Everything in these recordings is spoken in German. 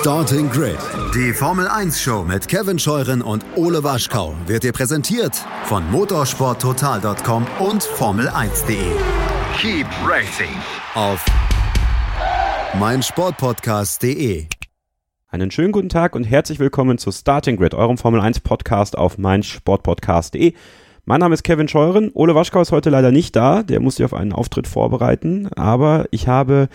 Starting Grid, die Formel 1 Show mit Kevin Scheuren und Ole Waschkau wird dir präsentiert von motorsporttotal.com und Formel1.de. Keep racing auf meinsportpodcast.de. Einen schönen guten Tag und herzlich willkommen zu Starting Grid, eurem Formel 1 Podcast auf meinsportpodcast.de. Mein Name ist Kevin Scheuren. Ole Waschkau ist heute leider nicht da. Der muss sich auf einen Auftritt vorbereiten. Aber ich habe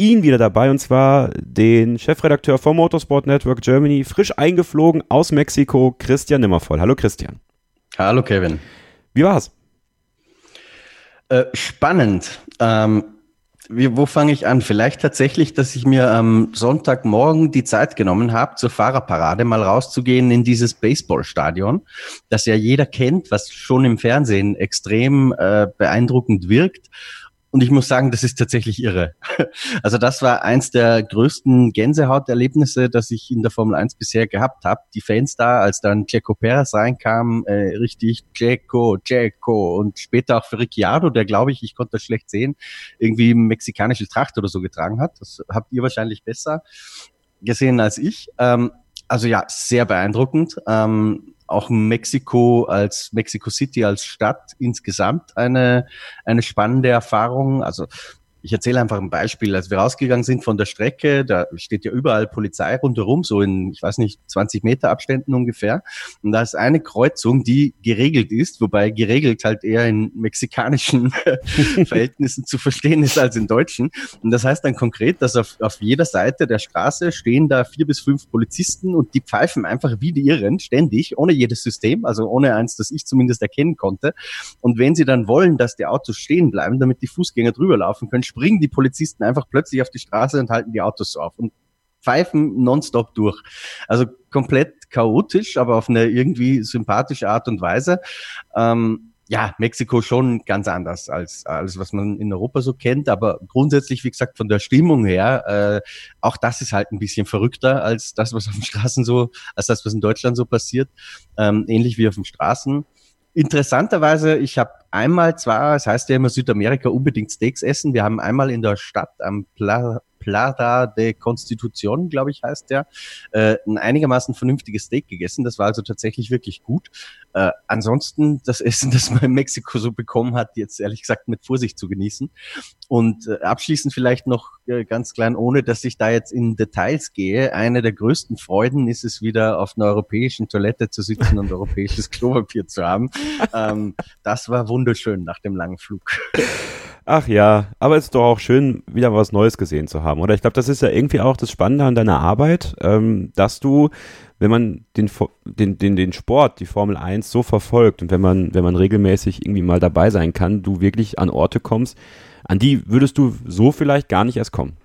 ihn wieder dabei und zwar den Chefredakteur vom Motorsport Network Germany, frisch eingeflogen aus Mexiko, Christian Nimmervoll. Hallo Christian. Hallo Kevin. Wie war's? Äh, spannend. Ähm, wie, wo fange ich an? Vielleicht tatsächlich, dass ich mir am Sonntagmorgen die Zeit genommen habe, zur Fahrerparade mal rauszugehen in dieses Baseballstadion, das ja jeder kennt, was schon im Fernsehen extrem äh, beeindruckend wirkt und ich muss sagen, das ist tatsächlich irre. Also das war eins der größten Gänsehauterlebnisse, das ich in der Formel 1 bisher gehabt habe. Die Fans da, als dann Checo Perez reinkam, äh, richtig Checo, Checo und später auch für Ricciardo, der glaube ich, ich konnte das schlecht sehen, irgendwie mexikanische Tracht oder so getragen hat. Das habt ihr wahrscheinlich besser gesehen als ich. Ähm, also ja, sehr beeindruckend. Ähm, auch Mexiko als Mexico City als Stadt insgesamt eine, eine spannende Erfahrung. Also ich erzähle einfach ein Beispiel. Als wir rausgegangen sind von der Strecke, da steht ja überall Polizei rundherum, so in, ich weiß nicht, 20 Meter Abständen ungefähr. Und da ist eine Kreuzung, die geregelt ist, wobei geregelt halt eher in mexikanischen Verhältnissen zu verstehen ist als in deutschen. Und das heißt dann konkret, dass auf, auf jeder Seite der Straße stehen da vier bis fünf Polizisten und die pfeifen einfach wie die Irren, ständig, ohne jedes System, also ohne eins, das ich zumindest erkennen konnte. Und wenn sie dann wollen, dass die Autos stehen bleiben, damit die Fußgänger drüber laufen können, springen die Polizisten einfach plötzlich auf die Straße und halten die Autos auf und pfeifen nonstop durch. Also komplett chaotisch, aber auf eine irgendwie sympathische Art und Weise. Ähm, ja, Mexiko schon ganz anders als alles, was man in Europa so kennt. Aber grundsätzlich, wie gesagt, von der Stimmung her, äh, auch das ist halt ein bisschen verrückter als das, was auf den Straßen so, als das, was in Deutschland so passiert. Ähm, ähnlich wie auf den Straßen. Interessanterweise, ich habe einmal zwar, es das heißt ja immer Südamerika unbedingt Steaks essen. Wir haben einmal in der Stadt am Pla Plata de Constitución, glaube ich, heißt der, äh, ein einigermaßen vernünftiges Steak gegessen. Das war also tatsächlich wirklich gut. Äh, ansonsten das Essen, das man in Mexiko so bekommen hat, jetzt ehrlich gesagt mit Vorsicht zu genießen. Und äh, abschließend vielleicht noch äh, ganz klein, ohne dass ich da jetzt in Details gehe. Eine der größten Freuden ist es wieder auf einer europäischen Toilette zu sitzen und europäisches Klopapier zu haben. Ähm, das war wunderschön nach dem langen Flug. Ach ja, aber es ist doch auch schön, wieder was Neues gesehen zu haben, oder? Ich glaube, das ist ja irgendwie auch das Spannende an deiner Arbeit, ähm, dass du, wenn man den, den, den, den Sport, die Formel 1 so verfolgt und wenn man, wenn man regelmäßig irgendwie mal dabei sein kann, du wirklich an Orte kommst, an die würdest du so vielleicht gar nicht erst kommen.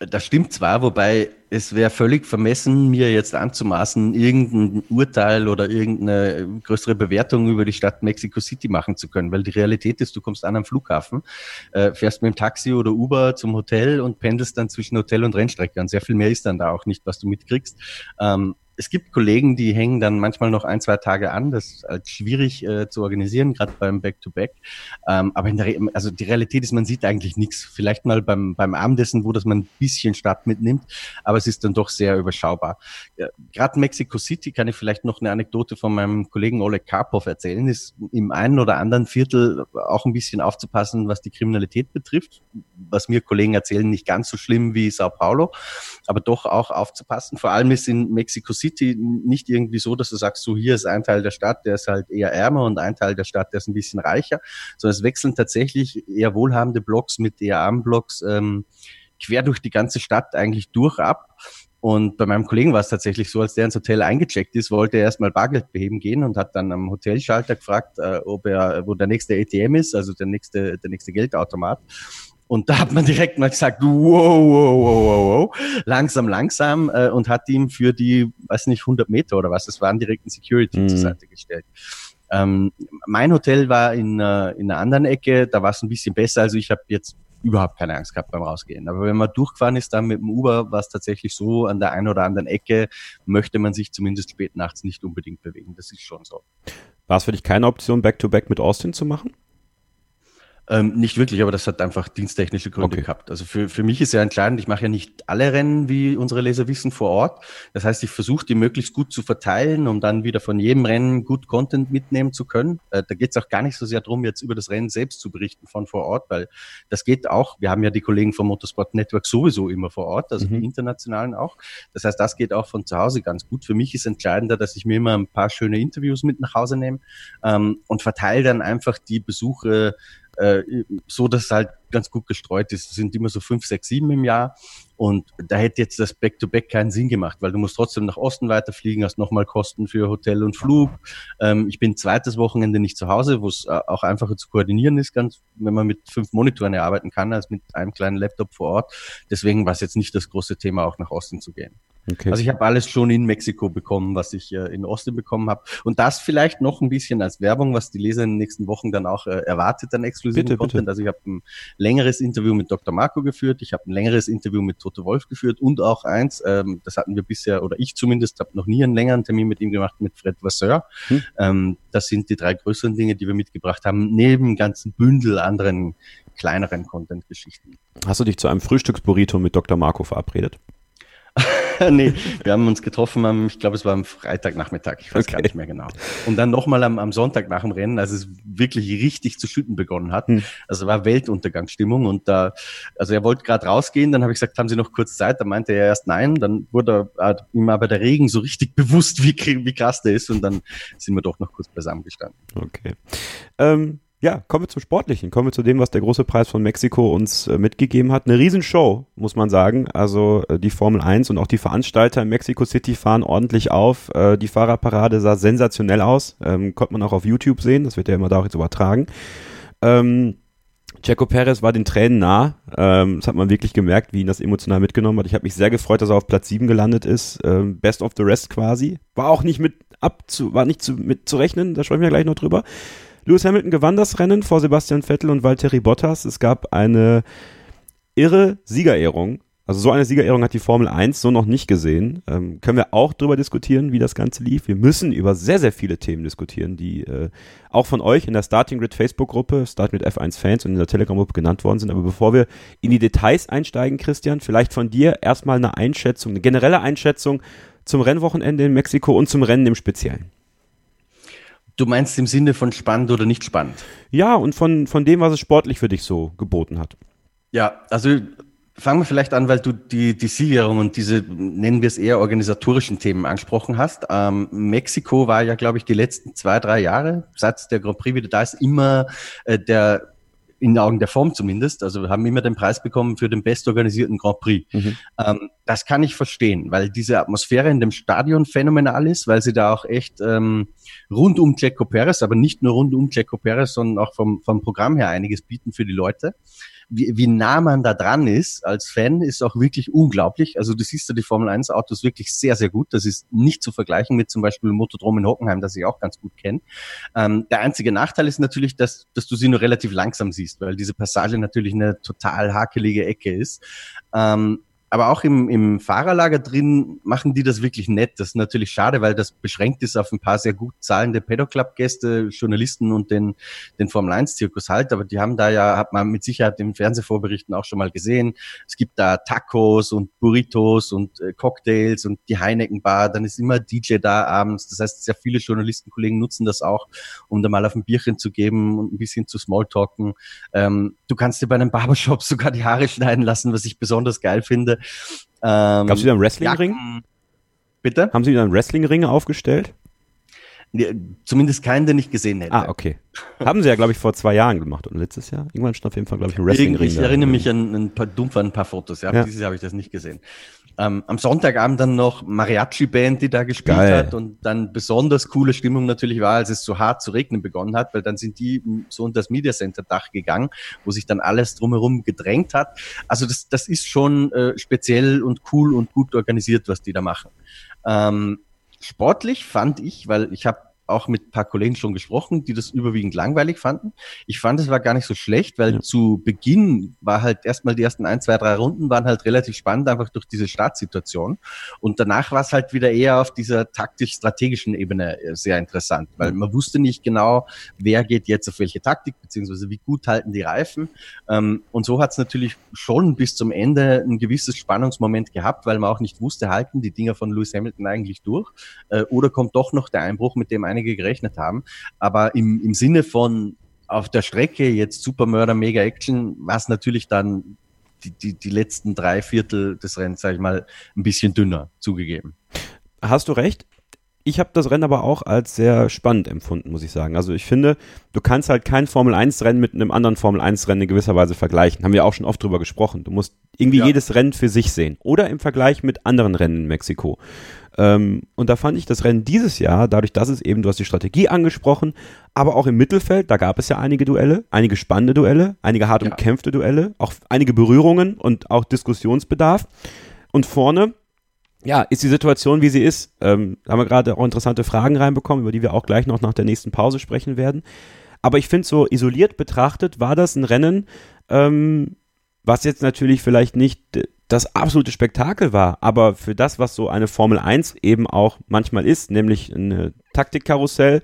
Das stimmt zwar, wobei es wäre völlig vermessen, mir jetzt anzumaßen, irgendein Urteil oder irgendeine größere Bewertung über die Stadt Mexico City machen zu können, weil die Realität ist, du kommst an am Flughafen, äh, fährst mit dem Taxi oder Uber zum Hotel und pendelst dann zwischen Hotel und Rennstrecke und sehr viel mehr ist dann da auch nicht, was du mitkriegst. Ähm, es gibt Kollegen, die hängen dann manchmal noch ein, zwei Tage an. Das ist halt schwierig äh, zu organisieren, gerade beim Back-to-Back. Ähm, aber in der, Re also die Realität ist, man sieht eigentlich nichts. Vielleicht mal beim, beim Abendessen, wo das man ein bisschen Stadt mitnimmt, aber es ist dann doch sehr überschaubar. Ja, gerade Mexico City kann ich vielleicht noch eine Anekdote von meinem Kollegen Oleg Karpov erzählen. Ist im einen oder anderen Viertel auch ein bisschen aufzupassen, was die Kriminalität betrifft. Was mir Kollegen erzählen, nicht ganz so schlimm wie Sao Paulo, aber doch auch aufzupassen. Vor allem ist in Mexico City City nicht irgendwie so, dass du sagst, so hier ist ein Teil der Stadt, der ist halt eher ärmer und ein Teil der Stadt, der ist ein bisschen reicher, sondern es wechseln tatsächlich eher wohlhabende Blocks mit eher armen Blocks ähm, quer durch die ganze Stadt eigentlich durch ab. Und bei meinem Kollegen war es tatsächlich so, als der ins Hotel eingecheckt ist, wollte er erstmal Bargeld beheben gehen und hat dann am Hotelschalter gefragt, äh, ob er, wo der nächste ATM ist, also der nächste, der nächste Geldautomat. Und da hat man direkt mal gesagt, wow, wow, wow, wow, wow, langsam, langsam äh, und hat ihm für die, weiß nicht, 100 Meter oder was, das waren direkten Security mhm. zur Seite gestellt. Ähm, mein Hotel war in, äh, in einer anderen Ecke, da war es ein bisschen besser, also ich habe jetzt überhaupt keine Angst gehabt beim Rausgehen. Aber wenn man durchgefahren ist dann mit dem Uber, war es tatsächlich so, an der einen oder anderen Ecke möchte man sich zumindest spät nachts nicht unbedingt bewegen. Das ist schon so. War es für dich keine Option, Back-to-Back -back mit Austin zu machen? Ähm, nicht wirklich, aber das hat einfach dienstechnische Gründe okay. gehabt. Also für, für mich ist ja entscheidend, ich mache ja nicht alle Rennen, wie unsere Leser wissen, vor Ort. Das heißt, ich versuche die möglichst gut zu verteilen, um dann wieder von jedem Rennen gut Content mitnehmen zu können. Äh, da geht es auch gar nicht so sehr darum, jetzt über das Rennen selbst zu berichten von vor Ort, weil das geht auch. Wir haben ja die Kollegen vom Motorsport Network sowieso immer vor Ort, also mhm. die internationalen auch. Das heißt, das geht auch von zu Hause ganz gut. Für mich ist entscheidender, dass ich mir immer ein paar schöne Interviews mit nach Hause nehme ähm, und verteile dann einfach die Besuche äh, so, dass es halt ganz gut gestreut ist. Es sind immer so fünf, sechs, sieben im Jahr. Und da hätte jetzt das Back-to-Back -Back keinen Sinn gemacht, weil du musst trotzdem nach Osten weiterfliegen, hast nochmal Kosten für Hotel und Flug. Ähm, ich bin zweites Wochenende nicht zu Hause, wo es äh, auch einfacher zu koordinieren ist, ganz, wenn man mit fünf Monitoren arbeiten kann, als mit einem kleinen Laptop vor Ort. Deswegen war es jetzt nicht das große Thema, auch nach Osten zu gehen. Okay. Also ich habe alles schon in Mexiko bekommen, was ich äh, in Osten bekommen habe. Und das vielleicht noch ein bisschen als Werbung, was die Leser in den nächsten Wochen dann auch äh, erwartet an exklusiven bitte, Content. Bitte. Also ich habe ein längeres Interview mit Dr. Marco geführt, ich habe ein längeres Interview mit Toto Wolf geführt und auch eins, ähm, das hatten wir bisher, oder ich zumindest, habe noch nie einen längeren Termin mit ihm gemacht, mit Fred Vasseur. Hm. Ähm, das sind die drei größeren Dinge, die wir mitgebracht haben, neben ganzen Bündel anderen kleineren Content-Geschichten. Hast du dich zu einem Frühstücksburrito mit Dr. Marco verabredet? nee, wir haben uns getroffen am, ich glaube, es war am Freitagnachmittag, ich weiß okay. gar nicht mehr genau. Und dann nochmal am, am Sonntag nach dem Rennen, als es wirklich richtig zu schütten begonnen hat. Hm. Also war Weltuntergangsstimmung und da, also er wollte gerade rausgehen, dann habe ich gesagt, haben Sie noch kurz Zeit? Da meinte er erst nein, dann wurde äh, ihm aber der Regen so richtig bewusst, wie, wie krass der ist und dann sind wir doch noch kurz beisammen gestanden. Okay. Ähm, ja, kommen wir zum Sportlichen. Kommen wir zu dem, was der große Preis von Mexiko uns äh, mitgegeben hat. Eine Riesenshow, muss man sagen. Also äh, die Formel 1 und auch die Veranstalter in Mexico City fahren ordentlich auf. Äh, die Fahrerparade sah sensationell aus. Ähm, konnte man auch auf YouTube sehen. Das wird ja immer da auch jetzt übertragen. Ähm, Checo Perez war den Tränen nah. Ähm, das hat man wirklich gemerkt, wie ihn das emotional mitgenommen hat. Ich habe mich sehr gefreut, dass er auf Platz 7 gelandet ist. Ähm, Best of the Rest quasi. War auch nicht mit abzu, war nicht zu, rechnen, da sprechen wir gleich noch drüber. Lewis Hamilton gewann das Rennen vor Sebastian Vettel und Valtteri Bottas. Es gab eine irre Siegerehrung. Also so eine Siegerehrung hat die Formel 1 so noch nicht gesehen. Ähm, können wir auch darüber diskutieren, wie das Ganze lief. Wir müssen über sehr, sehr viele Themen diskutieren, die äh, auch von euch in der Starting Grid Facebook-Gruppe, Starting Grid F1 Fans und in der Telegram-Gruppe genannt worden sind. Aber bevor wir in die Details einsteigen, Christian, vielleicht von dir erstmal eine Einschätzung, eine generelle Einschätzung zum Rennwochenende in Mexiko und zum Rennen im Speziellen. Du meinst im Sinne von spannend oder nicht spannend? Ja, und von, von dem, was es sportlich für dich so geboten hat. Ja, also fangen wir vielleicht an, weil du die, die Siegerung und diese, nennen wir es eher organisatorischen Themen angesprochen hast. Ähm, Mexiko war ja, glaube ich, die letzten zwei, drei Jahre, seit der Grand Prix wieder da ist, immer äh, der in Augen der Form zumindest. Also wir haben immer den Preis bekommen für den bestorganisierten Grand Prix. Mhm. Ähm, das kann ich verstehen, weil diese Atmosphäre in dem Stadion phänomenal ist, weil sie da auch echt ähm, rund um Checo Perez, aber nicht nur rund um Checo Perez, sondern auch vom, vom Programm her einiges bieten für die Leute wie, wie nah man da dran ist als Fan, ist auch wirklich unglaublich. Also du siehst ja die Formel 1 Autos wirklich sehr, sehr gut. Das ist nicht zu vergleichen mit zum Beispiel Motodrom in Hockenheim, das ich auch ganz gut kenne. Ähm, der einzige Nachteil ist natürlich, dass, dass du sie nur relativ langsam siehst, weil diese Passage natürlich eine total hakelige Ecke ist. Ähm, aber auch im, im Fahrerlager drin machen die das wirklich nett. Das ist natürlich schade, weil das beschränkt ist auf ein paar sehr gut zahlende Pedal Club Gäste, Journalisten und den, den Formel 1 Zirkus halt. Aber die haben da ja, hat man mit Sicherheit im Fernsehvorberichten auch schon mal gesehen. Es gibt da Tacos und Burritos und äh, Cocktails und die Heineken Bar. Dann ist immer DJ da abends. Das heißt, sehr viele Journalistenkollegen nutzen das auch, um da mal auf ein Bierchen zu geben und ein bisschen zu Smalltalken. Ähm, du kannst dir bei einem Barbershop sogar die Haare schneiden lassen, was ich besonders geil finde. Ähm, Gab es wieder einen Wrestlingring? Bitte? Haben Sie wieder einen Wrestlingring aufgestellt? Zumindest keinen, den ich gesehen hätte. Ah, okay. Haben sie ja, glaube ich, vor zwei Jahren gemacht und letztes Jahr. Irgendwann stand auf jeden Fall, glaube ich, ein Wrestlingring. Ich erinnere mich an ein paar dumpf an ein paar Fotos, ja. ja. Dieses Jahr habe ich das nicht gesehen. Ähm, am Sonntagabend dann noch Mariachi-Band, die da gespielt Geil. hat und dann besonders coole Stimmung natürlich war, als es so hart zu regnen begonnen hat, weil dann sind die so unter das Media Center Dach gegangen, wo sich dann alles drumherum gedrängt hat. Also das, das ist schon äh, speziell und cool und gut organisiert, was die da machen. Ähm, sportlich fand ich, weil ich habe auch mit ein paar Kollegen schon gesprochen, die das überwiegend langweilig fanden. Ich fand, es war gar nicht so schlecht, weil ja. zu Beginn war halt erstmal die ersten ein, zwei, drei Runden waren halt relativ spannend, einfach durch diese Startsituation. Und danach war es halt wieder eher auf dieser taktisch-strategischen Ebene äh, sehr interessant, weil man wusste nicht genau, wer geht jetzt auf welche Taktik, beziehungsweise wie gut halten die Reifen. Ähm, und so hat es natürlich schon bis zum Ende ein gewisses Spannungsmoment gehabt, weil man auch nicht wusste, halten die Dinger von Lewis Hamilton eigentlich durch äh, oder kommt doch noch der Einbruch, mit dem einige gerechnet haben. Aber im, im Sinne von auf der Strecke jetzt Super Murder Mega Action war es natürlich dann die, die, die letzten drei Viertel des Rennens, sage ich mal, ein bisschen dünner zugegeben. Hast du recht? Ich habe das Rennen aber auch als sehr spannend empfunden, muss ich sagen. Also ich finde, du kannst halt kein Formel-1-Rennen mit einem anderen Formel-1-Rennen in gewisser Weise vergleichen. Haben wir auch schon oft drüber gesprochen. Du musst irgendwie ja. jedes Rennen für sich sehen. Oder im Vergleich mit anderen Rennen in Mexiko. Ähm, und da fand ich das Rennen dieses Jahr, dadurch, dass es eben, du hast die Strategie angesprochen, aber auch im Mittelfeld, da gab es ja einige Duelle, einige spannende Duelle, einige hart umkämpfte Duelle, auch einige Berührungen und auch Diskussionsbedarf. Und vorne, ja, ist die Situation, wie sie ist. Ähm, haben wir gerade auch interessante Fragen reinbekommen, über die wir auch gleich noch nach der nächsten Pause sprechen werden. Aber ich finde, so isoliert betrachtet war das ein Rennen, ähm, was jetzt natürlich vielleicht nicht das absolute Spektakel war, aber für das, was so eine Formel 1 eben auch manchmal ist, nämlich eine Taktikkarussell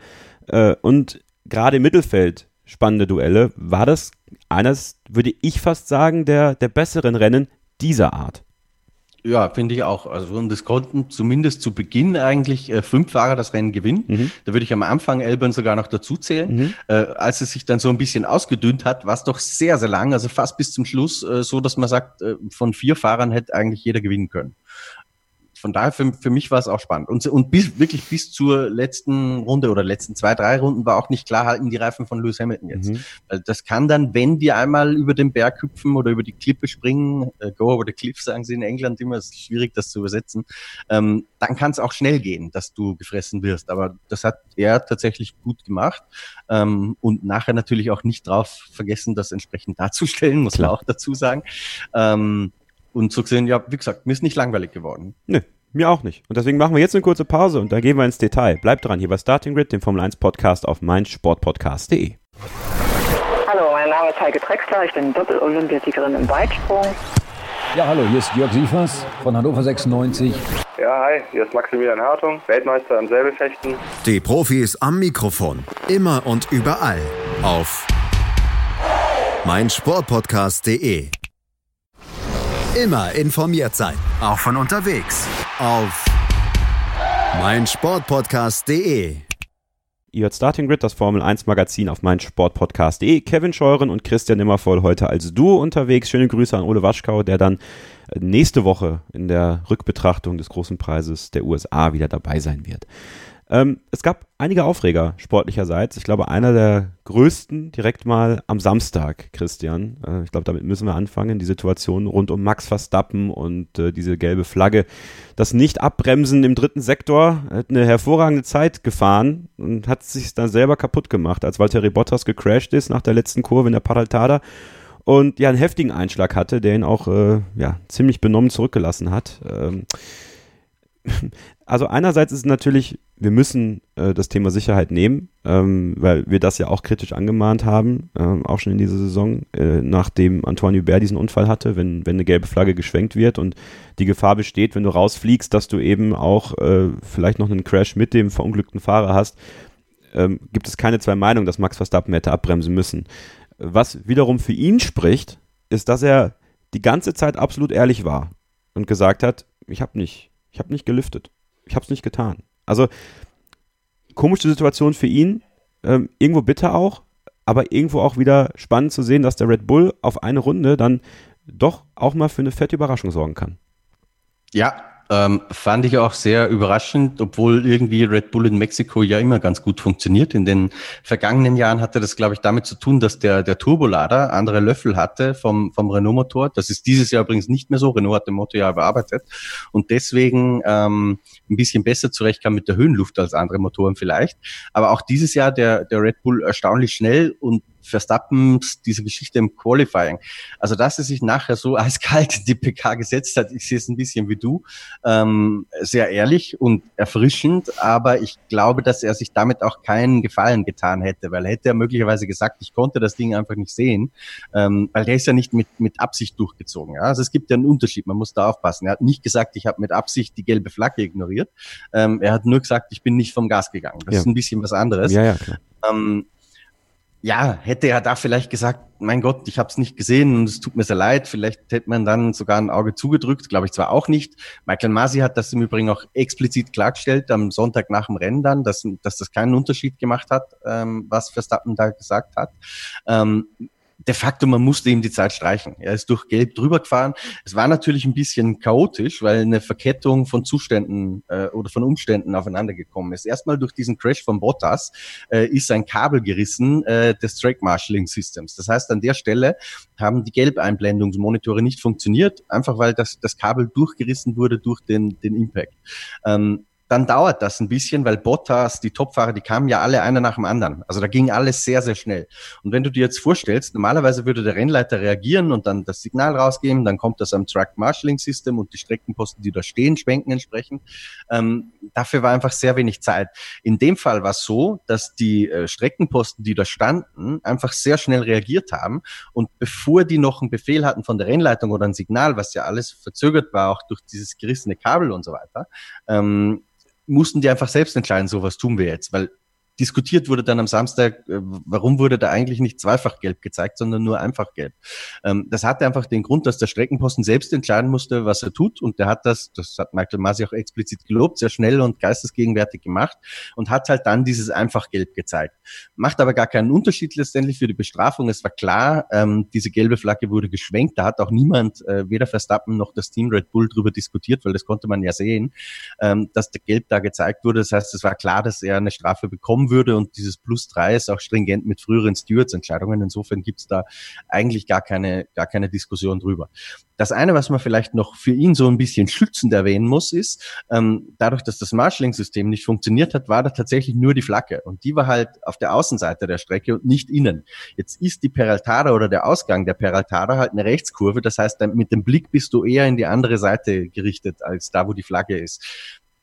äh, und gerade im Mittelfeld spannende Duelle, war das eines, würde ich fast sagen, der, der besseren Rennen dieser Art. Ja, finde ich auch. Also und es konnten zumindest zu Beginn eigentlich äh, fünf Fahrer das Rennen gewinnen. Mhm. Da würde ich am Anfang Elbern sogar noch dazu zählen. Mhm. Äh, als es sich dann so ein bisschen ausgedünnt hat, war es doch sehr, sehr lang, also fast bis zum Schluss, äh, so dass man sagt, äh, von vier Fahrern hätte eigentlich jeder gewinnen können von daher für, für mich war es auch spannend. Und, und bis, wirklich bis zur letzten Runde oder letzten zwei, drei Runden war auch nicht klar, halten die Reifen von Lewis Hamilton jetzt. Mhm. Weil das kann dann, wenn die einmal über den Berg hüpfen oder über die Klippe springen, äh, go over the cliff sagen sie in England immer, ist schwierig das zu übersetzen, ähm, dann kann es auch schnell gehen, dass du gefressen wirst. Aber das hat er tatsächlich gut gemacht ähm, und nachher natürlich auch nicht drauf vergessen, das entsprechend darzustellen, muss Klar. man auch dazu sagen. Ähm, und zu sehen, ja, wie gesagt, mir ist nicht langweilig geworden. Nö, mir auch nicht. Und deswegen machen wir jetzt eine kurze Pause und dann gehen wir ins Detail. Bleibt dran, hier bei Starting Grid, dem Formel 1 Podcast auf meinsportpodcast.de. Hallo, mein Name ist Heike Drexler, ich bin Doppel-Olympiasiegerin im Weitsprung. Ja, hallo, hier ist Jörg Siefers von Hannover 96. Ja, hi, hier ist Maximilian Hartung, Weltmeister im Säbelfechten. Die Profis am Mikrofon, immer und überall auf meinsportpodcast.de. Immer informiert sein, auch von unterwegs. Auf meinsportpodcast.de. Ihr hört Starting Grid, das Formel 1 Magazin auf meinsportpodcast.de. Kevin Scheuren und Christian Nimmervoll heute als Duo unterwegs. Schöne Grüße an Ole Waschkau, der dann nächste Woche in der Rückbetrachtung des großen Preises der USA wieder dabei sein wird. Ähm, es gab einige Aufreger sportlicherseits. Ich glaube, einer der größten direkt mal am Samstag, Christian. Äh, ich glaube, damit müssen wir anfangen. Die Situation rund um Max Verstappen und äh, diese gelbe Flagge. Das Nicht-Abbremsen im dritten Sektor hat eine hervorragende Zeit gefahren und hat sich dann selber kaputt gemacht, als Valtteri Bottas gecrashed ist nach der letzten Kurve in der Paraltada und ja einen heftigen Einschlag hatte, der ihn auch äh, ja ziemlich benommen zurückgelassen hat. Ähm, also einerseits ist natürlich, wir müssen äh, das Thema Sicherheit nehmen, ähm, weil wir das ja auch kritisch angemahnt haben, äh, auch schon in dieser Saison, äh, nachdem Antoine Hubert diesen Unfall hatte, wenn, wenn eine gelbe Flagge geschwenkt wird und die Gefahr besteht, wenn du rausfliegst, dass du eben auch äh, vielleicht noch einen Crash mit dem verunglückten Fahrer hast, ähm, gibt es keine zwei Meinungen, dass Max Verstappen hätte abbremsen müssen. Was wiederum für ihn spricht, ist, dass er die ganze Zeit absolut ehrlich war und gesagt hat, ich habe nicht ich habe nicht gelüftet. Ich habe es nicht getan. Also komische Situation für ihn, ähm, irgendwo bitter auch, aber irgendwo auch wieder spannend zu sehen, dass der Red Bull auf eine Runde dann doch auch mal für eine fette Überraschung sorgen kann. Ja, ähm, fand ich auch sehr überraschend, obwohl irgendwie Red Bull in Mexiko ja immer ganz gut funktioniert. In den vergangenen Jahren hatte das, glaube ich, damit zu tun, dass der, der Turbolader andere Löffel hatte vom, vom Renault-Motor. Das ist dieses Jahr übrigens nicht mehr so. Renault hat den Motor ja überarbeitet und deswegen ähm, ein bisschen besser zurechtkam mit der Höhenluft als andere Motoren vielleicht. Aber auch dieses Jahr der, der Red Bull erstaunlich schnell und Verstappens, diese Geschichte im Qualifying. Also, dass er sich nachher so eiskalt in die PK gesetzt hat, ich sehe es ein bisschen wie du, ähm, sehr ehrlich und erfrischend, aber ich glaube, dass er sich damit auch keinen Gefallen getan hätte, weil hätte er möglicherweise gesagt, ich konnte das Ding einfach nicht sehen, ähm, weil der ist ja nicht mit, mit Absicht durchgezogen. Ja? Also es gibt ja einen Unterschied, man muss da aufpassen. Er hat nicht gesagt, ich habe mit Absicht die gelbe Flagge ignoriert. Ähm, er hat nur gesagt, ich bin nicht vom Gas gegangen. Das ja. ist ein bisschen was anderes. Ja, ja. Ähm, ja, hätte er da vielleicht gesagt, mein Gott, ich habe es nicht gesehen und es tut mir sehr leid. Vielleicht hätte man dann sogar ein Auge zugedrückt, glaube ich zwar auch nicht. Michael Masi hat das im Übrigen auch explizit klargestellt am Sonntag nach dem Rennen dann, dass, dass das keinen Unterschied gemacht hat, ähm, was Verstappen da gesagt hat. Ähm, de facto, man musste ihm die Zeit streichen. Er ist durch Gelb drüber gefahren. Es war natürlich ein bisschen chaotisch, weil eine Verkettung von Zuständen äh, oder von Umständen aufeinander gekommen ist. Erstmal durch diesen Crash von Bottas äh, ist ein Kabel gerissen äh, des Track Marshalling Systems. Das heißt, an der Stelle haben die Gelbeinblendungsmonitore nicht funktioniert, einfach weil das, das Kabel durchgerissen wurde durch den, den Impact. Ähm, dann dauert das ein bisschen, weil Bottas, die Topfahrer, die kamen ja alle einer nach dem anderen. Also da ging alles sehr, sehr schnell. Und wenn du dir jetzt vorstellst, normalerweise würde der Rennleiter reagieren und dann das Signal rausgeben, dann kommt das am Track Marshalling System und die Streckenposten, die da stehen, schwenken entsprechend. Ähm, dafür war einfach sehr wenig Zeit. In dem Fall war es so, dass die äh, Streckenposten, die da standen, einfach sehr schnell reagiert haben und bevor die noch einen Befehl hatten von der Rennleitung oder ein Signal, was ja alles verzögert war, auch durch dieses gerissene Kabel und so weiter, ähm, mussten die einfach selbst entscheiden, so was tun wir jetzt, weil diskutiert wurde dann am Samstag, äh, warum wurde da eigentlich nicht zweifach gelb gezeigt, sondern nur einfach gelb. Ähm, das hatte einfach den Grund, dass der Streckenposten selbst entscheiden musste, was er tut. Und der hat das, das hat Michael Masi auch explizit gelobt, sehr schnell und geistesgegenwärtig gemacht und hat halt dann dieses einfach gelb gezeigt. Macht aber gar keinen Unterschied letztendlich für die Bestrafung. Es war klar, ähm, diese gelbe Flagge wurde geschwenkt. Da hat auch niemand, äh, weder Verstappen noch das Team Red Bull drüber diskutiert, weil das konnte man ja sehen, ähm, dass der Gelb da gezeigt wurde. Das heißt, es war klar, dass er eine Strafe bekommen würde und dieses Plus drei ist auch stringent mit früheren Stewards-Entscheidungen. Insofern gibt's da eigentlich gar keine, gar keine Diskussion drüber. Das eine, was man vielleicht noch für ihn so ein bisschen schützend erwähnen muss, ist, ähm, dadurch, dass das Marshalling-System nicht funktioniert hat, war da tatsächlich nur die Flagge. Und die war halt auf der Außenseite der Strecke und nicht innen. Jetzt ist die Peraltada oder der Ausgang der Peraltada halt eine Rechtskurve. Das heißt, mit dem Blick bist du eher in die andere Seite gerichtet, als da, wo die Flagge ist.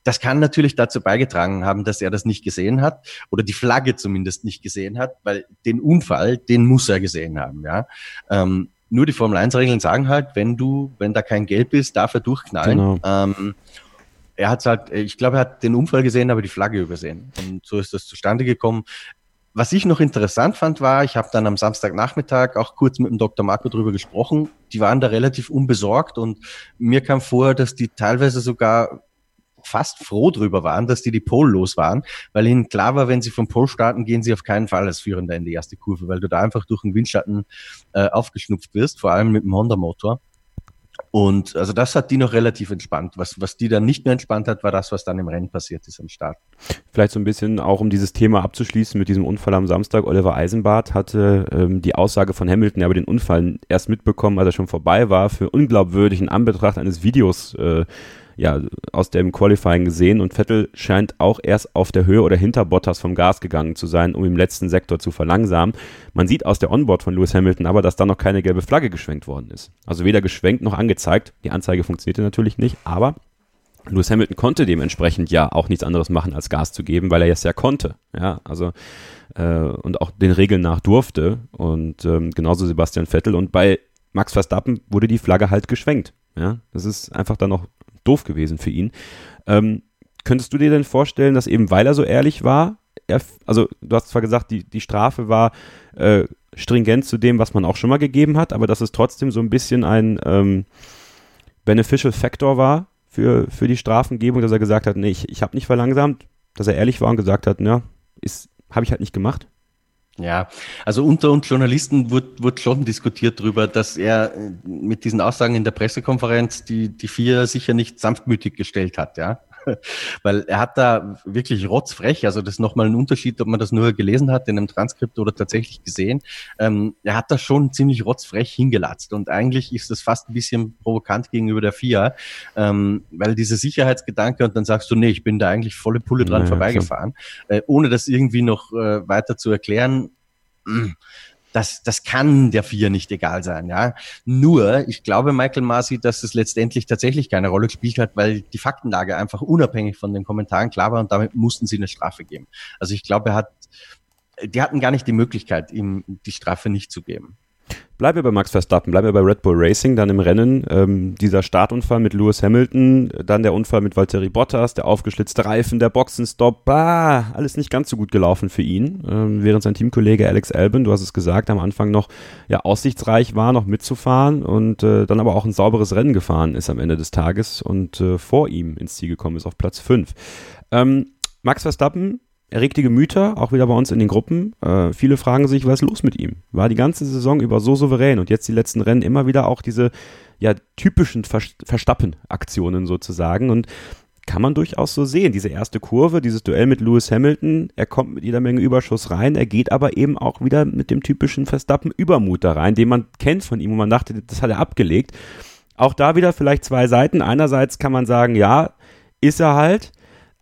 Das kann natürlich dazu beigetragen haben, dass er das nicht gesehen hat oder die Flagge zumindest nicht gesehen hat, weil den Unfall, den muss er gesehen haben, ja. Ähm, nur die Formel 1 Regeln sagen halt, wenn du, wenn da kein Gelb ist, darf er durchknallen. Genau. Ähm, er hat halt, ich glaube, er hat den Unfall gesehen, aber die Flagge übersehen. Und so ist das zustande gekommen. Was ich noch interessant fand, war, ich habe dann am Samstagnachmittag auch kurz mit dem Dr. Marco drüber gesprochen. Die waren da relativ unbesorgt und mir kam vor, dass die teilweise sogar fast froh drüber waren, dass die die Pole los waren, weil ihnen klar war, wenn sie vom Pole starten, gehen sie auf keinen Fall als Führender in die erste Kurve, weil du da einfach durch den Windschatten äh, aufgeschnupft wirst, vor allem mit dem Honda-Motor. Und also das hat die noch relativ entspannt. Was, was die dann nicht mehr entspannt hat, war das, was dann im Rennen passiert ist am Start. Vielleicht so ein bisschen auch, um dieses Thema abzuschließen mit diesem Unfall am Samstag. Oliver Eisenbart hatte ähm, die Aussage von Hamilton, aber den Unfall erst mitbekommen, als er schon vorbei war, für unglaubwürdig in Anbetracht eines Videos äh, ja, aus dem Qualifying gesehen und Vettel scheint auch erst auf der Höhe oder hinter Bottas vom Gas gegangen zu sein, um im letzten Sektor zu verlangsamen. Man sieht aus der Onboard von Lewis Hamilton aber, dass da noch keine gelbe Flagge geschwenkt worden ist. Also weder geschwenkt noch angezeigt. Die Anzeige funktionierte natürlich nicht, aber Lewis Hamilton konnte dementsprechend ja auch nichts anderes machen, als Gas zu geben, weil er es ja konnte. Ja, also äh, und auch den Regeln nach durfte. Und ähm, genauso Sebastian Vettel. Und bei Max Verstappen wurde die Flagge halt geschwenkt. Ja, das ist einfach dann noch doof gewesen für ihn. Ähm, könntest du dir denn vorstellen, dass eben weil er so ehrlich war, er, also du hast zwar gesagt, die, die Strafe war äh, stringent zu dem, was man auch schon mal gegeben hat, aber dass es trotzdem so ein bisschen ein ähm, Beneficial Factor war für, für die Strafengebung, dass er gesagt hat, nee, ich, ich habe nicht verlangsamt, dass er ehrlich war und gesagt hat, ja, habe ich halt nicht gemacht? Ja, also unter uns Journalisten wurde, wurde schon diskutiert darüber, dass er äh, mit diesen Aussagen in der Pressekonferenz die, die vier sicher nicht sanftmütig gestellt hat, ja. Weil er hat da wirklich rotzfrech, also das ist nochmal ein Unterschied, ob man das nur gelesen hat in einem Transkript oder tatsächlich gesehen. Ähm, er hat da schon ziemlich rotzfrech hingelatzt und eigentlich ist das fast ein bisschen provokant gegenüber der FIA, ähm, weil diese Sicherheitsgedanke und dann sagst du, nee, ich bin da eigentlich volle Pulle dran naja, vorbeigefahren, äh, ohne das irgendwie noch äh, weiter zu erklären. Das, das kann der Vier nicht egal sein, ja. Nur, ich glaube, Michael Masi, dass es letztendlich tatsächlich keine Rolle gespielt hat, weil die Faktenlage einfach unabhängig von den Kommentaren klar war und damit mussten sie eine Strafe geben. Also ich glaube, er hat, die hatten gar nicht die Möglichkeit, ihm die Strafe nicht zu geben. Bleiben wir bei Max Verstappen, bleiben wir bei Red Bull Racing, dann im Rennen ähm, dieser Startunfall mit Lewis Hamilton, dann der Unfall mit Valtteri Bottas, der aufgeschlitzte Reifen, der Boxenstopp, bah, alles nicht ganz so gut gelaufen für ihn, ähm, während sein Teamkollege Alex Albon, du hast es gesagt, am Anfang noch ja aussichtsreich war, noch mitzufahren und äh, dann aber auch ein sauberes Rennen gefahren ist am Ende des Tages und äh, vor ihm ins Ziel gekommen ist auf Platz 5. Ähm, Max Verstappen erregte Gemüter, auch wieder bei uns in den Gruppen. Äh, viele fragen sich, was ist los mit ihm? War die ganze Saison über so souverän und jetzt die letzten Rennen immer wieder auch diese ja, typischen Ver Verstappen-Aktionen sozusagen. Und kann man durchaus so sehen. Diese erste Kurve, dieses Duell mit Lewis Hamilton, er kommt mit jeder Menge Überschuss rein, er geht aber eben auch wieder mit dem typischen Verstappen-Übermut da rein, den man kennt von ihm und man dachte, das hat er abgelegt. Auch da wieder vielleicht zwei Seiten. Einerseits kann man sagen, ja, ist er halt.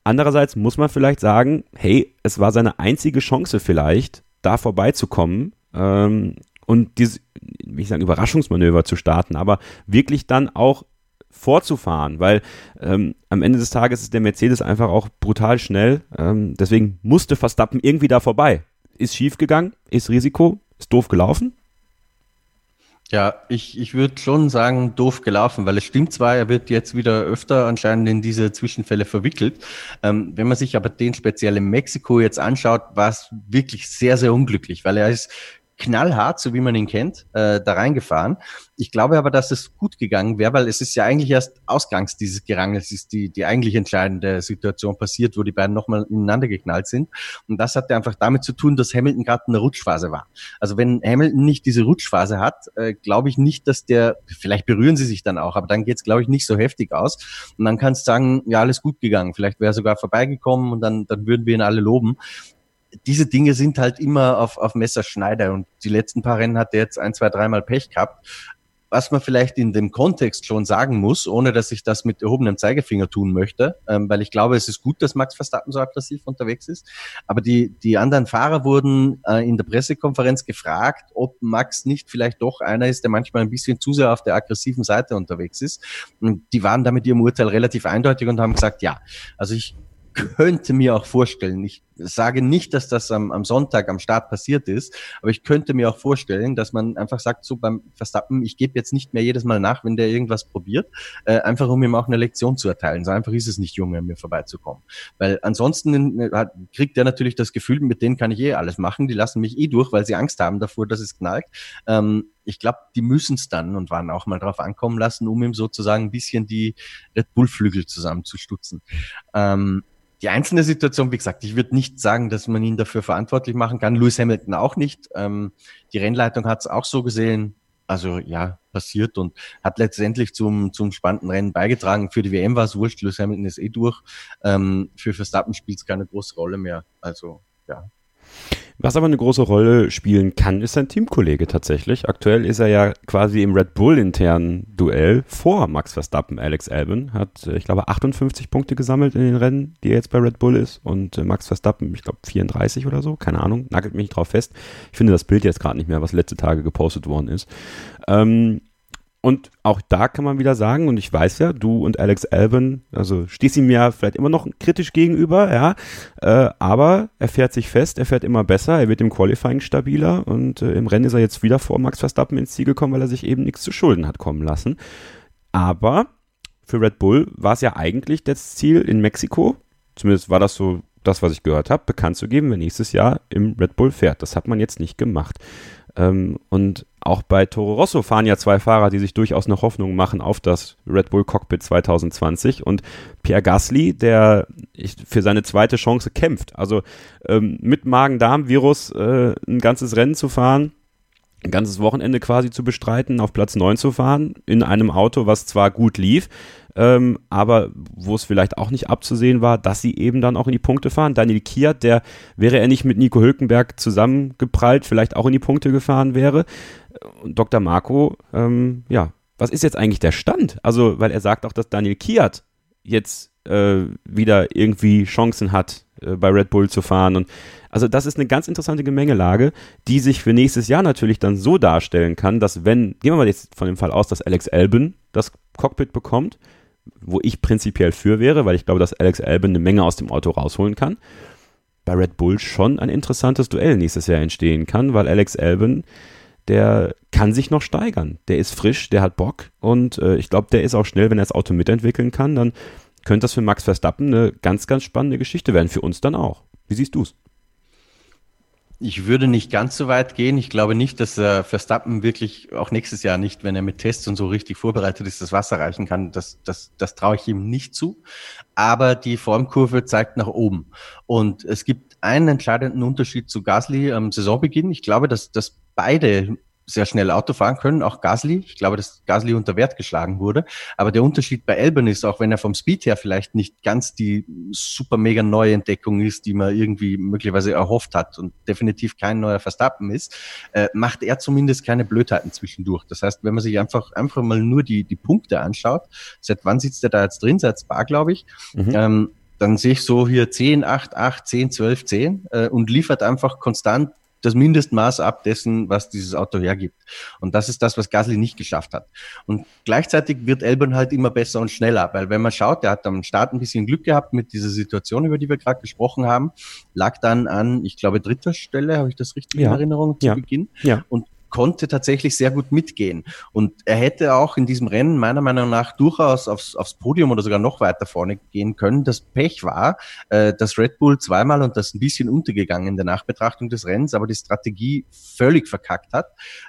Andererseits muss man vielleicht sagen, hey, es war seine einzige Chance vielleicht, da vorbeizukommen ähm, und dieses, wie ich sagen, Überraschungsmanöver zu starten, aber wirklich dann auch vorzufahren, weil ähm, am Ende des Tages ist der Mercedes einfach auch brutal schnell. Ähm, deswegen musste Verstappen irgendwie da vorbei. Ist schief gegangen, ist Risiko, ist doof gelaufen, ja, ich, ich würde schon sagen, doof gelaufen, weil es stimmt zwar, er wird jetzt wieder öfter anscheinend in diese Zwischenfälle verwickelt. Ähm, wenn man sich aber den speziell in Mexiko jetzt anschaut, war es wirklich sehr, sehr unglücklich, weil er ist knallhart, so wie man ihn kennt, äh, da reingefahren. Ich glaube aber, dass es gut gegangen wäre, weil es ist ja eigentlich erst ausgangs dieses Gerangels, ist die, die eigentlich entscheidende Situation passiert, wo die beiden nochmal ineinander geknallt sind. Und das hatte einfach damit zu tun, dass Hamilton gerade in der Rutschphase war. Also wenn Hamilton nicht diese Rutschphase hat, äh, glaube ich nicht, dass der, vielleicht berühren sie sich dann auch, aber dann geht's glaube ich, nicht so heftig aus. Und dann kannst du sagen, ja, alles gut gegangen. Vielleicht wäre er sogar vorbeigekommen und dann, dann würden wir ihn alle loben diese Dinge sind halt immer auf, auf Messerschneider und die letzten paar Rennen hat er jetzt ein, zwei, dreimal Pech gehabt. Was man vielleicht in dem Kontext schon sagen muss, ohne dass ich das mit erhobenem Zeigefinger tun möchte, ähm, weil ich glaube, es ist gut, dass Max Verstappen so aggressiv unterwegs ist. Aber die, die anderen Fahrer wurden äh, in der Pressekonferenz gefragt, ob Max nicht vielleicht doch einer ist, der manchmal ein bisschen zu sehr auf der aggressiven Seite unterwegs ist. Und die waren da mit ihrem Urteil relativ eindeutig und haben gesagt, ja. Also ich könnte mir auch vorstellen, ich sage nicht, dass das am, am Sonntag am Start passiert ist, aber ich könnte mir auch vorstellen, dass man einfach sagt, so beim Verstappen, ich gebe jetzt nicht mehr jedes Mal nach, wenn der irgendwas probiert, äh, einfach um ihm auch eine Lektion zu erteilen. So einfach ist es nicht, Junge, mir vorbeizukommen. Weil ansonsten äh, hat, kriegt er natürlich das Gefühl, mit denen kann ich eh alles machen, die lassen mich eh durch, weil sie Angst haben davor, dass es knallt. Ähm, ich glaube, die müssen es dann und waren auch mal drauf ankommen lassen, um ihm sozusagen ein bisschen die Red Bull-Flügel zusammenzustutzen. Ähm, die einzelne Situation, wie gesagt, ich würde nicht sagen, dass man ihn dafür verantwortlich machen kann. Lewis Hamilton auch nicht. Ähm, die Rennleitung hat es auch so gesehen. Also ja, passiert und hat letztendlich zum, zum spannenden Rennen beigetragen. Für die WM war es wurscht, Lewis Hamilton ist eh durch. Ähm, für Verstappen spielt es keine große Rolle mehr. Also ja, was aber eine große Rolle spielen kann, ist sein Teamkollege tatsächlich. Aktuell ist er ja quasi im Red Bull internen Duell vor Max Verstappen. Alex Albon hat, äh, ich glaube, 58 Punkte gesammelt in den Rennen, die er jetzt bei Red Bull ist. Und äh, Max Verstappen, ich glaube, 34 oder so. Keine Ahnung, nagelt mich drauf fest. Ich finde das Bild jetzt gerade nicht mehr, was letzte Tage gepostet worden ist. Ähm, und auch da kann man wieder sagen, und ich weiß ja, du und Alex Albon, also stehst ihm ja vielleicht immer noch kritisch gegenüber, ja, äh, aber er fährt sich fest, er fährt immer besser, er wird im Qualifying stabiler und äh, im Rennen ist er jetzt wieder vor Max Verstappen ins Ziel gekommen, weil er sich eben nichts zu Schulden hat kommen lassen. Aber für Red Bull war es ja eigentlich das Ziel in Mexiko, zumindest war das so das, was ich gehört habe, bekannt zu geben, wer nächstes Jahr im Red Bull fährt. Das hat man jetzt nicht gemacht. Ähm, und auch bei Toro Rosso fahren ja zwei Fahrer, die sich durchaus noch Hoffnung machen auf das Red Bull Cockpit 2020 und Pierre Gasly, der für seine zweite Chance kämpft. Also ähm, mit Magen-Darm-Virus äh, ein ganzes Rennen zu fahren, ein ganzes Wochenende quasi zu bestreiten, auf Platz 9 zu fahren, in einem Auto, was zwar gut lief, ähm, aber wo es vielleicht auch nicht abzusehen war, dass sie eben dann auch in die Punkte fahren. Daniel Kiat, der wäre er nicht mit Nico Hülkenberg zusammengeprallt, vielleicht auch in die Punkte gefahren wäre. Und Dr. Marco, ähm, ja, was ist jetzt eigentlich der Stand? Also, weil er sagt auch, dass Daniel Kiat jetzt äh, wieder irgendwie Chancen hat, äh, bei Red Bull zu fahren. Und also das ist eine ganz interessante Gemengelage, die sich für nächstes Jahr natürlich dann so darstellen kann, dass wenn, gehen wir mal jetzt von dem Fall aus, dass Alex Albon das Cockpit bekommt, wo ich prinzipiell für wäre, weil ich glaube, dass Alex Albon eine Menge aus dem Auto rausholen kann, bei Red Bull schon ein interessantes Duell nächstes Jahr entstehen kann, weil Alex Albon, der kann sich noch steigern. Der ist frisch, der hat Bock und äh, ich glaube, der ist auch schnell, wenn er das Auto mitentwickeln kann, dann könnte das für Max Verstappen eine ganz, ganz spannende Geschichte werden, für uns dann auch. Wie siehst du es? Ich würde nicht ganz so weit gehen. Ich glaube nicht, dass äh, Verstappen wirklich auch nächstes Jahr nicht, wenn er mit Tests und so richtig vorbereitet ist, das Wasser reichen kann. Das, das, das traue ich ihm nicht zu. Aber die Formkurve zeigt nach oben. Und es gibt einen entscheidenden Unterschied zu Gasly am Saisonbeginn. Ich glaube, dass, dass beide sehr schnell Auto fahren können, auch Gasly. Ich glaube, dass Gasly unter Wert geschlagen wurde. Aber der Unterschied bei Albon ist, auch wenn er vom Speed her vielleicht nicht ganz die super mega neue Entdeckung ist, die man irgendwie möglicherweise erhofft hat und definitiv kein neuer Verstappen ist, äh, macht er zumindest keine Blödheiten zwischendurch. Das heißt, wenn man sich einfach, einfach mal nur die, die Punkte anschaut, seit wann sitzt er da jetzt drin? Seit Spa, glaube ich. Mhm. Ähm, dann sehe ich so hier 10, 8, 8, 10, 12, 10 äh, und liefert einfach konstant das Mindestmaß ab dessen, was dieses Auto hergibt. Und das ist das, was Gasly nicht geschafft hat. Und gleichzeitig wird Elbern halt immer besser und schneller, weil wenn man schaut, der hat am Start ein bisschen Glück gehabt mit dieser Situation, über die wir gerade gesprochen haben, lag dann an, ich glaube, dritter Stelle, habe ich das richtig ja. in Erinnerung zu ja. Beginn. Ja. Und konnte tatsächlich sehr gut mitgehen. Und er hätte auch in diesem Rennen meiner Meinung nach durchaus aufs, aufs Podium oder sogar noch weiter vorne gehen können. Das Pech war, äh, dass Red Bull zweimal und das ein bisschen untergegangen in der Nachbetrachtung des Rennens, aber die Strategie völlig verkackt hat,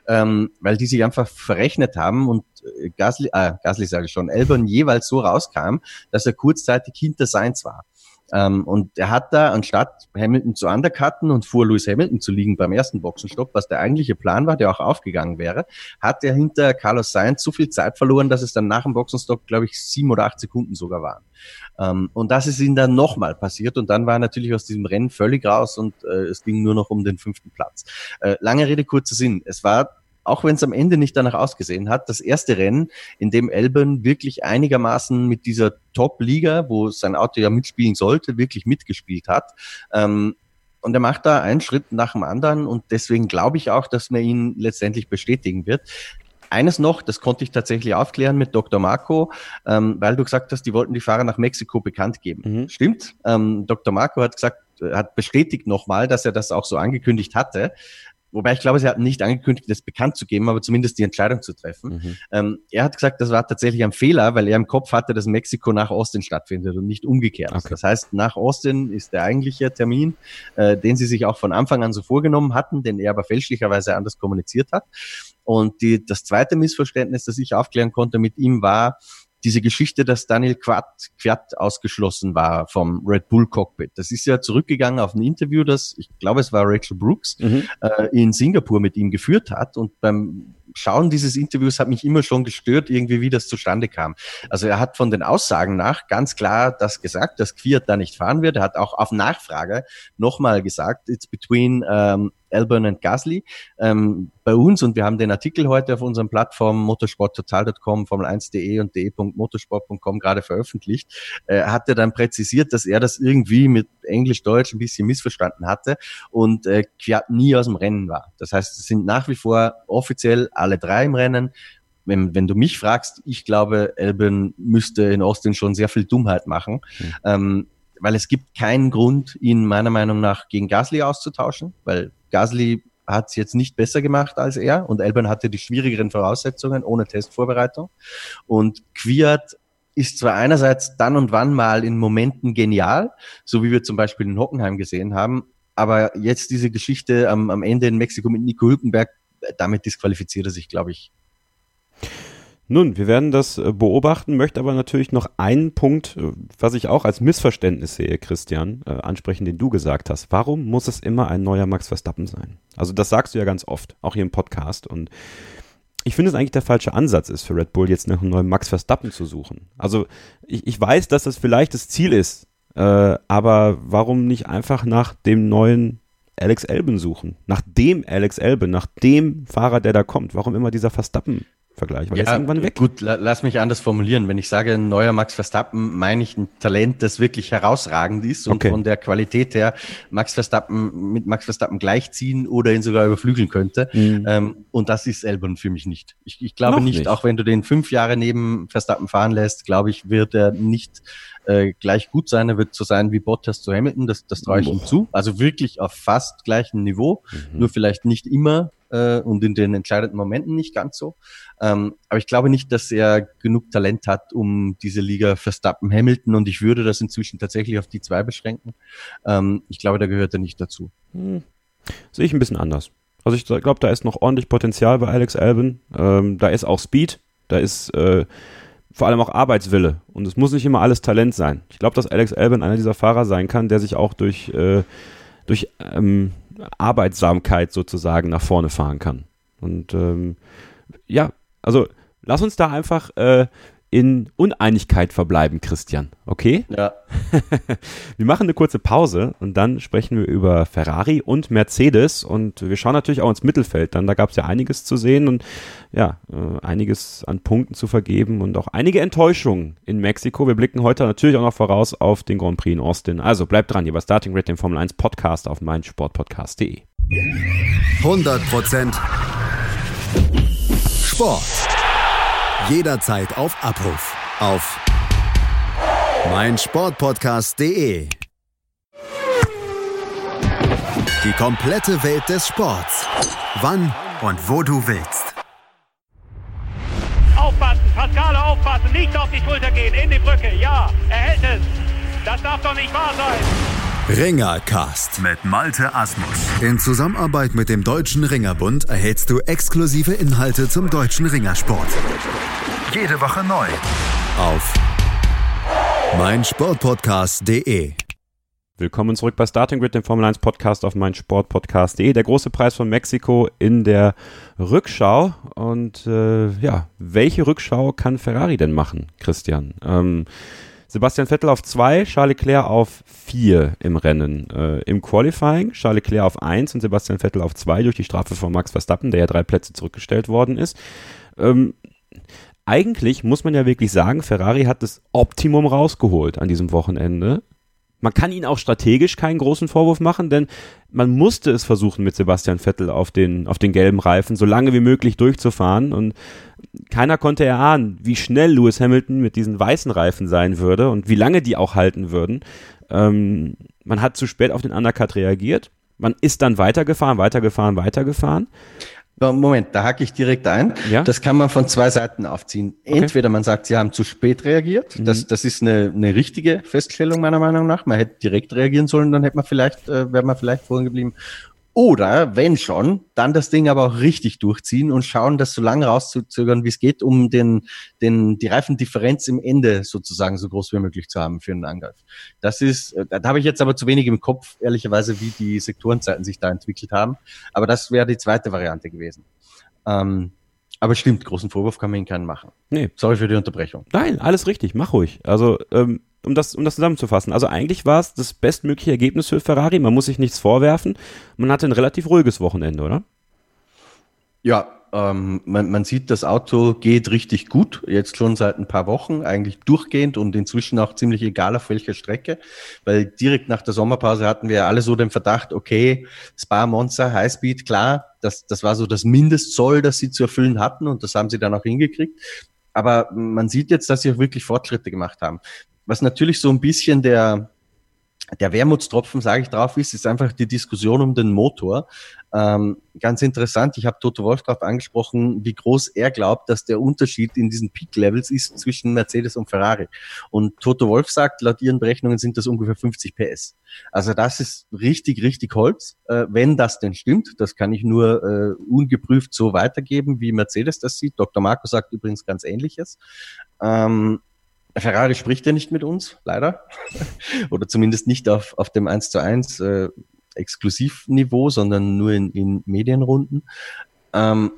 ähm, weil die sich einfach verrechnet haben und äh, Gasly, äh, Gasly sage ich schon, Elbern jeweils so rauskam, dass er kurzzeitig hinter Seins war. Ähm, und er hat da, anstatt Hamilton zu undercutten und vor Lewis Hamilton zu liegen beim ersten Boxenstopp, was der eigentliche Plan war, der auch aufgegangen wäre, hat er hinter Carlos Sainz so viel Zeit verloren, dass es dann nach dem Boxenstopp, glaube ich, sieben oder acht Sekunden sogar waren. Ähm, und das ist ihm dann nochmal passiert und dann war er natürlich aus diesem Rennen völlig raus und äh, es ging nur noch um den fünften Platz. Äh, lange Rede, kurzer Sinn. Es war auch wenn es am Ende nicht danach ausgesehen hat, das erste Rennen, in dem Elben wirklich einigermaßen mit dieser Top-Liga, wo sein Auto ja mitspielen sollte, wirklich mitgespielt hat. Ähm, und er macht da einen Schritt nach dem anderen und deswegen glaube ich auch, dass man ihn letztendlich bestätigen wird. Eines noch, das konnte ich tatsächlich aufklären mit Dr. Marco, ähm, weil du gesagt hast, die wollten die Fahrer nach Mexiko bekannt geben. Mhm. Stimmt. Ähm, Dr. Marco hat gesagt, hat bestätigt nochmal, dass er das auch so angekündigt hatte. Wobei ich glaube, sie hatten nicht angekündigt, das bekannt zu geben, aber zumindest die Entscheidung zu treffen. Mhm. Ähm, er hat gesagt, das war tatsächlich ein Fehler, weil er im Kopf hatte, dass Mexiko nach Austin stattfindet und nicht umgekehrt. Okay. Das heißt, nach Austin ist der eigentliche Termin, äh, den sie sich auch von Anfang an so vorgenommen hatten, den er aber fälschlicherweise anders kommuniziert hat. Und die, das zweite Missverständnis, das ich aufklären konnte mit ihm, war, diese Geschichte, dass Daniel Quat, Quat ausgeschlossen war vom Red Bull Cockpit. Das ist ja zurückgegangen auf ein Interview, das, ich glaube, es war Rachel Brooks, mhm. äh, in Singapur mit ihm geführt hat. Und beim Schauen dieses Interviews hat mich immer schon gestört, irgendwie wie das zustande kam. Also er hat von den Aussagen nach ganz klar das gesagt, dass Quiert da nicht fahren wird. Er hat auch auf Nachfrage nochmal gesagt, it's between um, Elburn und Gasly. Ähm, bei uns, und wir haben den Artikel heute auf unseren Plattformen motorsporttotal.com, formel1.de und de.motorsport.com gerade veröffentlicht, äh, hat er dann präzisiert, dass er das irgendwie mit Englisch-Deutsch ein bisschen missverstanden hatte und äh, Kwiat nie aus dem Rennen war. Das heißt, es sind nach wie vor offiziell alle drei im Rennen. Wenn, wenn du mich fragst, ich glaube, Elben müsste in Austin schon sehr viel Dummheit machen. Mhm. Ähm, weil es gibt keinen Grund, ihn meiner Meinung nach gegen Gasly auszutauschen, weil Gasly hat es jetzt nicht besser gemacht als er und Elben hatte die schwierigeren Voraussetzungen ohne Testvorbereitung. Und Quiert ist zwar einerseits dann und wann mal in Momenten genial, so wie wir zum Beispiel in Hockenheim gesehen haben, aber jetzt diese Geschichte am, am Ende in Mexiko mit Nico Hülkenberg, damit disqualifiziert er sich, glaube ich, nun, wir werden das äh, beobachten, möchte aber natürlich noch einen Punkt, äh, was ich auch als Missverständnis sehe, Christian, äh, ansprechen, den du gesagt hast. Warum muss es immer ein neuer Max Verstappen sein? Also das sagst du ja ganz oft, auch hier im Podcast. Und ich finde es eigentlich der falsche Ansatz ist für Red Bull, jetzt nach einem neuen Max Verstappen zu suchen. Also ich, ich weiß, dass das vielleicht das Ziel ist, äh, aber warum nicht einfach nach dem neuen Alex Elben suchen? Nach dem Alex Elben, nach dem Fahrer, der da kommt. Warum immer dieser Verstappen Vergleich, weil ja, irgendwann weg. Gut, la lass mich anders formulieren. Wenn ich sage ein neuer Max Verstappen, meine ich ein Talent, das wirklich herausragend ist und Okay. von der Qualität her Max Verstappen mit Max Verstappen gleichziehen oder ihn sogar überflügeln könnte. Mhm. Ähm, und das ist Albon für mich nicht. Ich, ich glaube nicht, nicht. auch wenn du den fünf Jahre neben Verstappen fahren lässt, glaube ich, wird er nicht äh, gleich gut sein. Er wird so sein wie Bottas zu Hamilton, das, das traue ich ihm zu. Also wirklich auf fast gleichem Niveau, Mhm. nur vielleicht nicht immer äh, und in den entscheidenden Momenten nicht ganz so. Ähm, aber ich glaube nicht, dass er genug Talent hat, um diese Liga Verstappen Hamilton und ich würde das inzwischen tatsächlich auf die zwei beschränken. Ähm, ich glaube, da gehört er nicht dazu. Hm. Sehe ich ein bisschen anders. Also ich glaube, da ist noch ordentlich Potenzial bei Alex Albon. Ähm, da ist auch Speed, da ist äh, vor allem auch Arbeitswille. Und es muss nicht immer alles Talent sein. Ich glaube, dass Alex Albon einer dieser Fahrer sein kann, der sich auch durch, äh, durch ähm, Arbeitsamkeit sozusagen nach vorne fahren kann. Und ähm, ja, also lass uns da einfach äh, in Uneinigkeit verbleiben, Christian. Okay? Ja, Wir machen eine kurze Pause und dann sprechen wir über Ferrari und Mercedes und wir schauen natürlich auch ins Mittelfeld. Dann da gab es ja einiges zu sehen und ja, äh, einiges an Punkten zu vergeben und auch einige Enttäuschungen in Mexiko. Wir blicken heute natürlich auch noch voraus auf den Grand Prix in Austin. Also bleibt dran, hier bei Starting Red, dem Formel 1 Podcast auf meinsportpodcast.de. 100% Sport. Jederzeit auf Abruf. Auf meinsportpodcast.de. Die komplette Welt des Sports. Wann und wo du willst. Aufpassen, Pascale aufpassen, nicht auf die Schulter gehen, in die Brücke, ja, er hält es. Das darf doch nicht wahr sein. Ringercast mit Malte Asmus. In Zusammenarbeit mit dem Deutschen Ringerbund erhältst du exklusive Inhalte zum deutschen Ringersport. Jede Woche neu. Auf meinsportpodcast.de. Willkommen zurück bei Starting Grid, dem Formel 1 Podcast auf meinsportpodcast.de. Der große Preis von Mexiko in der Rückschau. Und äh, ja, welche Rückschau kann Ferrari denn machen, Christian? Ähm, Sebastian Vettel auf 2, Charles Leclerc auf 4 im Rennen. Äh, Im Qualifying Charles Leclerc auf 1 und Sebastian Vettel auf 2 durch die Strafe von Max Verstappen, der ja drei Plätze zurückgestellt worden ist. Ähm, eigentlich muss man ja wirklich sagen, Ferrari hat das Optimum rausgeholt an diesem Wochenende. Man kann ihnen auch strategisch keinen großen Vorwurf machen, denn man musste es versuchen, mit Sebastian Vettel auf den, auf den gelben Reifen so lange wie möglich durchzufahren und keiner konnte erahnen, wie schnell Lewis Hamilton mit diesen weißen Reifen sein würde und wie lange die auch halten würden. Ähm, man hat zu spät auf den Undercut reagiert. Man ist dann weitergefahren, weitergefahren, weitergefahren. Moment, da hake ich direkt ein. Ja? Das kann man von zwei Seiten aufziehen. Entweder man sagt, sie haben zu spät reagiert. Mhm. Das, das ist eine, eine richtige Feststellung meiner Meinung nach. Man hätte direkt reagieren sollen, dann hätte man vielleicht, äh, wäre man vielleicht vorhin geblieben. Oder, wenn schon, dann das Ding aber auch richtig durchziehen und schauen, das so lange rauszuzögern, wie es geht, um den, den, die Reifendifferenz im Ende sozusagen so groß wie möglich zu haben für einen Angriff. Das ist, äh, da habe ich jetzt aber zu wenig im Kopf, ehrlicherweise, wie die Sektorenzeiten sich da entwickelt haben. Aber das wäre die zweite Variante gewesen. Ähm, aber stimmt, großen Vorwurf kann man ihnen keinen machen. Nee, Sorry für die Unterbrechung. Nein, alles richtig, mach ruhig. Also, ähm, um das, um das zusammenzufassen. Also eigentlich war es das bestmögliche Ergebnis für Ferrari. Man muss sich nichts vorwerfen. Man hatte ein relativ ruhiges Wochenende, oder? Ja, ähm, man, man sieht, das Auto geht richtig gut, jetzt schon seit ein paar Wochen, eigentlich durchgehend und inzwischen auch ziemlich egal auf welcher Strecke, weil direkt nach der Sommerpause hatten wir alle so den Verdacht, okay, Spa, Monza, Highspeed, klar, das, das war so das Mindestzoll, das sie zu erfüllen hatten und das haben sie dann auch hingekriegt. Aber man sieht jetzt, dass sie auch wirklich Fortschritte gemacht haben. Was natürlich so ein bisschen der, der Wermutstropfen, sage ich drauf, ist, ist einfach die Diskussion um den Motor. Ähm, ganz interessant, ich habe Toto Wolf darauf angesprochen, wie groß er glaubt, dass der Unterschied in diesen Peak-Levels ist zwischen Mercedes und Ferrari. Und Toto Wolf sagt, laut ihren Berechnungen sind das ungefähr 50 PS. Also das ist richtig, richtig Holz, äh, wenn das denn stimmt. Das kann ich nur äh, ungeprüft so weitergeben, wie Mercedes das sieht. Dr. Marco sagt übrigens ganz Ähnliches. Ähm, Ferrari spricht ja nicht mit uns, leider. Oder zumindest nicht auf, auf dem 1 zu 1 äh, Exklusivniveau, sondern nur in, in Medienrunden. Ähm,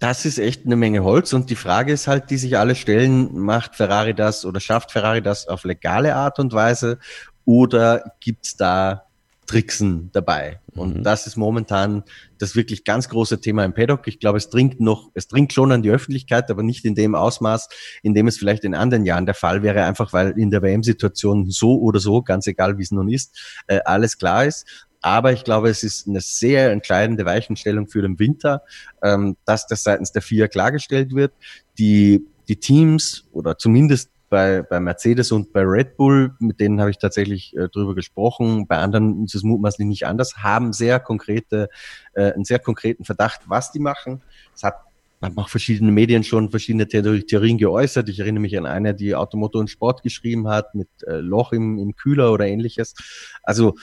das ist echt eine Menge Holz und die Frage ist halt, die sich alle stellen, macht Ferrari das oder schafft Ferrari das auf legale Art und Weise oder gibt's da Tricksen dabei. Und mhm. das ist momentan das wirklich ganz große Thema im Paddock. Ich glaube, es dringt noch, es dringt schon an die Öffentlichkeit, aber nicht in dem Ausmaß, in dem es vielleicht in anderen Jahren der Fall wäre, einfach weil in der WM-Situation so oder so, ganz egal wie es nun ist, äh, alles klar ist. Aber ich glaube, es ist eine sehr entscheidende Weichenstellung für den Winter, ähm, dass das seitens der FIA klargestellt wird. Die, die Teams oder zumindest bei, bei Mercedes und bei Red Bull, mit denen habe ich tatsächlich äh, drüber gesprochen. Bei anderen ist es mutmaßlich nicht anders, haben sehr konkrete, äh, einen sehr konkreten Verdacht, was die machen. Es hat haben auch verschiedene Medien schon verschiedene Theorien geäußert. Ich erinnere mich an eine, die Automotor und Sport geschrieben hat mit äh, Loch im, im Kühler oder ähnliches. Also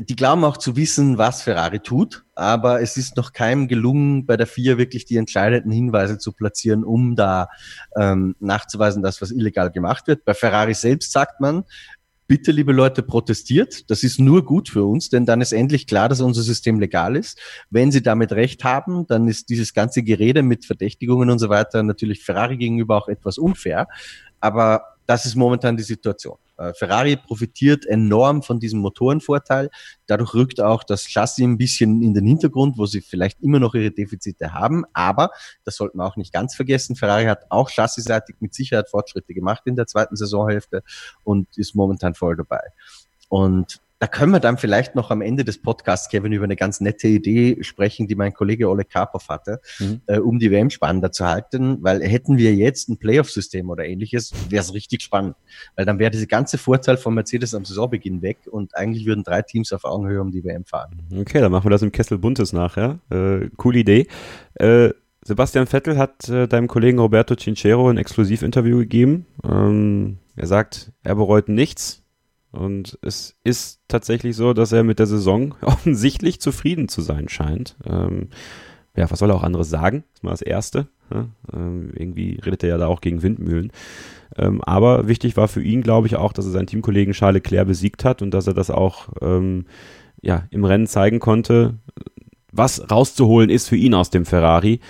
die glauben auch zu wissen, was Ferrari tut, aber es ist noch keinem gelungen, bei der FIA wirklich die entscheidenden Hinweise zu platzieren, um da ähm, nachzuweisen, dass was illegal gemacht wird. Bei Ferrari selbst sagt man, bitte, liebe Leute, protestiert. Das ist nur gut für uns, denn dann ist endlich klar, dass unser System legal ist. Wenn Sie damit recht haben, dann ist dieses ganze Gerede mit Verdächtigungen und so weiter natürlich Ferrari gegenüber auch etwas unfair. Aber das ist momentan die Situation. Äh, Ferrari profitiert enorm von diesem Motorenvorteil. Dadurch rückt auch das Chassis ein bisschen in den Hintergrund, wo sie vielleicht immer noch ihre Defizite haben. Aber, das sollten wir auch nicht ganz vergessen, Ferrari hat auch chassisseitig mit Sicherheit Fortschritte gemacht in der zweiten Saisonhälfte und ist momentan voll dabei. Und da können wir dann vielleicht noch am Ende des Podcasts, Kevin, über eine ganz nette Idee sprechen, die mein Kollege Ole Karpov hatte, mhm. äh, um die WM spannender zu halten, weil hätten wir jetzt ein Playoff-System oder ähnliches, wäre es richtig spannend, weil dann wäre dieser ganze Vorteil von Mercedes am Saisonbeginn weg und eigentlich würden drei Teams auf Augenhöhe um die WM fahren. Okay, dann machen wir das im Kessel Buntes nachher. Ja? Äh, coole Idee. Äh, Sebastian Vettel hat äh, deinem Kollegen Roberto Cinchero ein Exklusivinterview gegeben. Ähm, er sagt, er bereut nichts und es ist tatsächlich so, dass er mit der Saison offensichtlich zufrieden zu sein scheint. Ähm, ja, was soll er auch anderes sagen? Das ist mal das Erste. Ja? Ähm, irgendwie redet er ja da auch gegen Windmühlen. Ähm, aber wichtig war für ihn, glaube ich, auch, dass er seinen Teamkollegen Charles Leclerc besiegt hat und dass er das auch ähm, ja, im Rennen zeigen konnte, was rauszuholen ist für ihn aus dem Ferrari.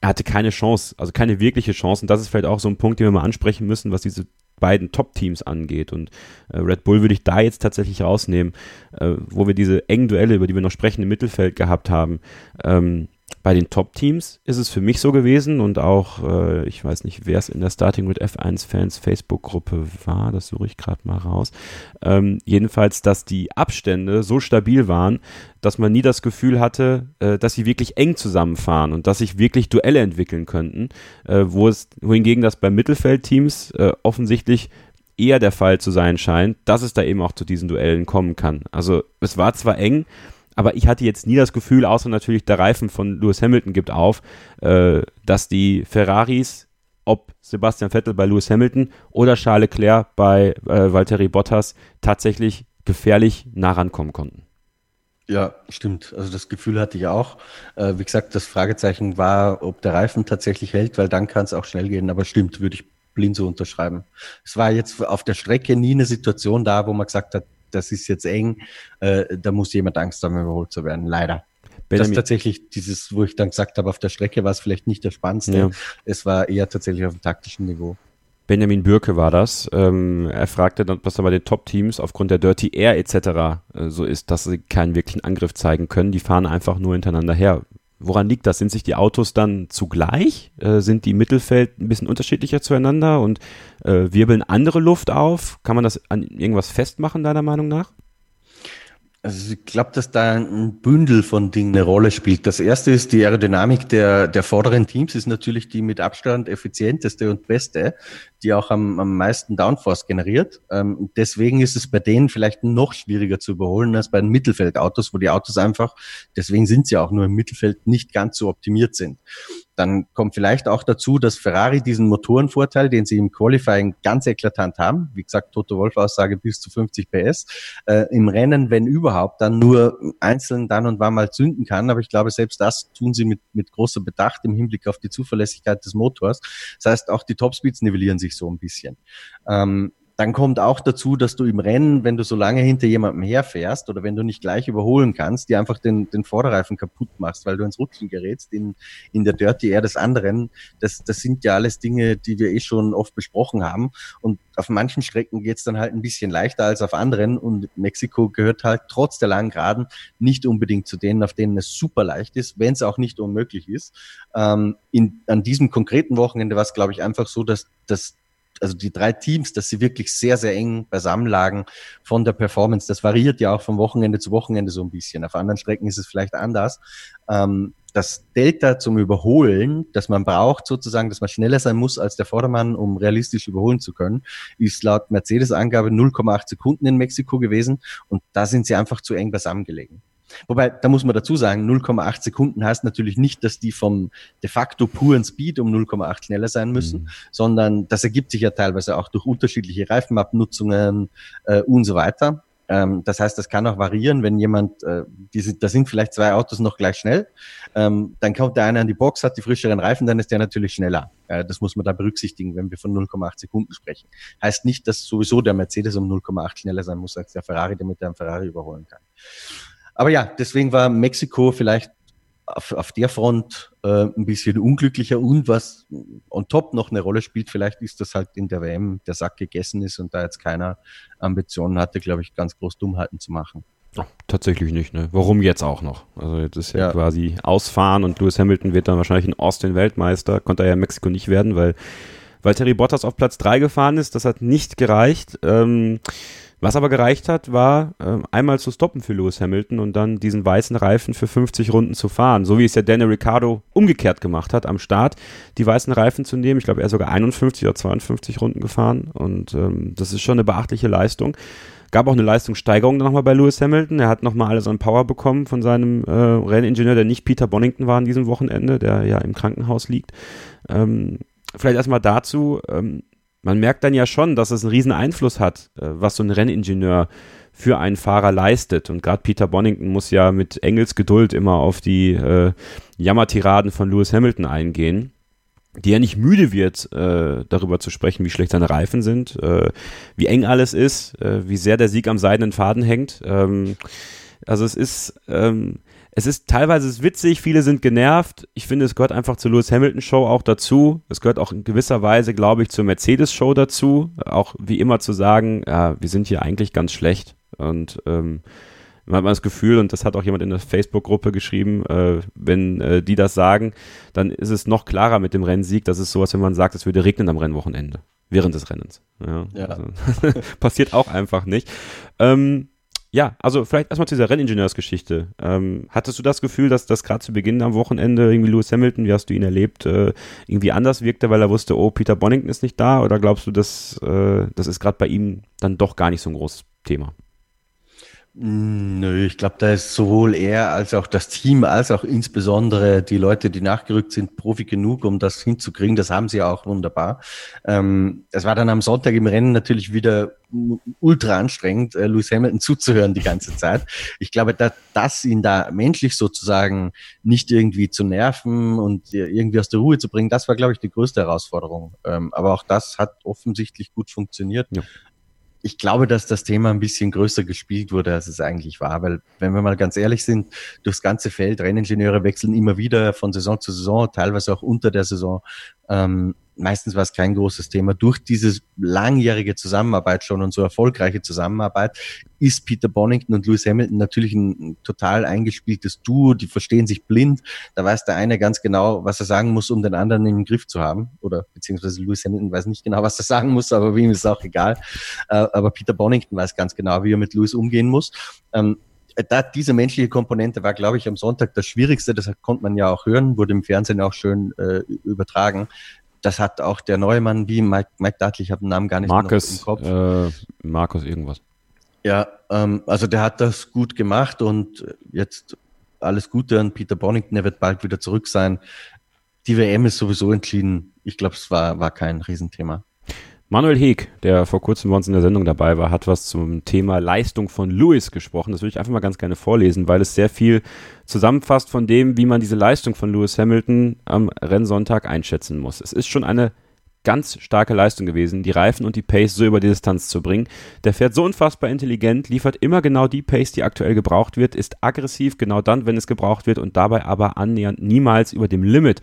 Er hatte keine Chance, also keine wirkliche Chance. Und das ist vielleicht auch so ein Punkt, den wir mal ansprechen müssen, was diese beiden Top-Teams angeht. Und äh, Red Bull würde ich da jetzt tatsächlich rausnehmen, äh, wo wir diese engen Duelle, über die wir noch sprechen, im Mittelfeld gehabt haben. Ähm, bei den Top-Teams ist es für mich so gewesen und auch, äh, ich weiß nicht, wer es in der Starting with F1-Fans Facebook-Gruppe war, das suche ich gerade mal raus. Ähm, jedenfalls, dass die Abstände so stabil waren, dass man nie das Gefühl hatte, äh, dass sie wirklich eng zusammenfahren und dass sich wirklich Duelle entwickeln könnten, äh, wo es, wohingegen das bei Mittelfeldteams äh, offensichtlich eher der Fall zu sein scheint, dass es da eben auch zu diesen Duellen kommen kann. Also es war zwar eng, aber ich hatte jetzt nie das Gefühl, außer natürlich der Reifen von Lewis Hamilton gibt auf, äh, dass die Ferraris, ob Sebastian Vettel bei Lewis Hamilton oder Charles Leclerc bei äh, Valtteri Bottas, tatsächlich gefährlich nah rankommen konnten. Ja, stimmt. Also das Gefühl hatte ich auch. Äh, wie gesagt, das Fragezeichen war, ob der Reifen tatsächlich hält, weil dann kann es auch schnell gehen. Aber stimmt, würde ich blind so unterschreiben. Es war jetzt auf der Strecke nie eine Situation da, wo man gesagt hat, das ist jetzt eng, äh, da muss jemand Angst haben, überholt zu werden, leider. Benjamin. Das ist tatsächlich dieses, wo ich dann gesagt habe, auf der Strecke war es vielleicht nicht der spannendste. Ja. Es war eher tatsächlich auf dem taktischen Niveau. Benjamin Bürke war das. Ähm, er fragte, was da bei den Top-Teams aufgrund der Dirty Air etc. Äh, so ist, dass sie keinen wirklichen Angriff zeigen können. Die fahren einfach nur hintereinander her. Woran liegt das? Sind sich die Autos dann zugleich? Äh, sind die Mittelfeld ein bisschen unterschiedlicher zueinander und äh, wirbeln andere Luft auf? Kann man das an irgendwas festmachen, deiner Meinung nach? Also ich glaube, dass da ein Bündel von Dingen eine Rolle spielt. Das erste ist die Aerodynamik der, der vorderen Teams ist natürlich die mit Abstand effizienteste und beste, die auch am, am meisten Downforce generiert. Ähm, deswegen ist es bei denen vielleicht noch schwieriger zu überholen als bei den Mittelfeldautos, wo die Autos einfach, deswegen sind sie auch nur im Mittelfeld, nicht ganz so optimiert sind. Dann kommt vielleicht auch dazu, dass Ferrari diesen Motorenvorteil, den sie im Qualifying ganz eklatant haben, wie gesagt, Toto Wolf Aussage bis zu 50 PS, äh, im Rennen, wenn überhaupt, dann nur einzeln dann und wann mal zünden kann. Aber ich glaube, selbst das tun sie mit, mit großer Bedacht im Hinblick auf die Zuverlässigkeit des Motors. Das heißt, auch die Topspeeds nivellieren sich so ein bisschen. Ähm, Dann kommt auch dazu, dass du im Rennen, wenn du so lange hinter jemandem herfährst oder wenn du nicht gleich überholen kannst, dir einfach den, den Vorderreifen kaputt machst, weil du ins Rutschen gerätst in, in der Dirty Air des anderen. Das, das sind ja alles Dinge, die wir eh schon oft besprochen haben. Und auf manchen Strecken geht's dann halt ein bisschen leichter als auf anderen. Und Mexiko gehört halt trotz der langen Geraden nicht unbedingt zu denen, auf denen es super leicht ist, wenn es auch nicht unmöglich ist. Ähm, in, an diesem konkreten Wochenende war es, glaube ich, einfach so, dass, dass also die drei Teams, dass sie wirklich sehr, sehr eng beisammen lagen von der Performance. Das variiert ja auch von Wochenende zu Wochenende so ein bisschen. Auf anderen Strecken ist es vielleicht anders. Ähm, das Delta zum Überholen, das man braucht, sozusagen, dass man schneller sein muss als der Vordermann, um realistisch überholen zu können, ist laut Mercedes-Angabe 0,8 Sekunden in Mexiko gewesen. Und da sind sie einfach zu eng beisammen gelegen. Wobei, da muss man dazu sagen, 0,8 Sekunden heißt natürlich nicht, dass die vom de facto puren Speed um 0,8 schneller sein müssen, mhm. sondern das ergibt sich ja teilweise auch durch unterschiedliche Reifenabnutzungen äh, und so weiter. Ähm, das heißt, das kann auch variieren, wenn jemand, äh, diese, da sind vielleicht zwei Autos noch gleich schnell, ähm, dann kommt der eine an die Box, hat die frischeren Reifen, dann ist der natürlich schneller. Äh, das muss man da berücksichtigen, wenn wir von 0,8 Sekunden sprechen. Heißt nicht, dass sowieso der Mercedes um 0,8 schneller sein muss als der Ferrari, damit er einen Ferrari überholen kann. Aber ja, deswegen war Mexiko vielleicht auf, auf der Front äh, ein bisschen unglücklicher und was on top noch eine Rolle spielt, vielleicht ist das halt in der WM der Sack gegessen ist und da jetzt keiner Ambitionen hatte, glaube ich, ganz groß Dummheiten zu machen. Ja, tatsächlich nicht, ne? Warum jetzt auch noch? Also jetzt ist ja, ja, quasi ausfahren und Lewis Hamilton wird dann wahrscheinlich in Austin Weltmeister, konnte er ja in Mexiko nicht werden, weil, weil Terry Bottas auf Platz 3 gefahren ist, das hat nicht gereicht. Ähm, was aber gereicht hat, war äh, einmal zu stoppen für Lewis Hamilton und dann diesen weißen Reifen für 50 Runden zu fahren. So wie es ja Daniel Ricciardo umgekehrt gemacht hat am Start, die weißen Reifen zu nehmen. Ich glaube, er ist sogar 51 oder 52 Runden gefahren und ähm, das ist schon eine beachtliche Leistung. Gab auch eine Leistungssteigerung dann nochmal bei Lewis Hamilton. Er hat nochmal alles an Power bekommen von seinem äh, Renningenieur, der nicht Peter Bonington war an diesem Wochenende, der ja im Krankenhaus liegt. Ähm, vielleicht erstmal dazu. Ähm, man merkt dann ja schon, dass es einen riesen Einfluss hat, äh, was so ein Renningenieur für einen Fahrer leistet. Und gerade Peter Bonington muss ja mit Engels Geduld immer auf die äh, Jammertiraden von Lewis Hamilton eingehen, die er nicht müde wird, äh, darüber zu sprechen, wie schlecht seine Reifen sind, äh, wie eng alles ist, äh, wie sehr der Sieg am seidenen Faden hängt. Ähm, also es ist, ähm, es ist teilweise witzig, viele sind genervt. Ich finde, es gehört einfach zur Lewis Hamilton Show auch dazu. Es gehört auch in gewisser Weise, glaube ich, zur Mercedes Show dazu. Auch wie immer zu sagen, ja, wir sind hier eigentlich ganz schlecht. Und ähm, man hat das Gefühl, und das hat auch jemand in der Facebook-Gruppe geschrieben, äh, wenn äh, die das sagen, dann ist es noch klarer mit dem Rennsieg. Das ist sowas, wenn man sagt, es würde regnen am Rennwochenende. Während des Rennens. Ja, ja. Also, passiert auch einfach nicht. Ähm, ja, also vielleicht erstmal zu dieser Renningenieursgeschichte. Ähm, hattest du das Gefühl, dass das gerade zu Beginn am Wochenende irgendwie Lewis Hamilton, wie hast du ihn erlebt, äh, irgendwie anders wirkte, weil er wusste, oh, Peter Bonington ist nicht da? Oder glaubst du, dass äh, das ist gerade bei ihm dann doch gar nicht so ein großes Thema? Nö, ich glaube, da ist sowohl er als auch das Team, als auch insbesondere die Leute, die nachgerückt sind, Profi genug, um das hinzukriegen. Das haben sie auch wunderbar. Ähm, es war dann am Sonntag im Rennen natürlich wieder ultra anstrengend, äh, Lewis Hamilton zuzuhören die ganze Zeit. Ich glaube, dass das ihn da menschlich sozusagen nicht irgendwie zu nerven und irgendwie aus der Ruhe zu bringen, das war, glaube ich, die größte Herausforderung. Ähm, aber auch das hat offensichtlich gut funktioniert. Ja ich glaube, dass das Thema ein bisschen größer gespielt wurde, als es eigentlich war. Weil, wenn wir mal ganz ehrlich sind, durchs ganze Feld, Renningenieure wechseln immer wieder von Saison zu Saison, teilweise auch unter der Saison. Ähm, meistens war es kein großes Thema. Durch diese langjährige Zusammenarbeit schon und so erfolgreiche Zusammenarbeit ist Peter Bonington und Lewis Hamilton natürlich ein total eingespieltes Duo. Die verstehen sich blind. Da weiß der eine ganz genau, was er sagen muss, um den anderen im Griff zu haben. Oder beziehungsweise Lewis Hamilton weiß nicht genau, was er sagen muss, aber ihm ist auch egal. Äh, aber Peter Bonington weiß ganz genau, wie er mit Lewis umgehen muss. Ähm, da, diese menschliche Komponente war, glaube ich, am Sonntag das Schwierigste. Das konnte man ja auch hören, wurde im Fernsehen auch schön äh, übertragen das hat auch der neue Mann wie Mike, Mike Dudley, ich habe den Namen gar nicht Marcus, im Kopf. Äh, Markus irgendwas. Ja, ähm, also der hat das gut gemacht und jetzt alles Gute an Peter Bonington, er wird bald wieder zurück sein. Die WM ist sowieso entschieden. Ich glaube, es war, war kein Riesenthema. Manuel Heeg, der vor kurzem bei uns in der Sendung dabei war, hat was zum Thema Leistung von Lewis gesprochen. Das würde ich einfach mal ganz gerne vorlesen, weil es sehr viel zusammenfasst von dem, wie man diese Leistung von Lewis Hamilton am Rennsonntag einschätzen muss. Es ist schon eine ganz starke Leistung gewesen, die Reifen und die Pace so über die Distanz zu bringen. Der fährt so unfassbar intelligent, liefert immer genau die Pace, die aktuell gebraucht wird, ist aggressiv genau dann, wenn es gebraucht wird und dabei aber annähernd niemals über dem Limit.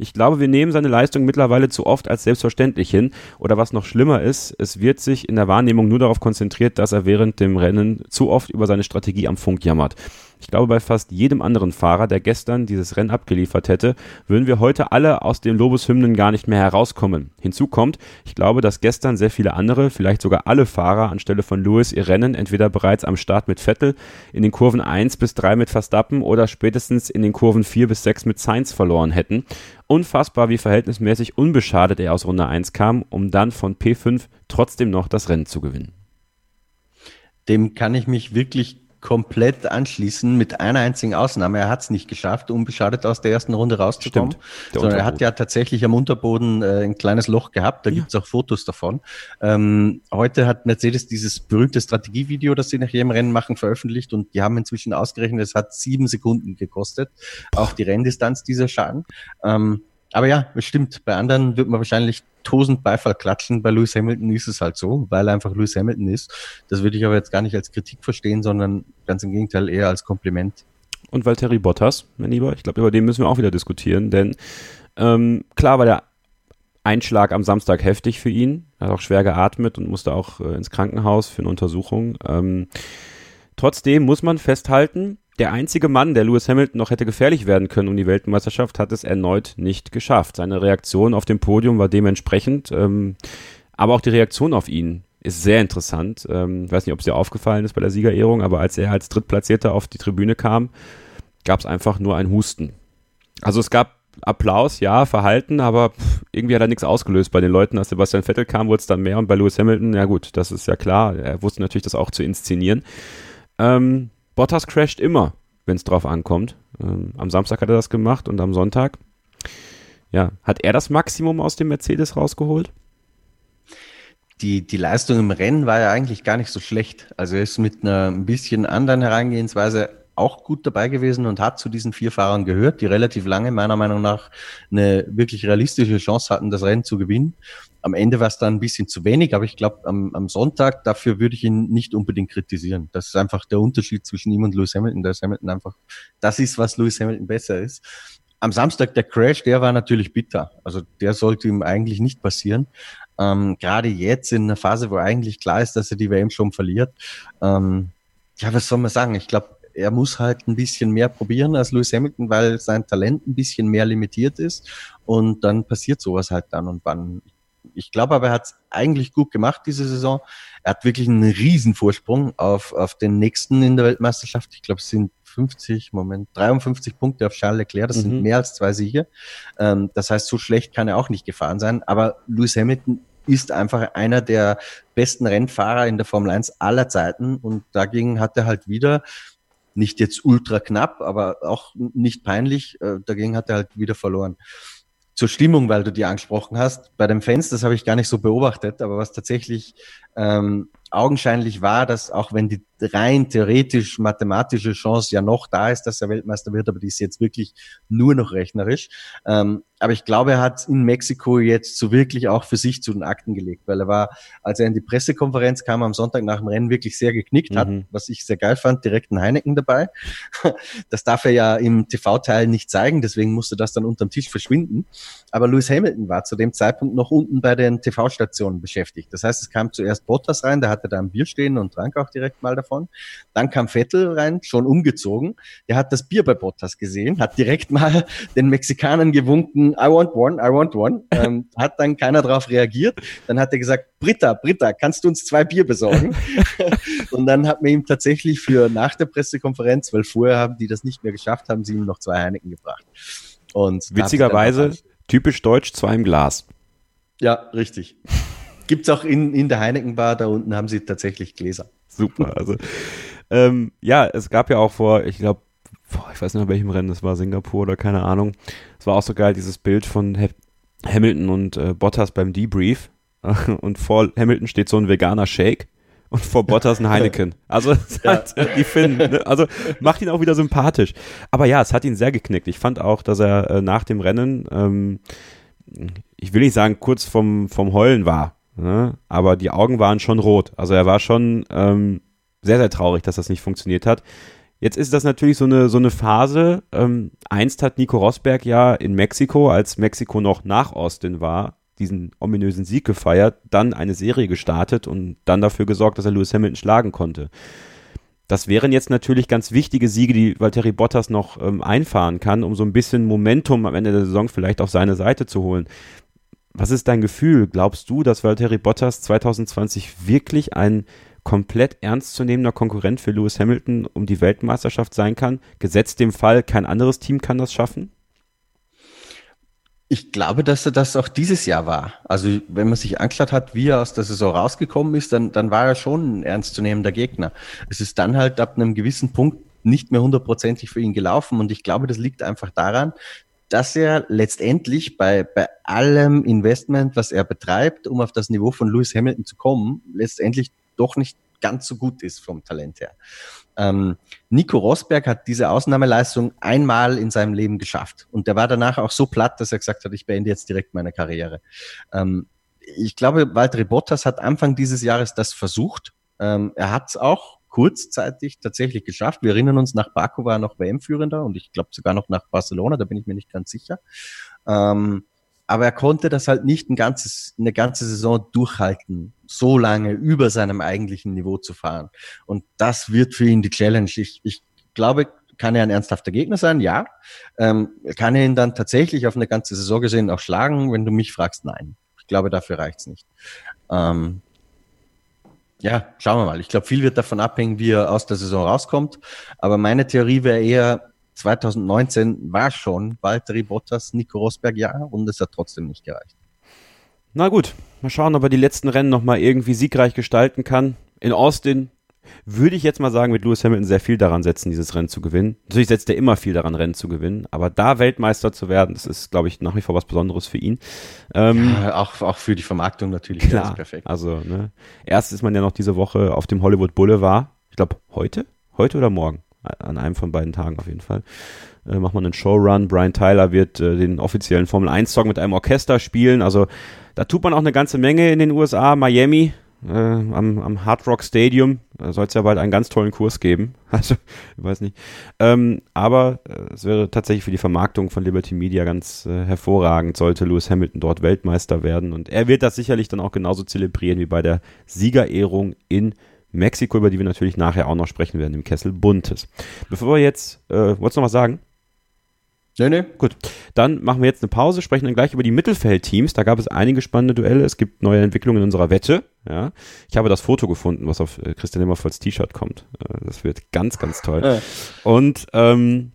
Ich glaube, wir nehmen seine Leistung mittlerweile zu oft als selbstverständlich hin. Oder was noch schlimmer ist, es wird sich in der Wahrnehmung nur darauf konzentriert, dass er während dem Rennen zu oft über seine Strategie am Funk jammert. Ich glaube, bei fast jedem anderen Fahrer, der gestern dieses Rennen abgeliefert hätte, würden wir heute alle aus den Lobeshymnen gar nicht mehr herauskommen. Hinzu kommt, ich glaube, dass gestern sehr viele andere, vielleicht sogar alle Fahrer anstelle von Lewis ihr Rennen entweder bereits am Start mit Vettel, in den Kurven 1 bis 3 mit Verstappen oder spätestens in den Kurven 4 bis 6 mit Sainz verloren hätten. Unfassbar, wie verhältnismäßig unbeschadet er aus Runde 1 kam, um dann von P5 trotzdem noch das Rennen zu gewinnen. Dem kann ich mich wirklich komplett anschließen, mit einer einzigen Ausnahme. Er hat es nicht geschafft, unbeschadet aus der ersten Runde rauszukommen. Sondern er hat ja tatsächlich am Unterboden äh, ein kleines Loch gehabt. Da ja. gibt es auch Fotos davon. Ähm, heute hat Mercedes dieses berühmte Strategievideo, das sie nach jedem Rennen machen, veröffentlicht und die haben inzwischen ausgerechnet, es hat sieben Sekunden gekostet. Auch die Renndistanz dieser Schaden. Ähm, aber ja, es stimmt. Bei anderen wird man wahrscheinlich tausend Beifall klatschen. Bei Lewis Hamilton ist es halt so, weil er einfach Lewis Hamilton ist. Das würde ich aber jetzt gar nicht als Kritik verstehen, sondern ganz im Gegenteil eher als Kompliment. Und Valtteri Bottas, mein Lieber, ich glaube, über den müssen wir auch wieder diskutieren, denn ähm, klar war der Einschlag am Samstag heftig für ihn. Er hat auch schwer geatmet und musste auch äh, ins Krankenhaus für eine Untersuchung. Ähm, trotzdem muss man festhalten, der einzige Mann, der Lewis Hamilton noch hätte gefährlich werden können um die Weltmeisterschaft, hat es erneut nicht geschafft. Seine Reaktion auf dem Podium war dementsprechend, ähm, aber auch die Reaktion auf ihn ist sehr interessant. Ähm, ich weiß nicht, ob es dir aufgefallen ist bei der Siegerehrung, aber als er als Drittplatzierter auf die Tribüne kam, gab es einfach nur ein Husten. Also es gab Applaus, ja, Verhalten, aber irgendwie hat er nichts ausgelöst bei den Leuten. Als Sebastian Vettel kam, wurde es dann mehr und bei Lewis Hamilton, ja gut, das ist ja klar. Er wusste natürlich, das auch zu inszenieren. Ähm, Bottas crasht immer, wenn es drauf ankommt. Ähm, am Samstag hat er das gemacht und am Sonntag. Ja, hat er das Maximum aus dem Mercedes rausgeholt? Die, die Leistung im Rennen war ja eigentlich gar nicht so schlecht. Also er ist mit einer ein bisschen anderen Herangehensweise auch gut dabei gewesen und hat zu diesen vier Fahrern gehört, die relativ lange meiner Meinung nach eine wirklich realistische Chance hatten, das Rennen zu gewinnen. Am Ende war es dann ein bisschen zu wenig, aber ich glaube, am, am Sonntag, dafür würde ich ihn nicht unbedingt kritisieren. Das ist einfach der Unterschied zwischen ihm und Lewis Hamilton. Da ist Hamilton einfach, das ist, was Lewis Hamilton besser ist. Am Samstag der Crash, der war natürlich bitter. Also der sollte ihm eigentlich nicht passieren. Ähm, Gerade jetzt in einer Phase, wo eigentlich klar ist, dass er die WM schon verliert. Ähm, ja, was soll man sagen? Ich glaube, er muss halt ein bisschen mehr probieren als Lewis Hamilton, weil sein Talent ein bisschen mehr limitiert ist. Und dann passiert sowas halt dann und wann. Ich glaube aber, er hat es eigentlich gut gemacht diese Saison. Er hat wirklich einen riesen Vorsprung auf, auf den nächsten in der Weltmeisterschaft. Ich glaube, es sind 50, Moment, 53 Punkte auf Charles Leclerc. Das mhm. sind mehr als zwei Siege. Ähm, das heißt, so schlecht kann er auch nicht gefahren sein. Aber Lewis Hamilton ist einfach einer der besten Rennfahrer in der Formel 1 aller Zeiten. Und dagegen hat er halt wieder nicht jetzt ultra knapp, aber auch nicht peinlich. Äh, dagegen hat er halt wieder verloren. Zur Stimmung, weil du die angesprochen hast, bei den Fans, das habe ich gar nicht so beobachtet, aber was tatsächlich ähm, augenscheinlich war, dass auch wenn die rein theoretisch mathematische Chance ja noch da ist, dass er Weltmeister wird, aber die ist jetzt wirklich nur noch rechnerisch. Ähm, aber ich glaube, er hat in Mexiko jetzt so wirklich auch für sich zu den Akten gelegt, weil er war, als er in die Pressekonferenz kam am Sonntag nach dem Rennen, wirklich sehr geknickt hat, mhm. was ich sehr geil fand, direkt ein Heineken dabei. Das darf er ja im TV-Teil nicht zeigen, deswegen musste das dann unterm Tisch verschwinden. Aber Lewis Hamilton war zu dem Zeitpunkt noch unten bei den TV-Stationen beschäftigt. Das heißt, es kam zuerst Bottas rein, der hatte da ein Bier stehen und trank auch direkt mal davon davon. Dann kam Vettel rein, schon umgezogen. Der hat das Bier bei Bottas gesehen, hat direkt mal den Mexikanern gewunken, I want one, I want one. Ähm, hat dann keiner darauf reagiert. Dann hat er gesagt, Britta, Britta, kannst du uns zwei Bier besorgen? und dann hat man ihm tatsächlich für nach der Pressekonferenz, weil vorher haben die das nicht mehr geschafft, haben sie ihm noch zwei Heineken gebracht. Und witzigerweise typisch deutsch, zwei im Glas. Ja, richtig. Gibt's auch in, in der Heineken Bar, da unten haben sie tatsächlich Gläser super. Also, ähm, ja, es gab ja auch vor, ich glaube, ich weiß nicht mehr welchem Rennen, das war Singapur oder keine Ahnung. Es war auch so geil, dieses Bild von ha Hamilton und äh, Bottas beim Debrief. und vor Hamilton steht so ein veganer Shake und vor Bottas ein Heineken. Also ja. halt, äh, die Finn, ne? also macht ihn auch wieder sympathisch. Aber ja, es hat ihn sehr geknickt. Ich fand auch, dass er äh, nach dem Rennen ähm, ich will nicht sagen, kurz vom, vom Heulen war, ne? aber die Augen waren schon rot. Also er war schon ähm, sehr, sehr traurig, dass das nicht funktioniert hat. Jetzt ist das natürlich so eine, so eine Phase. Ähm, einst hat Nico Rosberg ja in Mexiko, als Mexiko noch nach Austin war, diesen ominösen Sieg gefeiert, dann eine Serie gestartet und dann dafür gesorgt, dass er Lewis Hamilton schlagen konnte. Das wären jetzt natürlich ganz wichtige Siege, die Valtteri Bottas noch ähm, einfahren kann, um so ein bisschen Momentum am Ende der Saison vielleicht auf seine Seite zu holen. Was ist dein Gefühl? Glaubst du, dass Valtteri Bottas 2020 wirklich ein komplett ernstzunehmender Konkurrent für Lewis Hamilton um die Weltmeisterschaft sein kann? Gesetzt dem Fall, kein anderes Team kann das schaffen? Ich glaube, dass er das auch dieses Jahr war. Also wenn man sich angeschaut hat, wie er aus der Saison rausgekommen ist, dann, dann war er schon ein ernstzunehmender Gegner. Es ist dann halt ab einem gewissen Punkt nicht mehr hundertprozentig für ihn gelaufen. Und ich glaube, das liegt einfach daran, dass er letztendlich bei, bei allem Investment, was er betreibt, um auf das Niveau von Lewis Hamilton zu kommen, letztendlich doch nicht ganz so gut ist vom Talent her. Ähm, Nico Rosberg hat diese Ausnahmeleistung einmal in seinem Leben geschafft. Und der war danach auch so platt, dass er gesagt hat, ich beende jetzt direkt meine Karriere. Ähm, ich glaube, Valtteri Bottas hat Anfang dieses Jahres das versucht. Ähm, er hat es auch kurzzeitig tatsächlich geschafft. Wir erinnern uns, nach Baku war er noch WM-Führender und ich glaube sogar noch nach Barcelona, da bin ich mir nicht ganz sicher. Ähm, aber er konnte das halt nicht ein ganzes, eine ganze Saison durchhalten, so lange über seinem eigentlichen Niveau zu fahren. Und das wird für ihn die Challenge. Ich, ich glaube, kann er ein ernsthafter Gegner sein? Ja. Ähm, kann er ihn dann tatsächlich auf eine ganze Saison gesehen auch schlagen? Wenn du mich fragst, nein. Ich glaube, dafür reicht's nicht. Ähm, ja, schauen wir mal. Ich glaube, viel wird davon abhängen, wie er aus der Saison rauskommt. Aber meine Theorie wäre eher, 2019 war schon Valtteri Bottas, Nico Rosberg ja und es hat trotzdem nicht gereicht. Na gut, mal schauen, ob er die letzten Rennen nochmal irgendwie siegreich gestalten kann. In Austin würde ich jetzt mal sagen, mit Lewis Hamilton sehr viel daran setzen, dieses Rennen zu gewinnen. Natürlich setzt er immer viel daran, Rennen zu gewinnen, aber da Weltmeister zu werden, das ist, glaube ich, nach wie vor was Besonderes für ihn. Ähm, ja, auch, auch für die Vermarktung natürlich. Klar, perfekt. Also, ne, erst ist man ja noch diese Woche auf dem Hollywood Boulevard. Ich glaube, heute? Heute oder morgen? an einem von beiden Tagen auf jeden Fall. Äh, macht man einen Showrun. Brian Tyler wird äh, den offiziellen Formel 1 Song mit einem Orchester spielen. Also da tut man auch eine ganze Menge in den USA. Miami äh, am, am Hard Rock Stadium da soll es ja bald einen ganz tollen Kurs geben. Also, ich weiß nicht. Ähm, aber äh, es wäre tatsächlich für die Vermarktung von Liberty Media ganz äh, hervorragend, sollte Lewis Hamilton dort Weltmeister werden. Und er wird das sicherlich dann auch genauso zelebrieren wie bei der Siegerehrung in Mexiko, über die wir natürlich nachher auch noch sprechen werden, im Kessel Buntes. Bevor wir jetzt, äh, wolltest du noch was sagen? Nee, nee. Gut, dann machen wir jetzt eine Pause, sprechen dann gleich über die Mittelfeldteams. Da gab es einige spannende Duelle. Es gibt neue Entwicklungen in unserer Wette. Ja, ich habe das Foto gefunden, was auf äh, Christian Immervolls T-Shirt kommt. Äh, das wird ganz, ganz toll. Und ähm,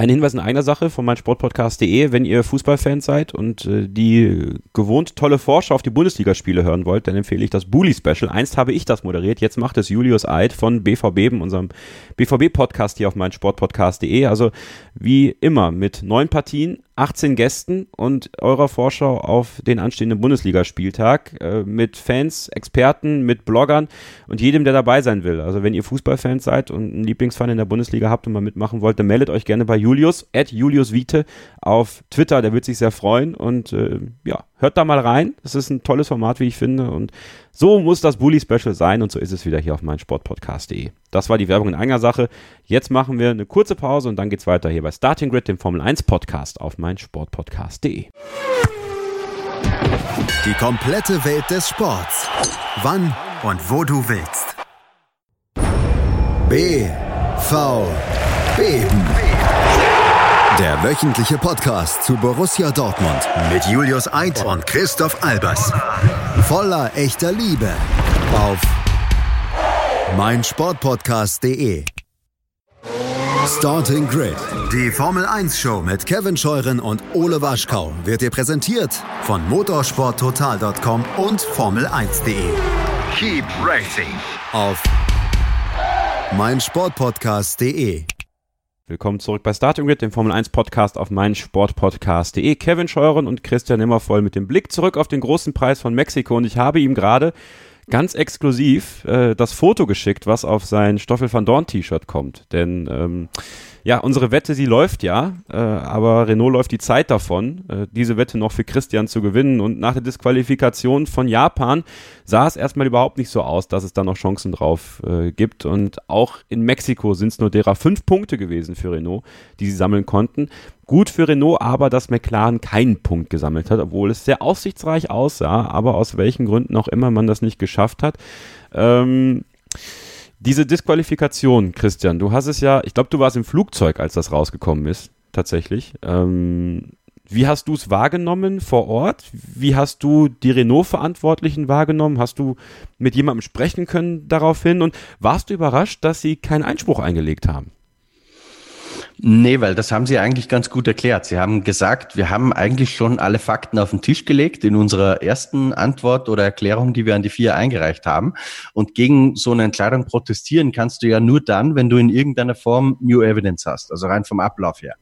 ein Hinweis in einer Sache von meinsportpodcast.de, wenn ihr Fußballfans seid und äh, die gewohnt tolle Vorschau auf die Bundesligaspiele hören wollt, dann empfehle ich das Bully Special. Einst habe ich das moderiert, jetzt macht es Julius Eid von BVB, unserem BVB-Podcast hier auf meinsportpodcast.de. Also wie immer mit neun Partien, 18 Gästen und eurer Vorschau auf den anstehenden Bundesligaspieltag äh, mit Fans, Experten, mit Bloggern und jedem, der dabei sein will. Also wenn ihr Fußballfans seid und einen Lieblingsfan in der Bundesliga habt und mal mitmachen wollt, dann meldet euch gerne bei Julius, at Julius Wiete auf Twitter, der wird sich sehr freuen und äh, ja, hört da mal rein. Das ist ein tolles Format, wie ich finde und so muss das Bully Special sein und so ist es wieder hier auf meinsportpodcast.de. Das war die Werbung in einer Sache. Jetzt machen wir eine kurze Pause und dann geht's weiter hier bei Starting Grid, dem Formel 1 Podcast auf meinsportpodcast.de. Die komplette Welt des Sports. Wann und wo du willst. B V Beben. Der wöchentliche Podcast zu Borussia Dortmund mit Julius Eid und Christoph Albers. Voller echter Liebe auf meinsportpodcast.de. Starting Grid, die Formel 1 Show mit Kevin Scheuren und Ole Waschkau wird dir präsentiert von motorsporttotal.com und Formel1.de. Keep racing. Auf meinsportpodcast.de. Willkommen zurück bei Starting Grid, dem Formel 1 Podcast auf meinsportpodcast.de. Kevin Scheuren und Christian Immervoll mit dem Blick zurück auf den großen Preis von Mexiko und ich habe ihm gerade ganz exklusiv äh, das Foto geschickt, was auf sein Stoffel van Dorn T-Shirt kommt. Denn ähm, Ja, unsere Wette, sie läuft ja, äh, aber Renault läuft die Zeit davon, äh, diese Wette noch für Christian zu gewinnen. Und nach der Disqualifikation von Japan sah es erstmal überhaupt nicht so aus, dass es da noch Chancen drauf äh, gibt. Und auch in Mexiko sind es nur derer fünf Punkte gewesen für Renault, die sie sammeln konnten. Gut für Renault, aber dass McLaren keinen Punkt gesammelt hat, obwohl es sehr aussichtsreich aussah, aber aus welchen Gründen auch immer man das nicht geschafft hat. Ähm, diese Disqualifikation, Christian, du hast es ja, ich glaube, du warst im Flugzeug, als das rausgekommen ist, tatsächlich. Ähm, wie hast du es wahrgenommen vor Ort? Wie hast du die Renault-Verantwortlichen wahrgenommen? Hast du mit jemandem sprechen können daraufhin? Und warst du überrascht, dass sie keinen Einspruch eingelegt haben? Nee, weil das haben Sie eigentlich ganz gut erklärt. Sie haben gesagt, wir haben eigentlich schon alle Fakten auf den Tisch gelegt in unserer ersten Antwort oder Erklärung, die wir an die vier eingereicht haben. Und gegen so eine Entscheidung protestieren kannst du ja nur dann, wenn du in irgendeiner Form New Evidence hast, also rein vom Ablauf her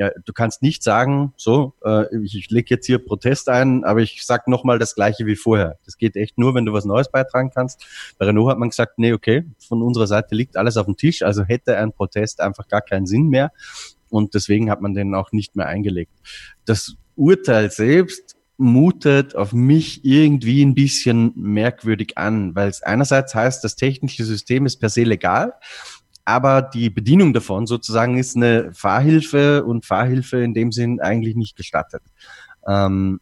ja, du kannst nicht sagen, so, äh, ich, ich lege jetzt hier Protest ein, aber ich sag nochmal das gleiche wie vorher. Das geht echt nur, wenn du was Neues beitragen kannst. Bei Renault hat man gesagt, nee, okay, von unserer Seite liegt alles auf dem Tisch, also hätte ein Protest einfach gar keinen Sinn mehr. Und deswegen hat man den auch nicht mehr eingelegt. Das Urteil selbst mutet auf mich irgendwie ein bisschen merkwürdig an, weil es einerseits heißt, das technische System ist per se legal aber die Bedienung davon sozusagen ist eine Fahrhilfe und Fahrhilfe in dem Sinn eigentlich nicht gestattet. Ähm,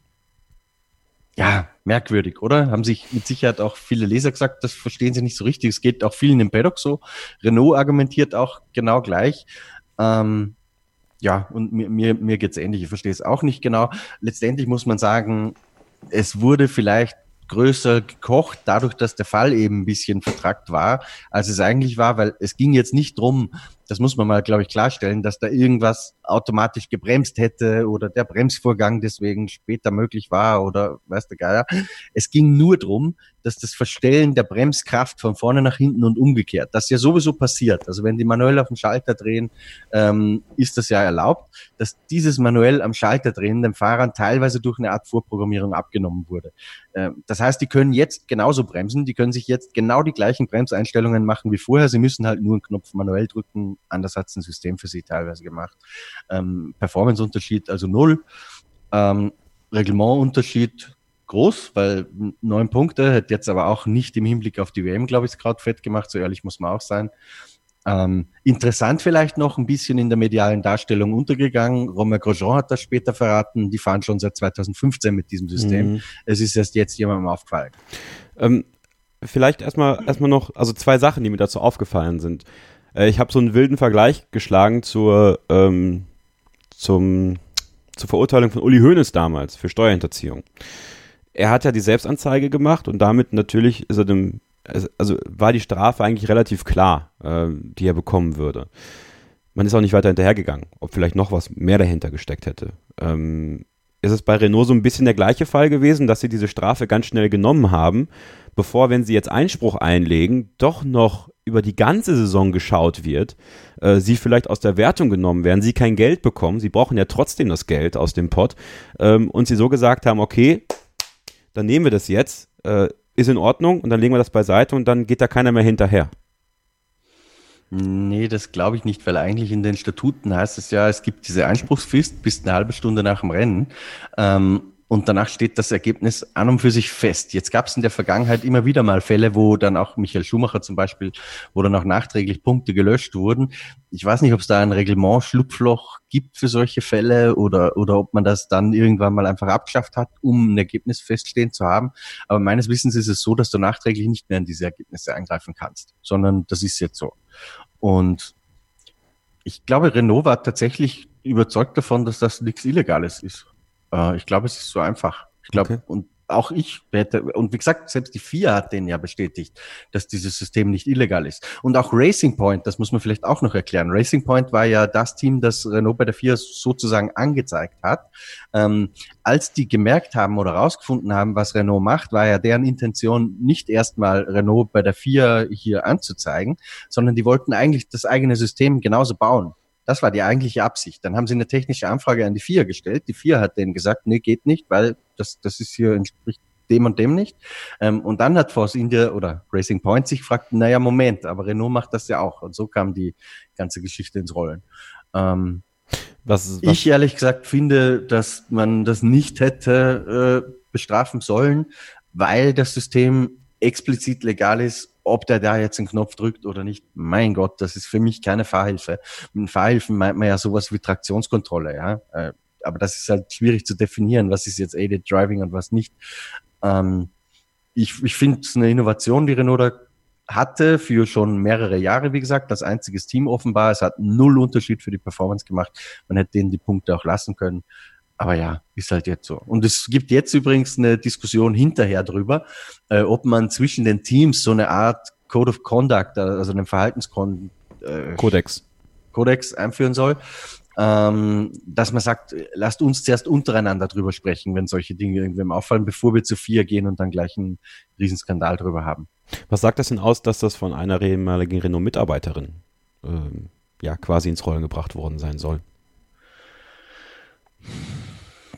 ja, merkwürdig, oder? Haben sich mit Sicherheit auch viele Leser gesagt, das verstehen sie nicht so richtig. Es geht auch vielen im Paddock so. Renault argumentiert auch genau gleich. Ähm, ja, und mir, mir, mir geht's ähnlich. Ich verstehe es auch nicht genau. Letztendlich muss man sagen, es wurde vielleicht größer gekocht, dadurch, dass der Fall eben ein bisschen vertrackt war, als es eigentlich war, weil es ging jetzt nicht drum, das muss man mal, glaube ich, klarstellen, dass da irgendwas automatisch gebremst hätte oder der Bremsvorgang deswegen später möglich war oder weiß der Geier. Es ging nur drum, dass das Verstellen der Bremskraft von vorne nach hinten und umgekehrt, das ja sowieso passiert. Also wenn die manuell auf den Schalter drehen, ähm, ist das ja erlaubt, dass dieses manuell am Schalter drehen den Fahrern teilweise durch eine Art Vorprogrammierung abgenommen wurde. Ähm, das heißt, die können jetzt genauso bremsen, die können sich jetzt genau die gleichen Bremseinstellungen machen wie vorher. Sie müssen halt nur einen Knopf manuell drücken anders hat es ein System für sie teilweise gemacht. Ähm, Performance-Unterschied also null. Ähm, Reglementunterschied groß, weil neun Punkte hätte jetzt aber auch nicht im Hinblick auf die WM, glaube ich, gerade fett gemacht, so ehrlich muss man auch sein. Ähm, interessant vielleicht noch ein bisschen in der medialen Darstellung untergegangen. Romain Grosjean hat das später verraten. Die fahren schon seit 2015 mit diesem System. Mhm. Es ist erst jetzt jemandem aufgefallen. Ähm, vielleicht erstmal erstmal noch, also zwei Sachen, die mir dazu aufgefallen sind. Äh, ich habe so einen wilden Vergleich geschlagen zur, ähm, zum, zur Verurteilung von Uli Hoeneß damals für Steuerhinterziehung. Er hat ja die Selbstanzeige gemacht und damit natürlich ist er dem, also war die Strafe eigentlich relativ klar, äh, die er bekommen würde. Man ist auch nicht weiter hinterhergegangen, ob vielleicht noch was mehr dahinter gesteckt hätte. Ähm, ist es bei Renault so ein bisschen der gleiche Fall gewesen, dass sie diese Strafe ganz schnell genommen haben, bevor, wenn sie jetzt Einspruch einlegen, doch noch über die ganze Saison geschaut wird, äh, sie vielleicht aus der Wertung genommen werden, sie kein Geld bekommen, sie brauchen ja trotzdem das Geld aus dem Pot ähm, und sie so gesagt haben, okay, dann nehmen wir das jetzt, äh, ist in Ordnung und dann legen wir das beiseite und dann geht da keiner mehr hinterher. Nee, das glaube ich nicht, weil eigentlich in den Statuten heißt es ja, es gibt diese Einspruchsfrist bis eine halbe Stunde nach dem Rennen. Ähm, und danach steht das Ergebnis an und für sich fest. Jetzt gab es in der Vergangenheit immer wieder mal Fälle, wo dann auch Michael Schumacher zum Beispiel, wo dann auch nachträglich Punkte gelöscht wurden. Ich weiß nicht, ob es da ein Reglement-Schlupfloch gibt für solche Fälle oder, oder ob man das dann irgendwann mal einfach abgeschafft hat, um ein Ergebnis feststehen zu haben. Aber meines Wissens ist es so, dass du nachträglich nicht mehr in diese Ergebnisse eingreifen kannst, sondern das ist jetzt so. Und ich glaube, Renault war tatsächlich überzeugt davon, dass das nichts Illegales ist. Äh, ich glaube, es ist so einfach. Ich glaube, okay. und auch ich hätte, und wie gesagt, selbst die FIA hat den ja bestätigt, dass dieses System nicht illegal ist. Und auch Racing Point, das muss man vielleicht auch noch erklären. Racing Point war ja das Team, das Renault bei der FIA sozusagen angezeigt hat. Ähm, als die gemerkt haben oder rausgefunden haben, was Renault macht, war ja deren Intention nicht erstmal Renault bei der FIA hier anzuzeigen, sondern die wollten eigentlich das eigene System genauso bauen. Das war die eigentliche Absicht. Dann haben sie eine technische Anfrage an die FIA gestellt. Die FIA hat denen gesagt, nee, geht nicht, weil das, das ist hier entspricht dem und dem nicht. Ähm, und dann hat Force India oder Racing Point sich gefragt, naja, Moment, aber Renault macht das ja auch. Und so kam die ganze Geschichte ins Rollen. Ähm, was, was? Ich ehrlich gesagt finde, dass man das nicht hätte äh, bestrafen sollen, weil das System explizit legal ist, ob der da jetzt einen Knopf drückt oder nicht. Mein Gott, das ist für mich keine Fahrhilfe. Mit Fahrhilfen meint man ja sowas wie Traktionskontrolle, ja. Äh, aber das ist halt schwierig zu definieren, was ist jetzt Aided Driving und was nicht. Ähm, ich ich finde es eine Innovation, die Renault da hatte für schon mehrere Jahre, wie gesagt, das einziges Team offenbar. Es hat null Unterschied für die Performance gemacht. Man hätte denen die Punkte auch lassen können. Aber ja, ist halt jetzt so. Und es gibt jetzt übrigens eine Diskussion hinterher drüber, äh, ob man zwischen den Teams so eine Art Code of Conduct, also einen Verhaltenskodex äh, Kodex. Kodex einführen soll ähm, dass man sagt, lasst uns zuerst untereinander drüber sprechen, wenn solche Dinge irgendwem auffallen, bevor wir zu vier gehen und dann gleich einen Riesenskandal drüber haben. Was sagt das denn aus, dass das von einer ehemaligen Renault-Mitarbeiterin ähm, ja quasi ins Rollen gebracht worden sein soll?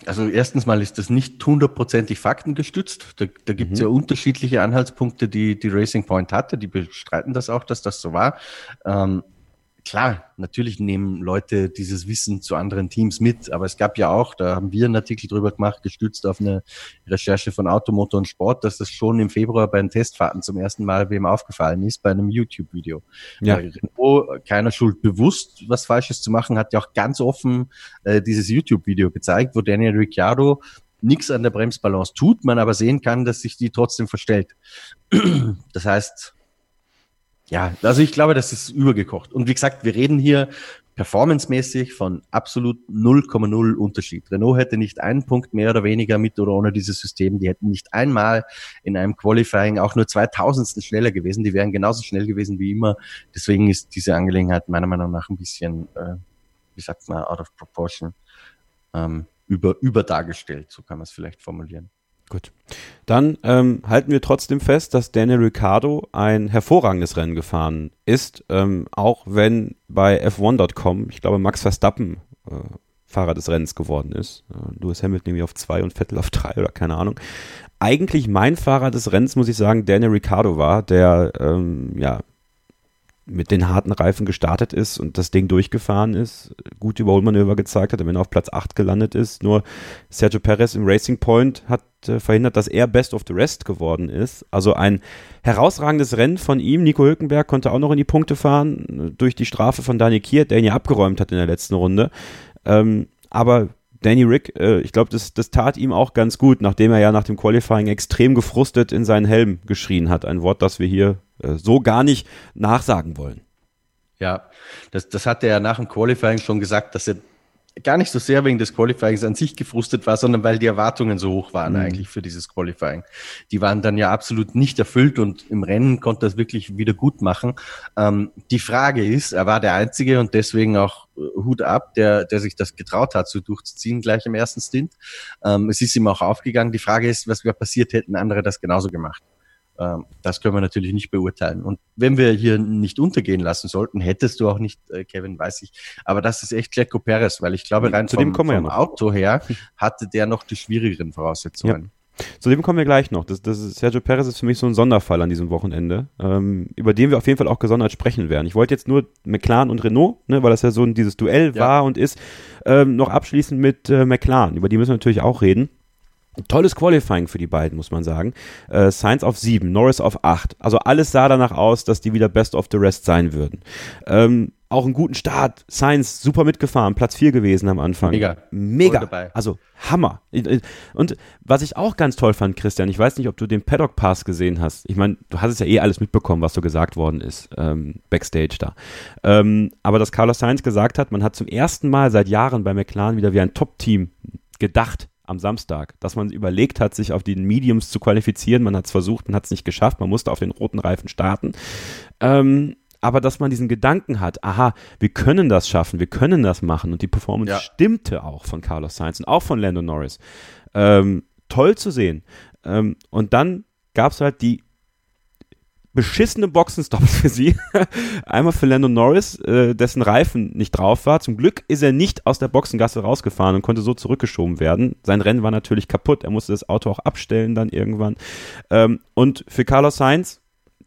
Also erstens mal ist das nicht hundertprozentig faktengestützt. Da, da gibt es mhm. ja unterschiedliche Anhaltspunkte, die die Racing Point hatte. Die bestreiten das auch, dass das so war. Ähm, klar, natürlich nehmen Leute dieses Wissen zu anderen Teams mit, aber es gab ja auch, da haben wir einen Artikel drüber gemacht, gestützt auf eine Recherche von Automotor und Sport, dass das schon im Februar bei den Testfahrten zum ersten Mal wem aufgefallen ist, bei einem YouTube-Video. Ja. Renault, keiner Schuld bewusst, was Falsches zu machen, hat ja auch ganz offen äh, dieses YouTube-Video gezeigt, wo Daniel Ricciardo nichts an der Bremsbalance tut, man aber sehen kann, dass sich die trotzdem verstellt. Das heißt, ja, also ich glaube, das ist übergekocht. Und wie gesagt, wir reden hier performancemäßig von absolut 0,0 Unterschied. Renault hätte nicht einen Punkt mehr oder weniger mit oder ohne dieses System. Die hätten nicht einmal in einem Qualifying auch nur 2000 schneller gewesen. Die wären genauso schnell gewesen wie immer. Deswegen ist diese Angelegenheit meiner Meinung nach ein bisschen, äh, wie sagt man, out of proportion, ähm, über, überdargestellt. So kann man es vielleicht formulieren. Gut. Dann ähm, halten wir trotzdem fest, dass Daniel Ricciardo ein hervorragendes Rennen gefahren ist, ähm, auch wenn bei F1.com, ich glaube, Max Verstappen äh, Fahrer des Rennens geworden ist. Äh, Lewis Hamilton nämlich auf zwei und Vettel auf drei oder keine Ahnung. Eigentlich mein Fahrer des Rennens, muss ich sagen, Daniel Ricciardo war, der ähm, ja mit den harten Reifen gestartet ist und das Ding durchgefahren ist, gute Überholmanöver gezeigt hat, wenn er auf Platz 8 gelandet ist. Nur Sergio Perez im Racing Point hat äh, verhindert, dass er Best of the Rest geworden ist. Also ein herausragendes Rennen von ihm. Nico Hülkenberg konnte auch noch in die Punkte fahren, durch die Strafe von Daniel Kiert, der ihn ja abgeräumt hat in der letzten Runde. Ähm, aber Danny Rick, äh, ich glaube, das, das tat ihm auch ganz gut, nachdem er ja nach dem Qualifying extrem gefrustet in seinen Helm geschrien hat. Ein Wort, das wir hier äh, so gar nicht nachsagen wollen. Ja, das, das hat er ja nach dem Qualifying schon gesagt, dass er gar nicht so sehr wegen des Qualifyings an sich gefrustet war, sondern weil die Erwartungen so hoch waren mhm. eigentlich für dieses Qualifying. Die waren dann ja absolut nicht erfüllt und im Rennen konnte das wirklich wieder gut machen. Ähm, die Frage ist, er war der Einzige und deswegen auch äh, Hut ab, der, der sich das getraut hat, so durchzuziehen gleich im ersten Stint. Ähm, es ist ihm auch aufgegangen. Die Frage ist, was wäre passiert, hätten andere das genauso gemacht. Ähm, das können wir natürlich nicht beurteilen. Und wenn wir hier nicht untergehen lassen sollten, hättest du auch nicht, äh, Kevin, weiß ich. Aber das ist echt Checo Perez, weil ich glaube, rein Zu vom, vom ja Auto her hatte der noch die schwierigeren Voraussetzungen. Ja. Zu dem kommen wir gleich noch. Das, das ist, Sergio Perez ist für mich so ein Sonderfall an diesem Wochenende, ähm, über den wir auf jeden Fall auch gesondert sprechen werden. Ich wollte jetzt nur McLaren und Renault, ne, weil das ja so ein, dieses Duell ja. war und ist, ähm, noch abschließen mit äh, McLaren. Über die müssen wir natürlich auch reden. Tolles Qualifying für die beiden, muss man sagen. Äh, Sainz auf 7, Norris auf 8. Also alles sah danach aus, dass die wieder Best of the Rest sein würden. Ähm, auch einen guten Start. Sainz super mitgefahren, Platz 4 gewesen am Anfang. Mega. Mega. Also Hammer. Und was ich auch ganz toll fand, Christian, ich weiß nicht, ob du den Paddock Pass gesehen hast. Ich meine, du hast es ja eh alles mitbekommen, was so gesagt worden ist, ähm, Backstage da. Ähm, aber dass Carlos Sainz gesagt hat, man hat zum ersten Mal seit Jahren bei McLaren wieder wie ein Top-Team gedacht am Samstag, dass man überlegt hat, sich auf die Mediums zu qualifizieren. Man hat es versucht, man hat es nicht geschafft, man musste auf den roten Reifen starten. Ähm, aber dass man diesen Gedanken hat, aha, wir können das schaffen, wir können das machen und die Performance ja. stimmte auch von Carlos Sainz und auch von Lando Norris. Ähm, toll zu sehen. Ähm, und dann gab es halt die beschissene Boxenstops für sie. Einmal für Lando Norris, äh, dessen Reifen nicht drauf war. Zum Glück ist er nicht aus der Boxengasse rausgefahren und konnte so zurückgeschoben werden. Sein Rennen war natürlich kaputt. Er musste das Auto auch abstellen dann irgendwann. Ähm, und für Carlos Sainz,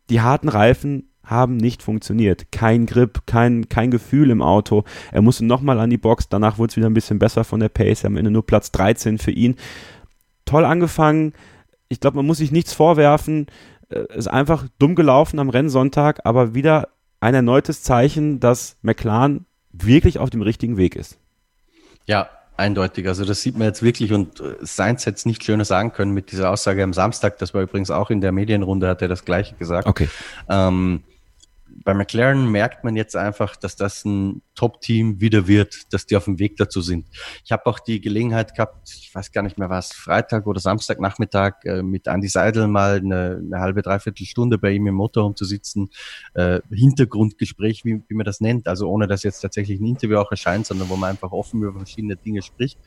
die harten Reifen haben nicht funktioniert. Kein Grip, kein, kein Gefühl im Auto. Er musste nochmal an die Box. Danach wurde es wieder ein bisschen besser von der Pace. Am Ende nur Platz 13 für ihn. Toll angefangen. Ich glaube, man muss sich nichts vorwerfen ist einfach dumm gelaufen am Rennsonntag, aber wieder ein erneutes Zeichen, dass McLaren wirklich auf dem richtigen Weg ist. Ja, eindeutig. Also das sieht man jetzt wirklich und äh, Sainz hätte es nicht schöner sagen können mit dieser Aussage am Samstag. Das war übrigens auch in der Medienrunde, hat er das gleiche gesagt. Okay. Ähm, bei McLaren merkt man jetzt einfach, dass das ein Top-Team wieder wird, dass die auf dem Weg dazu sind. Ich habe auch die Gelegenheit gehabt, ich weiß gar nicht mehr was, Freitag oder Samstagnachmittag äh, mit Andy Seidel mal eine, eine, halbe, dreiviertel Stunde bei ihm im Motorhome zu sitzen, äh, Hintergrundgespräch, wie, wie man das nennt, also ohne dass jetzt tatsächlich ein Interview auch erscheint, sondern wo man einfach offen über verschiedene Dinge spricht.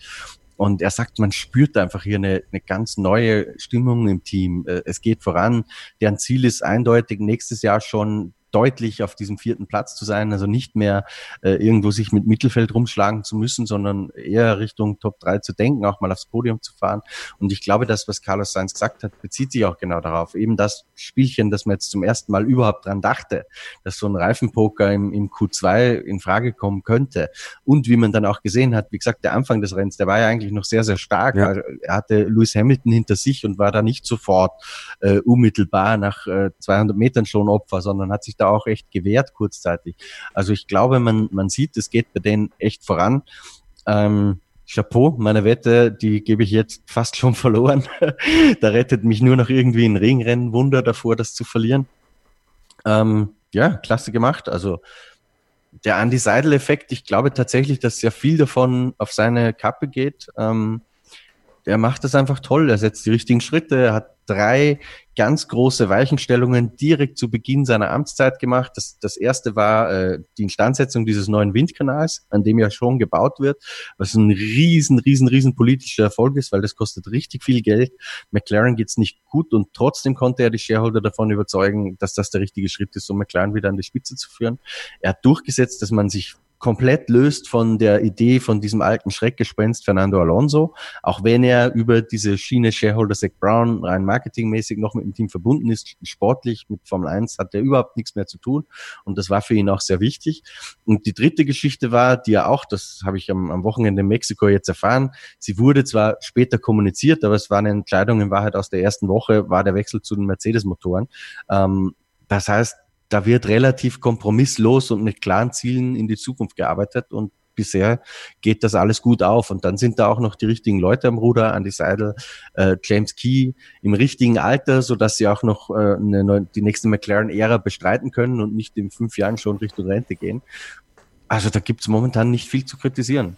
Und er sagt, man spürt einfach hier eine, eine ganz neue Stimmung im Team. Äh, es geht voran. Deren Ziel ist eindeutig, nächstes Jahr schon deutlich auf diesem vierten Platz zu sein, also nicht mehr äh, irgendwo sich mit Mittelfeld rumschlagen zu müssen, sondern eher Richtung Top 3 zu denken, auch mal aufs Podium zu fahren. Und ich glaube, das, was Carlos Sainz gesagt hat, bezieht sich auch genau darauf. Eben das Spielchen, das man jetzt zum ersten Mal überhaupt dran dachte, dass so ein Reifenpoker im, im Q2 in Frage kommen könnte. Und wie man dann auch gesehen hat, wie gesagt, der Anfang des Rennens, der war ja eigentlich noch sehr, sehr stark. Ja. Also er hatte Lewis Hamilton hinter sich und war da nicht sofort äh, unmittelbar nach äh, 200 Metern schon Opfer, sondern hat sich da auch echt gewehrt kurzzeitig. Also ich glaube, man, man sieht, es geht bei denen echt voran. Ähm, Chapeau, meine Wette, die gebe ich jetzt fast schon verloren. da rettet mich nur noch irgendwie ein Ringrennen Wunder davor, das zu verlieren. Ähm, ja, klasse gemacht. Also der Andy Seidel-Effekt, ich glaube tatsächlich, dass sehr viel davon auf seine Kappe geht. Ähm, er macht das einfach toll. Er setzt die richtigen Schritte. Er hat drei ganz große Weichenstellungen direkt zu Beginn seiner Amtszeit gemacht. Das, das erste war äh, die Instandsetzung dieses neuen Windkanals, an dem ja schon gebaut wird, was ein riesen, riesen, riesen politischer Erfolg ist, weil das kostet richtig viel Geld. McLaren geht's nicht gut und trotzdem konnte er die Shareholder davon überzeugen, dass das der richtige Schritt ist, um McLaren wieder an die Spitze zu führen. Er hat durchgesetzt, dass man sich komplett löst von der Idee von diesem alten Schreckgespenst Fernando Alonso, auch wenn er über diese Schiene Shareholder Zach Brown rein marketingmäßig noch mit dem Team verbunden ist, sportlich mit Formel 1 hat er überhaupt nichts mehr zu tun und das war für ihn auch sehr wichtig. Und die dritte Geschichte war, die er auch, das habe ich am, am Wochenende in Mexiko jetzt erfahren, sie wurde zwar später kommuniziert, aber es war eine Entscheidung in Wahrheit aus der ersten Woche, war der Wechsel zu den Mercedes-Motoren. Ähm, das heißt, da wird relativ kompromisslos und mit klaren Zielen in die Zukunft gearbeitet und bisher geht das alles gut auf. Und dann sind da auch noch die richtigen Leute am Ruder, Andy Seidel, äh, James Key im richtigen Alter, so dass sie auch noch äh, eine, die nächste McLaren-Ära bestreiten können und nicht in fünf Jahren schon Richtung Rente gehen. Also da gibt's momentan nicht viel zu kritisieren.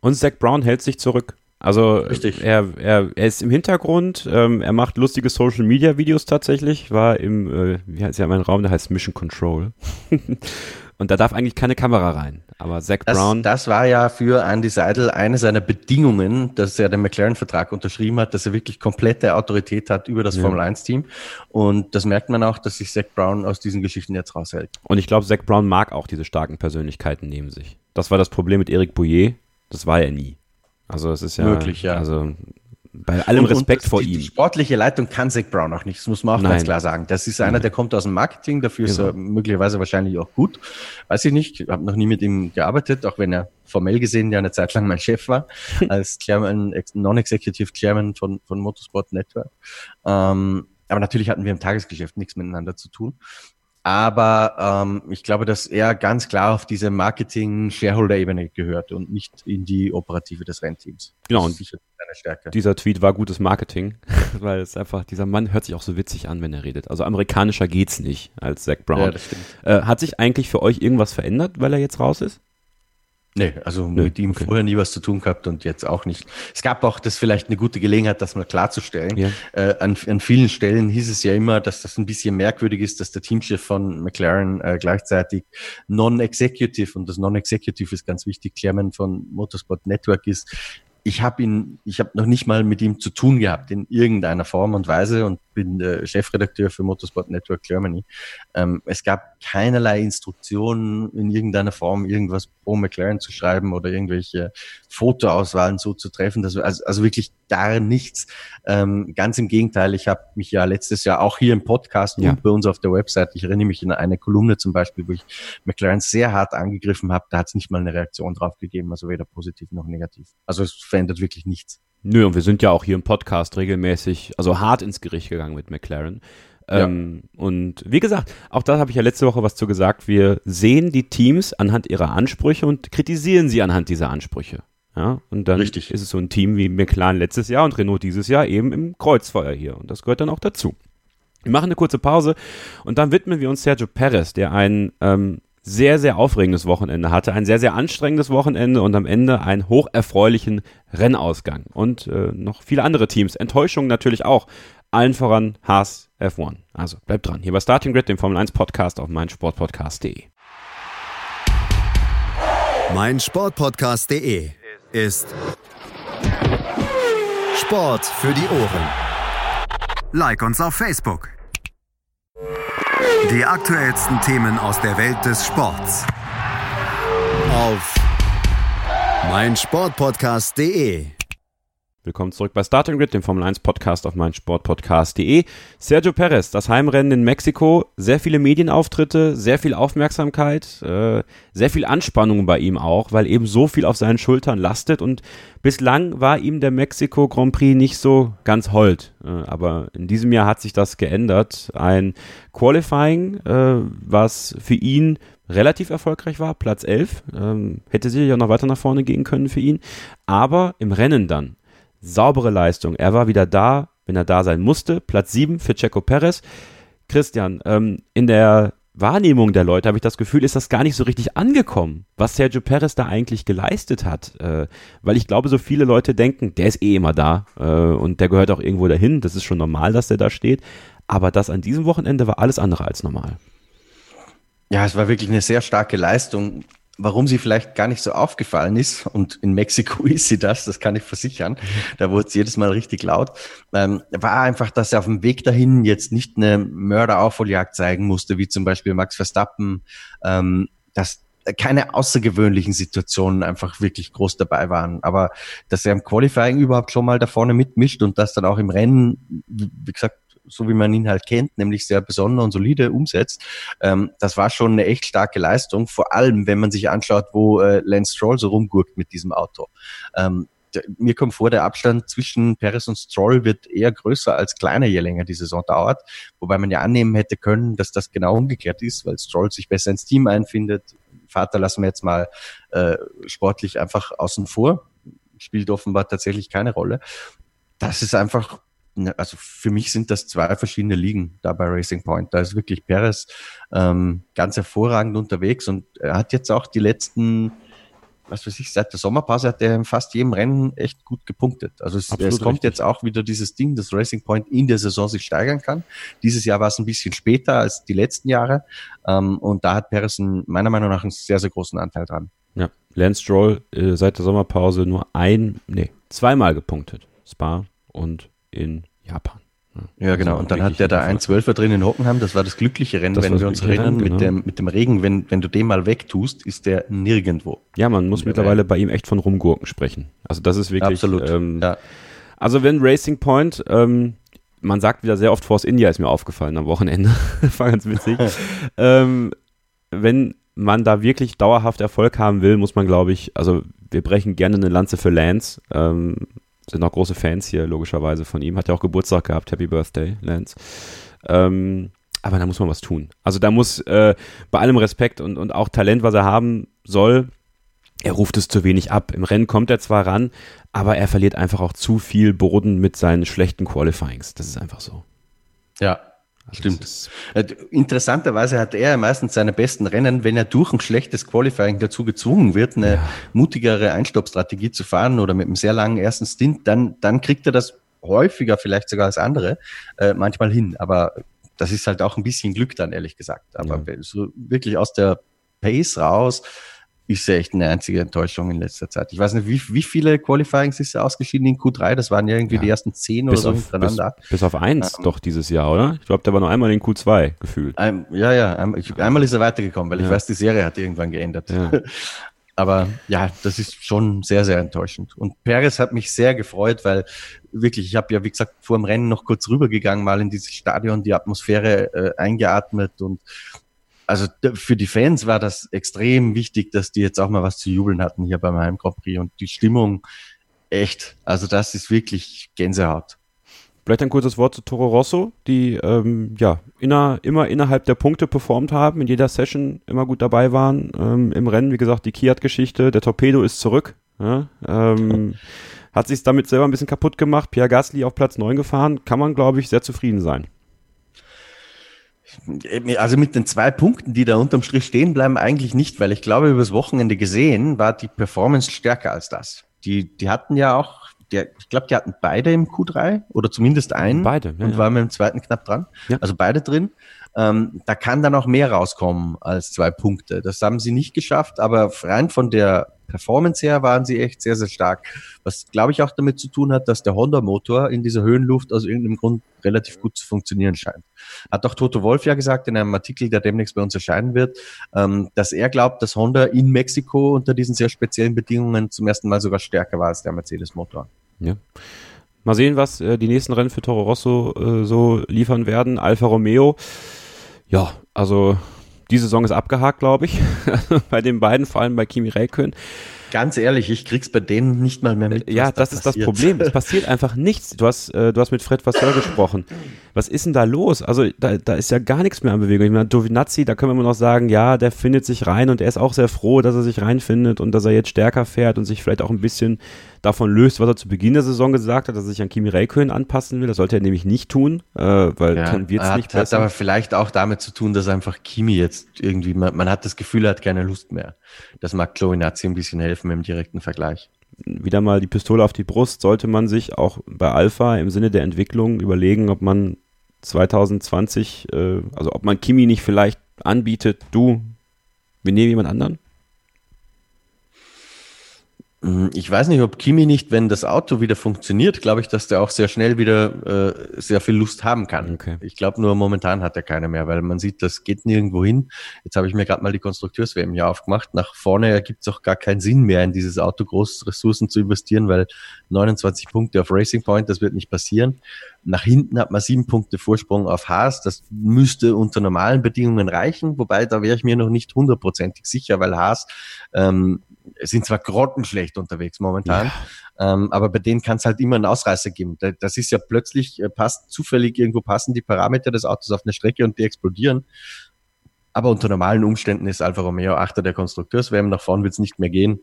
Und Zach Brown hält sich zurück. Also Richtig. Er, er, er ist im Hintergrund, ähm, er macht lustige Social Media Videos tatsächlich, war im, äh, wie heißt ja mein Raum, der heißt Mission Control. Und da darf eigentlich keine Kamera rein. Aber Zach das, Brown. Das war ja für Andy Seidel eine seiner Bedingungen, dass er den McLaren-Vertrag unterschrieben hat, dass er wirklich komplette Autorität hat über das ja. Formel 1-Team. Und das merkt man auch, dass sich Zach Brown aus diesen Geschichten jetzt raushält. Und ich glaube, Zach Brown mag auch diese starken Persönlichkeiten neben sich. Das war das Problem mit Eric Bouillet. Das war er nie. Also es ist ja, Möglich, ja. Also bei allem und, Respekt und vor die, ihm. Die sportliche Leitung kann Zach Brown auch nicht, das muss man auch Nein. ganz klar sagen. Das ist einer, der kommt aus dem Marketing, dafür ist genau. er möglicherweise wahrscheinlich auch gut. Weiß ich nicht, ich habe noch nie mit ihm gearbeitet, auch wenn er formell gesehen ja eine Zeit lang mein Chef war, als Chairman, Non-Executive Chairman von, von Motorsport Network. Ähm, aber natürlich hatten wir im Tagesgeschäft nichts miteinander zu tun. Aber ähm, ich glaube, dass er ganz klar auf diese Marketing-Shareholder-Ebene gehört und nicht in die Operative des Rennteams. Genau. Und dieser Tweet war gutes Marketing, weil es einfach, dieser Mann hört sich auch so witzig an, wenn er redet. Also amerikanischer geht's nicht als Zach Brown. Ja, das stimmt. Äh, hat sich eigentlich für euch irgendwas verändert, weil er jetzt raus ist? Nee, also nee, mit ihm okay. vorher nie was zu tun gehabt und jetzt auch nicht. Es gab auch das vielleicht eine gute Gelegenheit, das mal klarzustellen. Ja. Äh, an, an vielen Stellen hieß es ja immer, dass das ein bisschen merkwürdig ist, dass der Teamchef von McLaren äh, gleichzeitig Non-Executive und das Non-Executive ist ganz wichtig, Chairman von Motorsport Network ist. Ich habe ihn, ich habe noch nicht mal mit ihm zu tun gehabt in irgendeiner Form und Weise und bin äh, Chefredakteur für Motorsport Network Germany. Ähm, es gab keinerlei Instruktionen in irgendeiner Form, irgendwas pro McLaren zu schreiben oder irgendwelche Fotoauswahlen so zu treffen. Das, also, also wirklich gar nichts. Ähm, ganz im Gegenteil, ich habe mich ja letztes Jahr auch hier im Podcast ja. und bei uns auf der Website, ich erinnere mich in eine Kolumne zum Beispiel, wo ich McLaren sehr hart angegriffen habe, da hat es nicht mal eine Reaktion drauf gegeben, also weder positiv noch negativ. Also es verändert wirklich nichts. Nö, und wir sind ja auch hier im Podcast regelmäßig, also hart ins Gericht gegangen mit McLaren. Ähm, ja. Und wie gesagt, auch da habe ich ja letzte Woche was zu gesagt. Wir sehen die Teams anhand ihrer Ansprüche und kritisieren sie anhand dieser Ansprüche. Ja, und dann Richtig. ist es so ein Team wie McLaren letztes Jahr und Renault dieses Jahr eben im Kreuzfeuer hier. Und das gehört dann auch dazu. Wir machen eine kurze Pause und dann widmen wir uns Sergio Perez, der ein ähm, sehr, sehr aufregendes Wochenende hatte, ein sehr, sehr anstrengendes Wochenende und am Ende einen hocherfreulichen Rennausgang. Und äh, noch viele andere Teams. Enttäuschung natürlich auch. Allen voran Haas F1. Also bleibt dran. Hier bei Starting Grid, dem Formel 1 Podcast auf meinsportpodcast.de. meinsportpodcast.de ist Sport für die Ohren. Like uns auf Facebook. Die aktuellsten Themen aus der Welt des Sports. Auf meinsportpodcast.de. Willkommen zurück bei Starting Grid, dem Formel 1 Podcast auf meinsportpodcast.de. Sergio Perez, das Heimrennen in Mexiko, sehr viele Medienauftritte, sehr viel Aufmerksamkeit, äh, sehr viel Anspannung bei ihm auch, weil eben so viel auf seinen Schultern lastet und bislang war ihm der Mexiko Grand Prix nicht so ganz hold. Äh, aber in diesem Jahr hat sich das geändert. Ein Qualifying, äh, was für ihn relativ erfolgreich war, Platz 11, ähm, hätte sicher ja noch weiter nach vorne gehen können für ihn, aber im Rennen dann saubere Leistung. Er war wieder da, wenn er da sein musste. Platz 7 für Checo Perez. Christian, ähm, in der Wahrnehmung der Leute habe ich das Gefühl, ist das gar nicht so richtig angekommen, was Sergio Perez da eigentlich geleistet hat. Äh, weil ich glaube, so viele Leute denken, der ist eh immer da äh, und der gehört auch irgendwo dahin. Das ist schon normal, dass der da steht. Aber das an diesem Wochenende war alles andere als normal. Ja, es war wirklich eine sehr starke Leistung warum sie vielleicht gar nicht so aufgefallen ist, und in Mexiko ist sie das, das kann ich versichern, da wurde es jedes Mal richtig laut, ähm, war einfach, dass er auf dem Weg dahin jetzt nicht eine Mörderaufholjagd zeigen musste, wie zum Beispiel Max Verstappen, ähm, dass keine außergewöhnlichen Situationen einfach wirklich groß dabei waren. Aber dass er im Qualifying überhaupt schon mal da vorne mitmischt und das dann auch im Rennen, wie gesagt, so wie man ihn halt kennt, nämlich sehr besonder und solide umsetzt. Ähm, das war schon eine echt starke Leistung, vor allem wenn man sich anschaut, wo äh, Lance Stroll so rumgurkt mit diesem Auto. Ähm, mir kommt vor, der Abstand zwischen Perez und Stroll wird eher größer als kleiner, je länger die Saison dauert. Wobei man ja annehmen hätte können, dass das genau umgekehrt ist, weil Stroll sich besser ins Team einfindet. Vater lassen wir jetzt mal äh, sportlich einfach außen vor. Spielt offenbar tatsächlich keine Rolle. Das ist einfach also für mich sind das zwei verschiedene Ligen da bei Racing Point. Da ist wirklich Perez ähm, ganz hervorragend unterwegs und er hat jetzt auch die letzten, was weiß ich, seit der Sommerpause hat er in fast jedem Rennen echt gut gepunktet. Also es, es kommt richtig. jetzt auch wieder dieses Ding, dass Racing Point in der Saison sich steigern kann. Dieses Jahr war es ein bisschen später als die letzten Jahre ähm, und da hat Perez einen, meiner Meinung nach einen sehr, sehr großen Anteil dran. Ja, Lance Stroll äh, seit der Sommerpause nur ein, nee, zweimal gepunktet. Spa und in Japan. Ja, genau. Also und dann hat der da ein Zwölfer drin in Hockenheim. Das war das glückliche Rennen, das wenn wir uns erinnern, genau. mit, dem, mit dem Regen. Wenn, wenn du den mal wegtust, ist der nirgendwo. Ja, man muss mittlerweile Welt. bei ihm echt von Rumgurken sprechen. Also das ist wirklich. Absolut. Ähm, ja. Also wenn Racing Point, ähm, man sagt wieder sehr oft Force India, ist mir aufgefallen am Wochenende. war ganz witzig. ähm, wenn man da wirklich dauerhaft Erfolg haben will, muss man, glaube ich, also wir brechen gerne eine Lanze für Lance. Ähm, sind auch große Fans hier, logischerweise, von ihm. Hat ja auch Geburtstag gehabt. Happy Birthday, Lance. Ähm, aber da muss man was tun. Also da muss äh, bei allem Respekt und, und auch Talent, was er haben soll, er ruft es zu wenig ab. Im Rennen kommt er zwar ran, aber er verliert einfach auch zu viel Boden mit seinen schlechten Qualifyings. Das ist einfach so. Ja, also Stimmt. Äh, interessanterweise hat er meistens seine besten Rennen, wenn er durch ein schlechtes Qualifying dazu gezwungen wird, eine ja. mutigere Einstoppstrategie zu fahren oder mit einem sehr langen ersten Stint, dann, dann kriegt er das häufiger vielleicht sogar als andere äh, manchmal hin. Aber das ist halt auch ein bisschen Glück dann, ehrlich gesagt. Aber ja. so wirklich aus der Pace raus, ist ja echt eine einzige Enttäuschung in letzter Zeit. Ich weiß nicht, wie, wie viele Qualifyings ist er ausgeschieden in Q3? Das waren ja irgendwie Ja. die ersten zehn oder Bis so auf, hintereinander. bis, bis auf eins Ähm. doch dieses Jahr, oder? Ich glaube, der war noch einmal in Q2 gefühlt. Ein, ja, ja, einmal, ich, einmal ist er weitergekommen, weil ich Ja. weiß, die Serie hat irgendwann geändert. Ja. Aber ja, das ist schon sehr, sehr enttäuschend. Und Perez hat mich sehr gefreut, weil wirklich, ich habe ja, wie gesagt, vor dem Rennen noch kurz rübergegangen, mal in dieses Stadion, die Atmosphäre äh, eingeatmet und also für die Fans war das extrem wichtig, dass die jetzt auch mal was zu jubeln hatten hier beim Heim Prix und die Stimmung echt, also das ist wirklich Gänsehaut. Vielleicht ein kurzes Wort zu Toro Rosso, die ähm, ja inner, immer innerhalb der Punkte performt haben, in jeder Session immer gut dabei waren. Ähm, Im Rennen, wie gesagt, die Kiat-Geschichte, der Torpedo ist zurück. Ja, ähm, hat sich damit selber ein bisschen kaputt gemacht. Pierre Gasly auf Platz 9 gefahren, kann man, glaube ich, sehr zufrieden sein. Also mit den zwei Punkten, die da unterm Strich stehen bleiben, eigentlich nicht, weil ich glaube, übers Wochenende gesehen war die Performance stärker als das. Die, die hatten ja auch, der, ich glaube, die hatten beide im Q3 oder zumindest einen Beide, ja, und ja. waren mit dem zweiten knapp dran. Ja. Also beide drin. Ähm, da kann dann auch mehr rauskommen als zwei Punkte. Das haben sie nicht geschafft, aber rein von der Performance her waren sie echt sehr, sehr stark. Was, glaube ich, auch damit zu tun hat, dass der Honda-Motor in dieser Höhenluft aus irgendeinem Grund relativ gut zu funktionieren scheint. Hat auch Toto Wolf ja gesagt in einem Artikel, der demnächst bei uns erscheinen wird, ähm, dass er glaubt, dass Honda in Mexiko unter diesen sehr speziellen Bedingungen zum ersten Mal sogar stärker war als der Mercedes-Motor. Ja. Mal sehen, was äh, die nächsten Rennen für Toro Rosso äh, so liefern werden. Alfa Romeo, ja, also die Saison ist abgehakt, glaube ich. bei den beiden, vor allem bei Kimi Räikkönen. Ganz ehrlich, ich krieg's bei denen nicht mal mehr mit. Ja, was da das ist das passiert. Problem. Es passiert einfach nichts. Du hast, äh, du hast mit Fred Vasseur gesprochen. Was ist denn da los? Also da, da ist ja gar nichts mehr an Bewegung. Ich meine, Dovinazzi, da können wir immer noch sagen, ja, der findet sich rein und er ist auch sehr froh, dass er sich reinfindet und dass er jetzt stärker fährt und sich vielleicht auch ein bisschen davon löst, was er zu Beginn der Saison gesagt hat, dass er sich an Kimi Räikkönen anpassen will. Das sollte er nämlich nicht tun, äh, weil Ja, dann wird's hat, nicht hat besser. aber vielleicht auch damit zu tun, dass einfach Kimi jetzt irgendwie, man, man hat das Gefühl, er hat keine Lust mehr. Das mag Giovinazzi ein bisschen helfen im direkten Vergleich. wieder mal die Pistole auf die Brust, sollte man sich auch bei Alpha im Sinne der Entwicklung überlegen, ob man 2020, äh, also ob man Kimi nicht vielleicht anbietet, du, wir nehmen jemand anderen? Mm, Ich weiß nicht, ob Kimi nicht, wenn das Auto wieder funktioniert, glaube ich, dass der auch sehr schnell wieder äh, sehr viel Lust haben kann. Okay. Ich glaube nur momentan hat er keine mehr, weil man sieht, das geht nirgendwo hin. Jetzt habe ich mir gerade mal die Konstrukteurs-WM hier aufgemacht. Nach vorne ergibt es auch gar keinen Sinn mehr, in dieses Auto große Ressourcen zu investieren, weil 29 Punkte auf Racing Point, das wird nicht passieren. Nach hinten hat man sieben Punkte Vorsprung auf Haas. Das müsste unter normalen Bedingungen reichen, wobei da wäre ich mir noch nicht hundertprozentig sicher, weil Haas ähm, sind zwar grottenschlecht unterwegs momentan, ähm, aber bei denen kann es halt immer einen Ausreißer geben. Da- Das ist ja plötzlich, äh, passt zufällig irgendwo passen die Parameter des Autos auf eine Strecke und die explodieren. Aber unter normalen Umständen ist Alfa Romeo Achter der Konstrukteurs-WM. Nach vorn wird es nicht mehr gehen.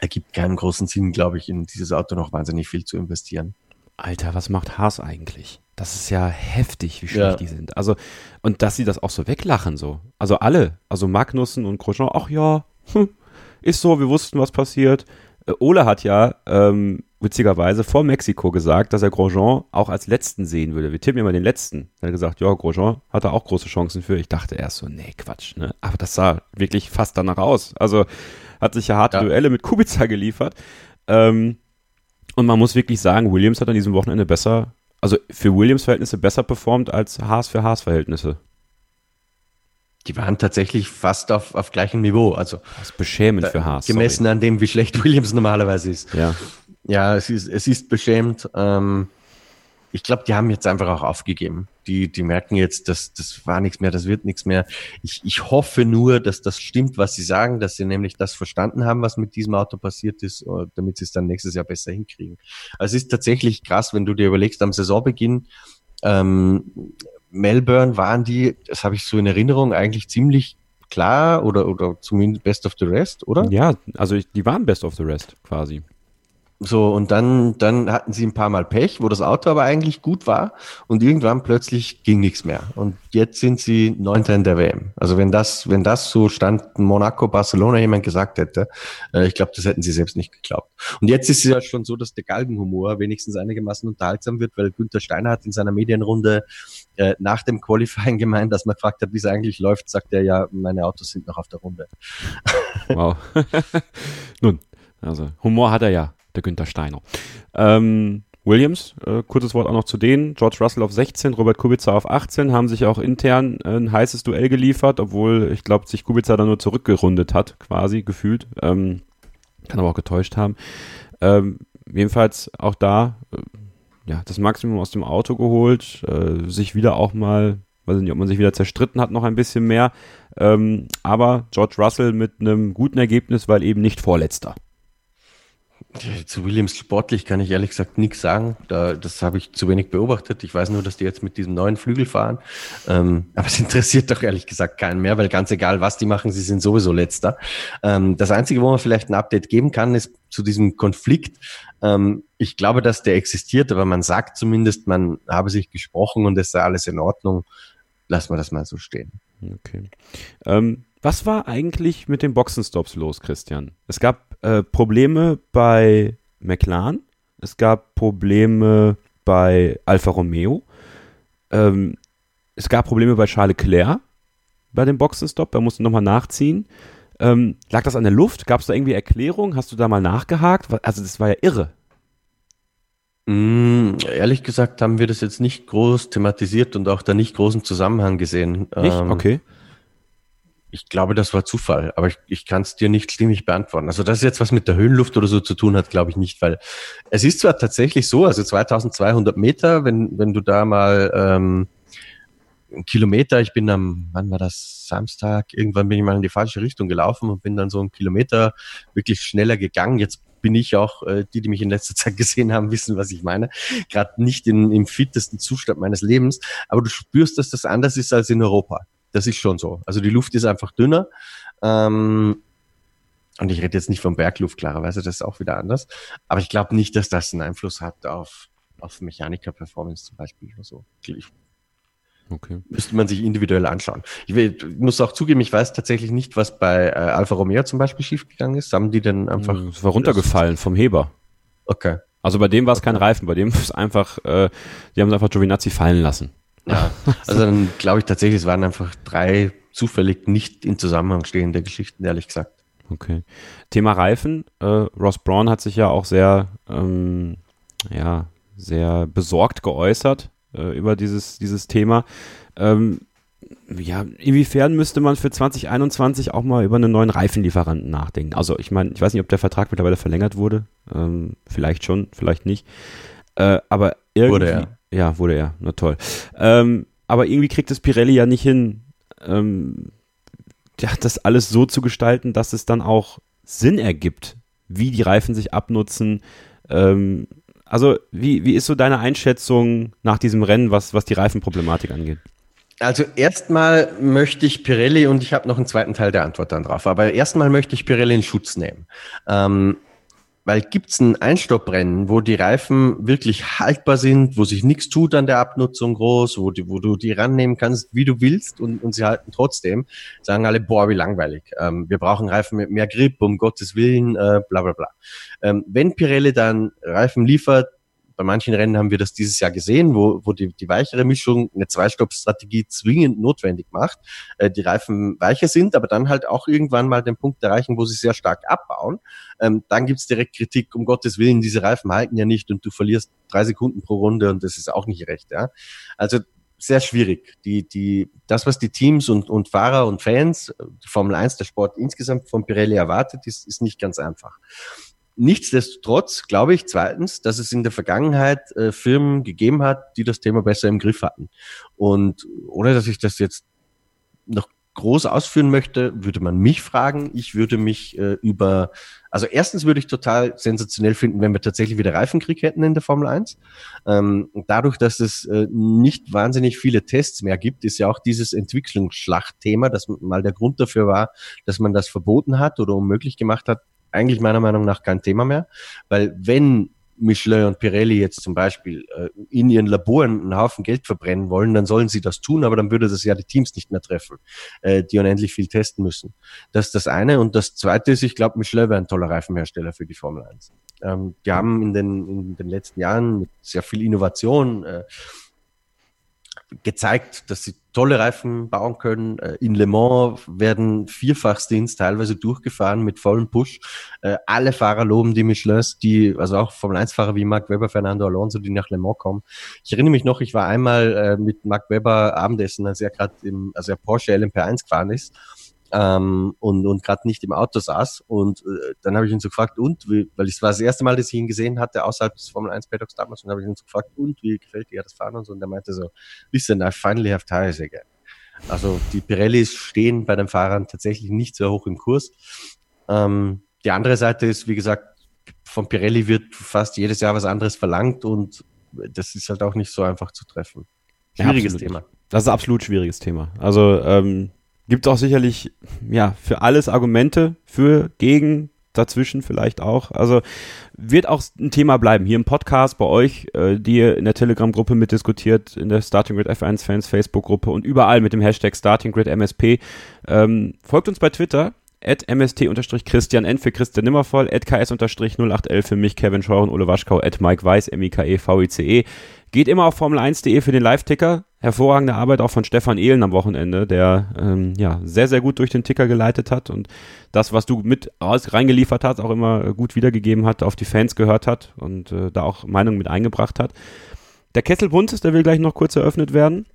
Ergibt keinen großen Sinn, glaube ich, in dieses Auto noch wahnsinnig viel zu investieren. Alter, was macht Haas eigentlich? Das ist ja heftig, wie schlecht Ja. die sind. Also, und dass sie das auch so weglachen, so. Also alle, also Magnussen und Grosjean, ach ja, hm, ist so, wir wussten, was passiert. Äh, Ole hat ja ähm, witzigerweise vor Mexiko gesagt, dass er Grosjean auch als letzten sehen würde. Wir tippen immer den letzten. Er hat gesagt, ja, Grosjean hat da auch große Chancen für. Ich dachte erst so, nee, Quatsch, ne? Aber das sah wirklich fast danach aus. Also hat sich ja harte Ja. Duelle mit Kubica geliefert. Ähm, und man muss wirklich sagen, Williams hat an diesem Wochenende besser, also für Williams Verhältnisse besser performt als Haas für Haas Verhältnisse. Die waren tatsächlich fast auf, auf gleichem Niveau. Also Das ist beschämend für Haas. gemessen an dem, wie schlecht Williams normalerweise ist. Sorry. Ja. Ja, es ist, es ist beschämend. Ähm, ich glaube, die haben jetzt einfach auch aufgegeben. Die, die merken jetzt, dass das war nichts mehr, das wird nichts mehr. Ich, ich hoffe nur, dass das stimmt, was sie sagen, dass sie nämlich das verstanden haben, was mit diesem Auto passiert ist, äh, damit sie es dann nächstes Jahr besser hinkriegen. Also es ist tatsächlich krass, wenn du dir überlegst, am Saisonbeginn, ähm, Melbourne waren die, das habe ich so in Erinnerung, eigentlich ziemlich klar oder, oder zumindest best of the rest, oder? ja, also ich, die waren best of the rest quasi. So, und dann, dann hatten sie ein paar Mal Pech, wo das Auto aber eigentlich gut war und irgendwann plötzlich ging nichts mehr. Und jetzt sind sie Neunter in der WM. Also wenn das, wenn das so stand, Monaco, Barcelona jemand gesagt hätte, äh, ich glaube, das hätten sie selbst nicht geglaubt. Und jetzt ist es ja schon so, dass der Galgenhumor wenigstens einigermaßen unterhaltsam wird, weil Günther Steiner hat in seiner Medienrunde äh, nach dem Qualifying gemeint, dass man gefragt hat, wie es eigentlich läuft, sagt er ja, meine Autos sind noch auf der Runde. Wow. Nun, also Humor hat er ja der Günther Steiner. Ähm, Williams, äh, kurzes Wort auch noch zu denen. George Russell auf 16, Robert Kubica auf 18, haben sich auch intern ein heißes Duell geliefert, obwohl ich glaube, sich Kubica da nur zurückgerundet hat, quasi gefühlt. Ähm, kann aber auch getäuscht haben. Ähm, jedenfalls auch da, äh, ja, das Maximum aus dem Auto geholt, äh, sich wieder auch mal, weiß nicht, ob man sich wieder zerstritten hat, noch ein bisschen mehr. Ähm, aber George Russell mit einem guten Ergebnis, weil eben nicht Vorletzter. Zu Williams sportlich kann ich ehrlich gesagt nichts sagen. Da, das habe ich zu wenig beobachtet. Ich weiß nur, dass die jetzt mit diesem neuen Flügel fahren. Ähm, aber es interessiert doch ehrlich gesagt keinen mehr, weil ganz egal, was die machen, sie sind sowieso letzter. Ähm, das Einzige, wo man vielleicht ein Update geben kann, ist zu diesem Konflikt. Ähm, ich glaube, dass der existiert, aber man sagt zumindest, man habe sich gesprochen und es sei alles in Ordnung. Lassen wir das mal so stehen. Okay. Ähm, was war eigentlich mit den Boxenstops los, Christian? Es gab äh, Probleme bei McLaren, es gab Probleme bei Alfa Romeo, ähm, es gab Probleme bei Charles Leclerc bei dem Boxenstopp, er musste nochmal nachziehen. Ähm, lag das an der Luft? Gab es da irgendwie Erklärung? Hast du da mal nachgehakt? Also das war ja irre. Mm, ehrlich gesagt haben wir das jetzt nicht groß thematisiert und auch da nicht großen Zusammenhang gesehen. Nicht? Ähm, okay. Ich glaube, das war Zufall, aber ich, ich kann es dir nicht stimmig beantworten. Also, dass es jetzt was mit der Höhenluft oder so zu tun hat, glaube ich nicht, weil es ist zwar tatsächlich so, also 2200 Meter, wenn, wenn du da mal ähm, einen Kilometer, ich bin am, wann war das, Samstag, irgendwann bin ich mal in die falsche Richtung gelaufen und bin dann so einen Kilometer wirklich schneller gegangen. Jetzt bin ich auch, äh, die, die mich in letzter Zeit gesehen haben, wissen, was ich meine. Gerade nicht in, im fittesten Zustand meines Lebens, aber du spürst, dass das anders ist als in Europa. Das ist schon so. Also die Luft ist einfach dünner. Ähm, und ich rede jetzt nicht von Bergluft, klarerweise, das ist auch wieder anders. Aber ich glaube nicht, dass das einen Einfluss hat auf, auf Mechaniker-Performance zum Beispiel oder so. Ich, okay. Müsste man sich individuell anschauen. Ich, will, ich, muss auch zugeben, ich weiß tatsächlich nicht, was bei äh, Alfa Romeo zum Beispiel schiefgegangen ist. Haben die denn einfach. Es war runtergefallen vom Heber. Okay. Also bei dem war es kein Reifen, bei dem ist einfach, äh, die haben einfach Giovinazzi fallen lassen. Ja, also dann glaube ich tatsächlich, es waren einfach drei zufällig nicht in Zusammenhang stehende Geschichten, ehrlich gesagt. Okay. Thema Reifen. Äh, Ross Braun hat sich ja auch sehr, ähm, ja, sehr besorgt geäußert äh, über dieses, dieses Thema. Ähm, ja, inwiefern müsste man für 2021 auch mal über einen neuen Reifenlieferanten nachdenken? Also ich meine, ich weiß nicht, ob der Vertrag mittlerweile verlängert wurde. Ähm, vielleicht schon, vielleicht nicht. Äh, aber irgendwie, wurde er. Ja, wurde er. Na toll. Ähm, aber irgendwie kriegt es Pirelli ja nicht hin, ähm, ja, das alles so zu gestalten, dass es dann auch Sinn ergibt, wie die Reifen sich abnutzen. Ähm, also, wie, wie ist so deine Einschätzung nach diesem Rennen, was, was die Reifenproblematik angeht? Also erstmal möchte ich Pirelli, und ich habe noch einen zweiten Teil der Antwort dann drauf, aber erstmal möchte ich Pirelli in Schutz nehmen. Ähm, weil gibt's ein Einstopprennen, wo die Reifen wirklich haltbar sind, wo sich nichts tut an der Abnutzung groß, wo, die, wo du die rannehmen kannst, wie du willst und, und sie halten trotzdem, sagen alle, boah, wie langweilig. Ähm, wir brauchen Reifen mit mehr Grip, um Gottes Willen, äh, bla bla bla. Ähm, wenn Pirelli dann Reifen liefert, bei manchen Rennen haben wir das dieses Jahr gesehen, wo, wo die, die weichere Mischung eine Zweistopp-Strategie zwingend notwendig macht, äh, die Reifen weicher sind, aber dann halt auch irgendwann mal den Punkt erreichen, wo sie sehr stark abbauen. Ähm, dann gibt's direkt Kritik, um Gottes Willen, diese Reifen halten ja nicht und du verlierst drei Sekunden pro Runde und das ist auch nicht recht. Ja? Also sehr schwierig. Die, die, das, was die Teams und, und Fahrer und Fans, die Formel 1, der Sport insgesamt von Pirelli erwartet, ist, ist nicht ganz einfach. Nichtsdestotrotz glaube ich zweitens, dass es in der Vergangenheit äh, Firmen gegeben hat, die das Thema besser im Griff hatten. Und ohne dass ich das jetzt noch groß ausführen möchte, würde man mich fragen. Ich würde mich äh, über, also erstens würde ich total sensationell finden, wenn wir tatsächlich wieder Reifenkrieg hätten in der Formel 1. Ähm, dadurch, dass es äh, nicht wahnsinnig viele Tests mehr gibt, ist ja auch dieses Entwicklungsschlachtthema, das mal der Grund dafür war, dass man das verboten hat oder unmöglich gemacht hat, eigentlich meiner Meinung nach kein Thema mehr, weil wenn Michelin und Pirelli jetzt zum Beispiel äh, in ihren Laboren einen Haufen Geld verbrennen wollen, dann sollen sie das tun, aber dann würde das ja die Teams nicht mehr treffen, äh, die unendlich viel testen müssen. Das ist das eine. Und das zweite ist, ich glaube, Michelin wäre ein toller Reifenhersteller für die Formel 1. Ähm, die haben in den, in den letzten Jahren mit sehr viel Innovation äh, gezeigt, dass sie tolle Reifen bauen können. Äh, in Le Mans werden Vierfachstints teilweise durchgefahren mit vollem Push. Äh, alle Fahrer loben die Michelins, die, also auch Formel 1 Fahrer wie Mark Webber, Fernando Alonso, die nach Le Mans kommen. Ich erinnere mich noch, ich war einmal äh, mit Mark Webber Abendessen, als er gerade im, also er Porsche LMP1 gefahren ist ähm, und, und gerade nicht im Auto saß. Und äh, dann habe ich ihn so gefragt, und, wie, weil es war das erste Mal, dass ich ihn gesehen hatte, außerhalb des Formel 1 Paddocks damals, und habe ich ihn so gefragt, und, wie gefällt dir das Fahren und so. Und er meinte so, listen, I finally have tires again. Also die Pirellis stehen bei den Fahrern tatsächlich nicht so hoch im Kurs. Ähm, die andere Seite ist, wie gesagt, von Pirelli wird fast jedes Jahr was anderes verlangt und das ist halt auch nicht so einfach zu treffen. Schwieriges ja, Thema. Das ist ein absolut schwieriges Thema. Also ähm, Gibt auch sicherlich, ja, für alles Argumente, für, gegen, dazwischen vielleicht auch. Also wird auch ein Thema bleiben hier im Podcast bei euch, äh, die ihr in der Telegram-Gruppe mitdiskutiert, in der Starting Grid F1 Fans Facebook-Gruppe und überall mit dem Hashtag Starting Grid MSP. Ähm, folgt uns bei Twitter at mst-christian n für Christian Nimmervoll, at ks-0811 für mich, Kevin Scheuer und Ole Waschkau, at Mike Weiß, M-I-K-E, V-I-C-E. Geht immer auf Formel1.de für den Live-Ticker. Hervorragende Arbeit auch von Stefan Ehlen am Wochenende, der ähm, ja sehr, sehr gut durch den Ticker geleitet hat und das, was du mit reingeliefert hast, auch immer gut wiedergegeben hat, auf die Fans gehört hat und äh, da auch Meinung mit eingebracht hat. Der Kessel Buntes, der will gleich noch kurz eröffnet werden.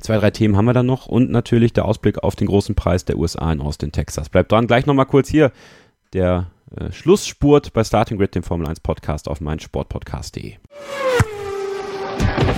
Zwei, drei Themen haben wir dann noch und natürlich der Ausblick auf den großen Preis der USA in Austin, Texas. Bleibt dran, gleich nochmal kurz hier der äh, Schlussspurt bei Starting Grid, dem Formel 1 Podcast auf meinsportpodcast.de.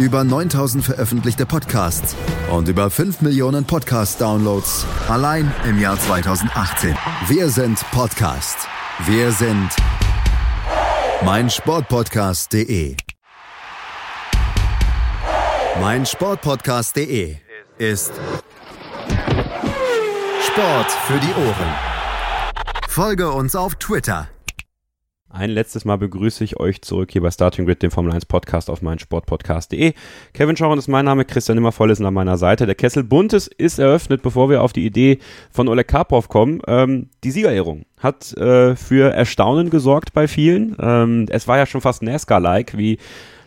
über 9000 veröffentlichte Podcasts und über 5 Millionen Podcast-Downloads allein im Jahr 2018. Wir sind Podcast. Wir sind mein Sportpodcast.de. Mein Sportpodcast.de ist Sport für die Ohren. Folge uns auf Twitter. Ein letztes Mal begrüße ich euch zurück hier bei Starting Grid, dem Formel 1 Podcast auf meinsportpodcast.de. Kevin Schauren ist mein Name, Christian Nimmervoll ist an meiner Seite. Der Kessel Buntes ist eröffnet, bevor wir auf die Idee von Oleg Karpov kommen. Ähm, die Siegerehrung hat äh, für Erstaunen gesorgt bei vielen. Ähm, es war ja schon fast NASCAR-like, wie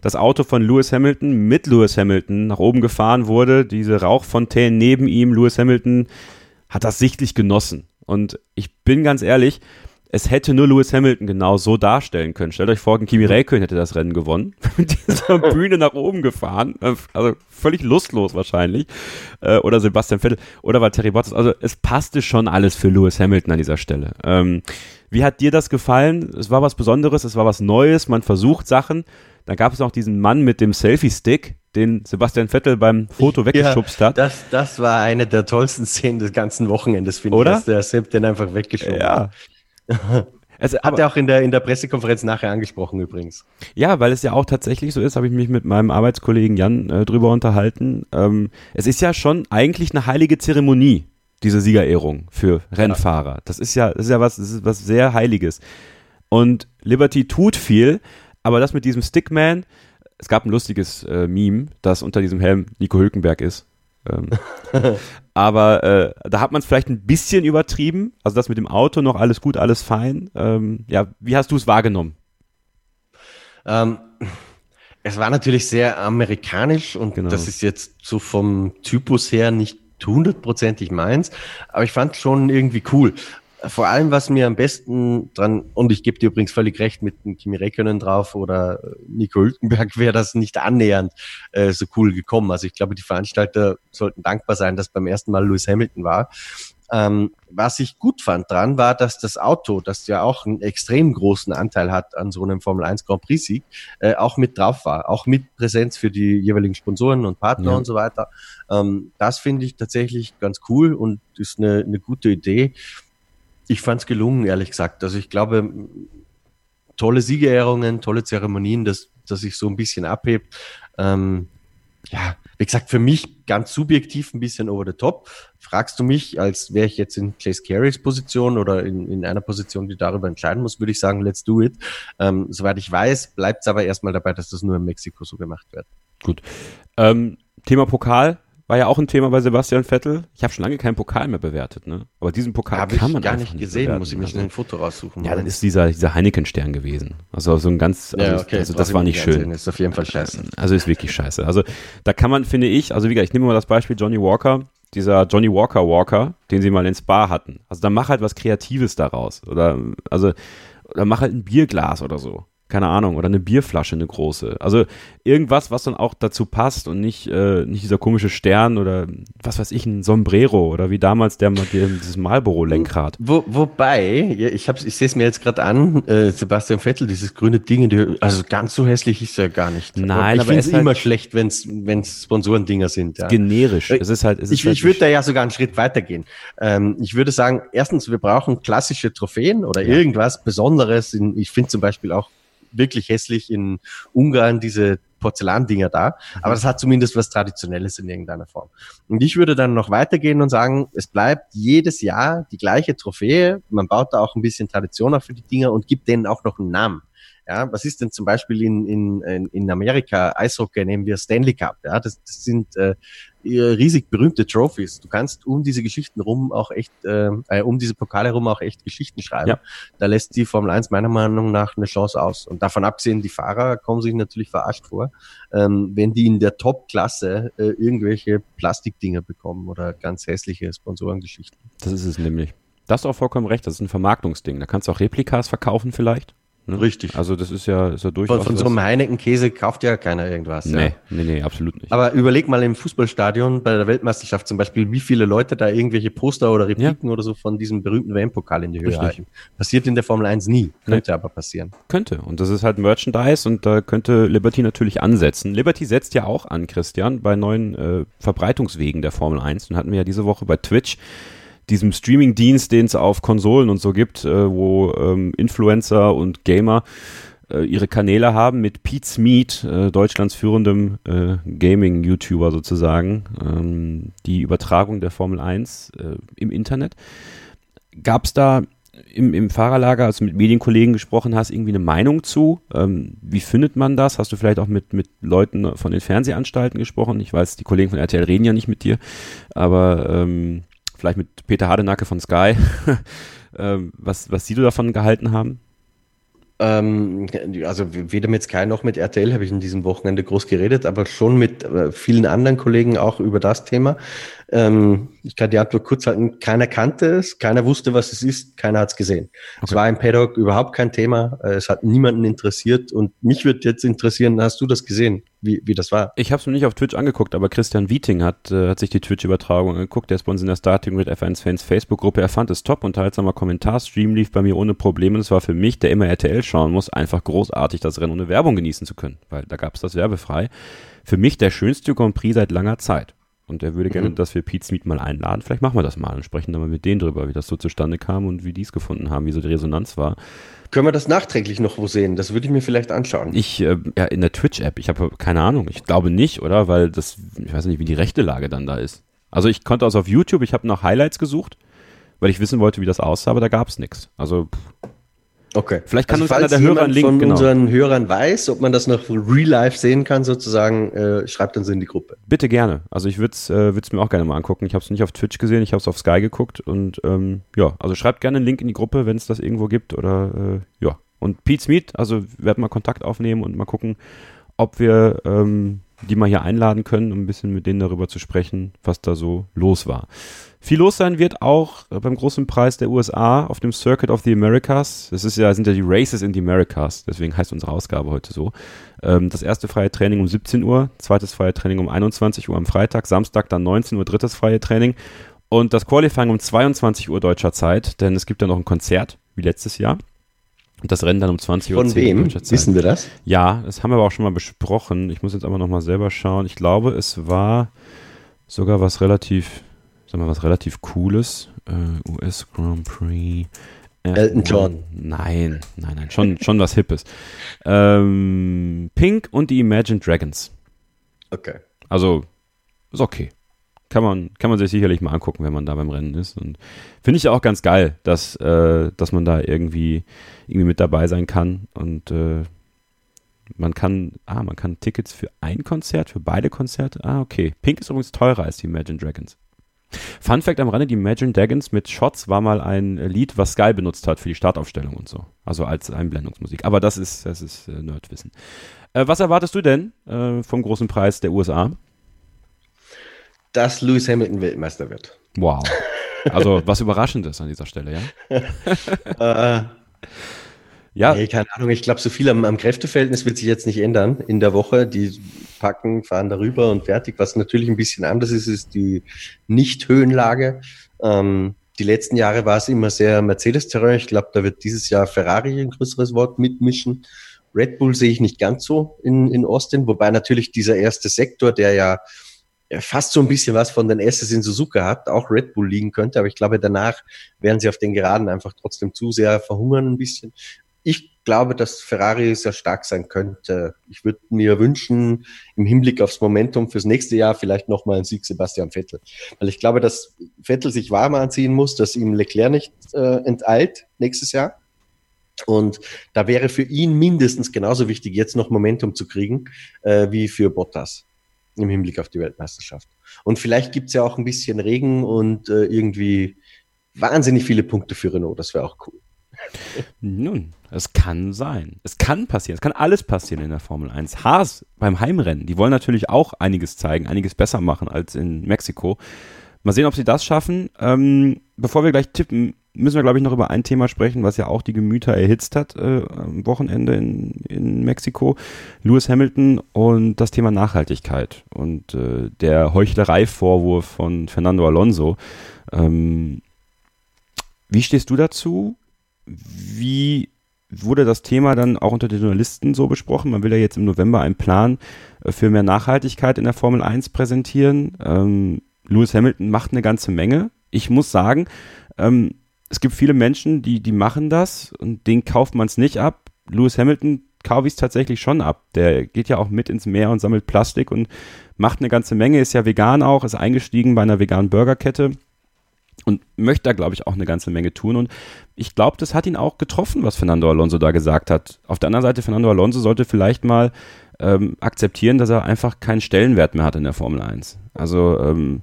das Auto von Lewis Hamilton mit Lewis Hamilton nach oben gefahren wurde. Diese Rauchfontänen neben ihm, Lewis Hamilton hat das sichtlich genossen. Und ich bin ganz ehrlich, es hätte nur Lewis Hamilton genau so darstellen können. Stellt euch vor, Kimi Räikkönen hätte das Rennen gewonnen. Mit dieser Bühne nach oben gefahren. Also völlig lustlos wahrscheinlich. Äh, oder Sebastian Vettel. Oder war Terry Bottas. Also es passte schon alles für Lewis Hamilton an dieser Stelle. Ähm, wie hat dir das gefallen? Es war was Besonderes, es war was Neues. Man versucht Sachen. Dann gab es noch diesen Mann mit dem Selfie-Stick, den Sebastian Vettel beim Foto weggeschubst ja, hat. Das, das war eine der tollsten Szenen des ganzen Wochenendes, finde ich, dass der Sepp den einfach weggeschoben ja. hat. Also, Hat er auch in der, in der Pressekonferenz nachher angesprochen übrigens. Ja, weil es ja auch tatsächlich so ist, habe ich mich mit meinem Arbeitskollegen Jan äh, drüber unterhalten. Ähm, es ist ja schon eigentlich eine heilige Zeremonie, diese Siegerehrung für Rennfahrer. Ja. Das ist ja, das ist ja was, das ist was sehr Heiliges. Und Liberty tut viel, aber das mit diesem Stickman, es gab ein lustiges äh, Meme, das unter diesem Helm Nico Hülkenberg ist. Ähm, aber äh, da hat man es vielleicht ein bisschen übertrieben. Also das mit dem Auto noch alles gut, alles fein. Ähm, ja, wie hast du es wahrgenommen? Ähm, es war natürlich sehr amerikanisch und genau. das ist jetzt so vom Typus her nicht hundertprozentig meins, aber ich fand schon irgendwie cool vor allem, was mir am besten dran, und ich gebe dir übrigens völlig recht mit dem Kimi Räikkönen drauf oder äh, Nico Hülkenberg, wäre das nicht annähernd äh, so cool gekommen. Also ich glaube, die Veranstalter sollten dankbar sein, dass beim ersten Mal Lewis Hamilton war. Ähm, was ich gut fand dran, war, dass das Auto, das ja auch einen extrem großen Anteil hat an so einem Formel 1 Grand Prix Sieg, äh, auch mit drauf war, auch mit Präsenz für die jeweiligen Sponsoren und Partner Ja. und so weiter. Ähm, das finde ich tatsächlich ganz cool und ist eine, eine gute Idee. Ich fand es gelungen, ehrlich gesagt. Also ich glaube, tolle Siegerehrungen, tolle Zeremonien, dass, dass sich so ein bisschen abhebt. Ähm, ja, wie gesagt, für mich ganz subjektiv ein bisschen over the top. Fragst du mich, als wäre ich jetzt in Chase Carey's Position oder in, in einer Position, die darüber entscheiden muss, würde ich sagen, let's do it. Ähm, soweit ich weiß, bleibt es aber erstmal dabei, dass das nur in Mexiko so gemacht wird. Gut. Ähm, Thema Pokal war ja auch ein Thema bei Sebastian Vettel. Ich habe schon lange keinen Pokal mehr bewertet, ne? Aber diesen Pokal Habe kann ich man gar einfach nicht gesehen, bewerten. muss ich mir Also- schnell ein Foto raussuchen. Ja, dann ist dieser, dieser Heineken-Stern gewesen. Also so ein ganz, also, ja, okay, also das ich war nicht schön. Ist auf jeden Fall scheiße. Also ist wirklich scheiße. Also da kann man, finde ich, also wie gesagt, ich nehme mal das Beispiel Johnny Walker, dieser Johnny Walker Walker, den sie mal ins Bar hatten. Also da mach halt was Kreatives daraus. Oder also oder mach halt ein Bierglas oder so. Keine Ahnung, oder eine Bierflasche, eine große. Also irgendwas, was dann auch dazu passt und nicht, äh, nicht dieser komische Stern oder was weiß ich, ein Sombrero oder wie damals der, der dieses Marlboro-Lenkrad. Wo, wobei, ich, hab's- ich sehe es mir jetzt gerade an, äh, Sebastian Vettel, dieses grüne Ding, die, also ganz so hässlich ist er gar nicht. Nein, ich aber finde es ist immer halt- schlecht, wenn es Sponsorendinger sind. Ja. Generisch. Äh, Es ist halt, es ist Ich, halt ich würde da ja sogar einen Schritt weitergehen. Ähm, ich würde sagen, erstens, wir brauchen klassische Trophäen oder Ja. irgendwas Besonderes. In, ich finde zum Beispiel auch wirklich hässlich in Ungarn diese Porzellandinger da. Mhm. Aber das hat zumindest was Traditionelles in irgendeiner Form. Und ich würde dann noch weitergehen und sagen, es bleibt jedes Jahr die gleiche Trophäe. Man baut da auch ein bisschen Tradition auf für die Dinger und gibt denen auch noch einen Namen. Ja, was ist denn zum Beispiel in, in, in- in Amerika Eishockey nehmen wir Stanley Cup. Ja, das, das sind äh, riesig berühmte Trophies. Du kannst um diese Geschichten rum auch echt, äh, äh, um diese Pokale rum auch echt Geschichten schreiben. Ja. Da lässt die Formel 1 meiner Meinung nach eine Chance aus. Und davon abgesehen, die Fahrer kommen sich natürlich verarscht vor, ähm, wenn die in der Top-Klasse äh, irgendwelche Plastikdinger bekommen oder ganz hässliche Sponsorengeschichten. Das ist es nämlich. Da hast du auch vollkommen recht, das ist ein Vermarktungsding. Da kannst du auch Replikas verkaufen vielleicht. Ne? Richtig. Also das ist ja, ist ja Von, durchaus. von so was- einem Heineken-Käse kauft ja keiner irgendwas. nee, Ja. nee, nee, absolut nicht. Aber überleg mal im Fußballstadion bei der Weltmeisterschaft zum Beispiel, wie viele Leute da irgendwelche Poster oder Repliken oder so von diesem berühmten WM-Pokal in die Höhe Richtig. halten. Passiert in der Formel 1 nie, könnte aber passieren. Könnte. Und das ist halt Merchandise und da könnte Liberty natürlich ansetzen. Liberty setzt ja auch an, Christian, bei neuen äh, Verbreitungswegen der Formel 1. Und hatten wir ja diese Woche bei Twitch, diesem Streaming-Dienst, den es auf Konsolen und so gibt, äh, wo ähm, Influencer und Gamer äh, ihre Kanäle haben mit Pete's Meat, äh, Deutschlands führendem äh, Gaming-YouTuber sozusagen, ähm, die Übertragung der Formel 1 äh, im Internet. Gab es da im, im Fahrerlager, als du mit Medienkollegen gesprochen hast, irgendwie eine Meinung zu? Ähm, wie findet man das? Hast du vielleicht auch mit, mit Leuten von den Fernsehanstalten gesprochen? Ich weiß, die Kollegen von RTL reden ja nicht mit dir, aber ähm, vielleicht mit Peter Hardenacke von Sky, ähm, was, was sie davon gehalten haben? Ähm, also weder mit Sky noch mit RTL habe ich in diesem Wochenende groß geredet, aber schon mit äh, vielen anderen Kollegen auch über das Thema. Ähm, ich kann die Antwort kurz halten. Keiner kannte es, keiner wusste, was es ist, keiner hat es gesehen. Es war im Paddock überhaupt kein Thema. Äh, Es hat niemanden interessiert und mich würde jetzt interessieren, hast du das gesehen, wie, wie das war? Ich habe es mir nicht auf Twitch angeguckt, aber Christian Wieting hat, äh, hat sich die Twitch-Übertragung angeguckt. Der ist bei uns in der Starting Grid F1-Fans Facebook-Gruppe. Er fand es top, unterhaltsamer Kommentar. Stream lief bei mir ohne Probleme. Und es war für mich, der immer RTL schauen muss, einfach großartig, das Rennen ohne Werbung genießen zu können, weil da gab es das werbefrei. Für mich der schönste Grand Prix seit langer Zeit. Und er würde gerne, dass wir Pete Smith mal einladen. Vielleicht machen wir das mal und sprechen dann mal mit denen drüber, wie das so zustande kam und wie die es gefunden haben, wie so die Resonanz war. Können wir das nachträglich noch wo sehen? Das würde ich mir vielleicht anschauen. Ich, äh, ja, in der Twitch-App, ich habe keine Ahnung, ich glaube nicht, oder? Weil das, ich weiß nicht, wie die rechte Lage dann da ist. Also ich konnte also auf YouTube, ich habe nach Highlights gesucht, weil ich wissen wollte, wie das aussah, aber da gab es nichts. Also pff, Okay. Vielleicht kann uns falls einer der Hörer einen Link- von genau. unseren Hörern weiß, ob man das noch real life sehen kann, sozusagen, äh, schreibt uns in die Gruppe. bitte gerne. Also ich würde es äh, würd's mir auch gerne mal angucken. Ich habe es nicht auf Twitch gesehen, ich habe es auf Sky geguckt und ähm, ja, also schreibt gerne einen Link in die Gruppe, wenn es das irgendwo gibt oder äh, ja. Und Pete Smith, also werden mal Kontakt aufnehmen und mal gucken, ob wir ähm, die mal hier einladen können, um ein bisschen mit denen darüber zu sprechen, was da so los war. Viel los sein wird auch äh, beim großen Preis der USA auf dem Circuit of the Americas. Das ist ja, sind ja die Races in the Americas, deswegen heißt unsere Ausgabe heute so. Ähm, das erste freie Training um 17 Uhr, zweites freie Training um 21 Uhr am Freitag, Samstag dann 19 Uhr drittes freie Training. Und das Qualifying um 22 Uhr deutscher Zeit, denn es gibt ja noch ein Konzert, wie letztes Jahr. Und das Rennen dann um 20 Uhr. Von wem? Wissen wir das? Ja, das haben wir aber auch schon mal besprochen. Ich muss jetzt aber nochmal selber schauen. Ich glaube, es war sogar was relativ, sagen wir was relativ Cooles. Äh, US Grand Prix. Elton John. Nein, nein, nein, schon, schon was Hippes. Ähm, Pink und die Imagine Dragons. Okay. Also, ist okay. Kann man, kann man sich sicherlich mal angucken, wenn man da beim Rennen ist. Und finde ich auch ganz geil, dass, äh, dass man da irgendwie, irgendwie mit dabei sein kann. Und äh, man kann, ah, man kann Tickets für ein Konzert, für beide Konzerte. Ah, okay. Pink ist übrigens teurer als die Imagine Dragons. Fun Fact am Rande, die Imagine Dragons mit Shots war mal ein Lied, was Sky benutzt hat für die Startaufstellung und so. Also als Einblendungsmusik. Aber das ist, das ist äh, Nerdwissen. Äh, was erwartest du denn äh, vom großen Preis der USA? Dass Lewis Hamilton Weltmeister wird. Wow. Also was Überraschendes an dieser Stelle, ja? äh, ja. Nee, keine Ahnung, ich glaube, so viel am, am, Kräfteverhältnis wird sich jetzt nicht ändern in der Woche. Die packen, fahren darüber und fertig. Was natürlich ein bisschen anders ist, ist die Nicht-Höhenlage. Ähm, die letzten Jahre war es immer sehr Mercedes-Terrain. Ich glaube, da wird dieses Jahr Ferrari ein größeres Wort mitmischen. Red Bull sehe ich nicht ganz so in, in Austin, wobei natürlich dieser erste Sektor, der ja fast so ein bisschen was von den S's in Suzuka hat, auch Red Bull liegen könnte, aber ich glaube, danach werden sie auf den Geraden einfach trotzdem zu sehr verhungern ein bisschen ich glaube, dass Ferrari sehr stark sein könnte. Ich würde mir wünschen, im Hinblick aufs Momentum fürs nächste Jahr vielleicht nochmal ein Sieg Sebastian Vettel. Weil ich glaube, dass Vettel sich warm anziehen muss, dass ihm Leclerc nicht äh, enteilt nächstes Jahr. Und da wäre für ihn mindestens genauso wichtig, jetzt noch Momentum zu kriegen, äh, wie für Bottas im Hinblick auf die Weltmeisterschaft. Und vielleicht gibt's ja auch ein bisschen Regen und äh, irgendwie wahnsinnig viele Punkte für Renault. Das wäre auch cool. Nun, es kann sein. Es kann passieren. Es kann alles passieren in der Formel 1. Haas beim Heimrennen, die wollen natürlich auch einiges zeigen, einiges besser machen als in Mexiko. Mal sehen, ob sie das schaffen. Ähm, bevor wir gleich tippen, müssen wir, glaube ich, noch über ein Thema sprechen, was ja auch die Gemüter erhitzt hat äh, am Wochenende in, in Mexiko. Lewis Hamilton und das Thema Nachhaltigkeit und äh, der Heuchlerei-Vorwurf von Fernando Alonso. Ähm, wie stehst du dazu? Wie wurde das Thema dann auch unter den Journalisten so besprochen? Man will ja jetzt im November einen Plan äh, für mehr Nachhaltigkeit in der Formel 1 präsentieren. Ähm, Lewis Hamilton macht eine ganze Menge. Ich muss sagen, ähm, es gibt viele Menschen, die, die machen das und denen kauft man es nicht ab. Lewis Hamilton kaufe ich es tatsächlich schon ab. Der geht ja auch mit ins Meer und sammelt Plastik und macht eine ganze Menge, ist ja vegan auch, ist eingestiegen bei einer veganen Burgerkette und möchte da, glaube ich, auch eine ganze Menge tun. Und ich glaube, das hat ihn auch getroffen, was Fernando Alonso da gesagt hat. Auf der anderen Seite, Fernando Alonso sollte vielleicht mal ähm, akzeptieren, dass er einfach keinen Stellenwert mehr hat in der Formel 1. Also ähm,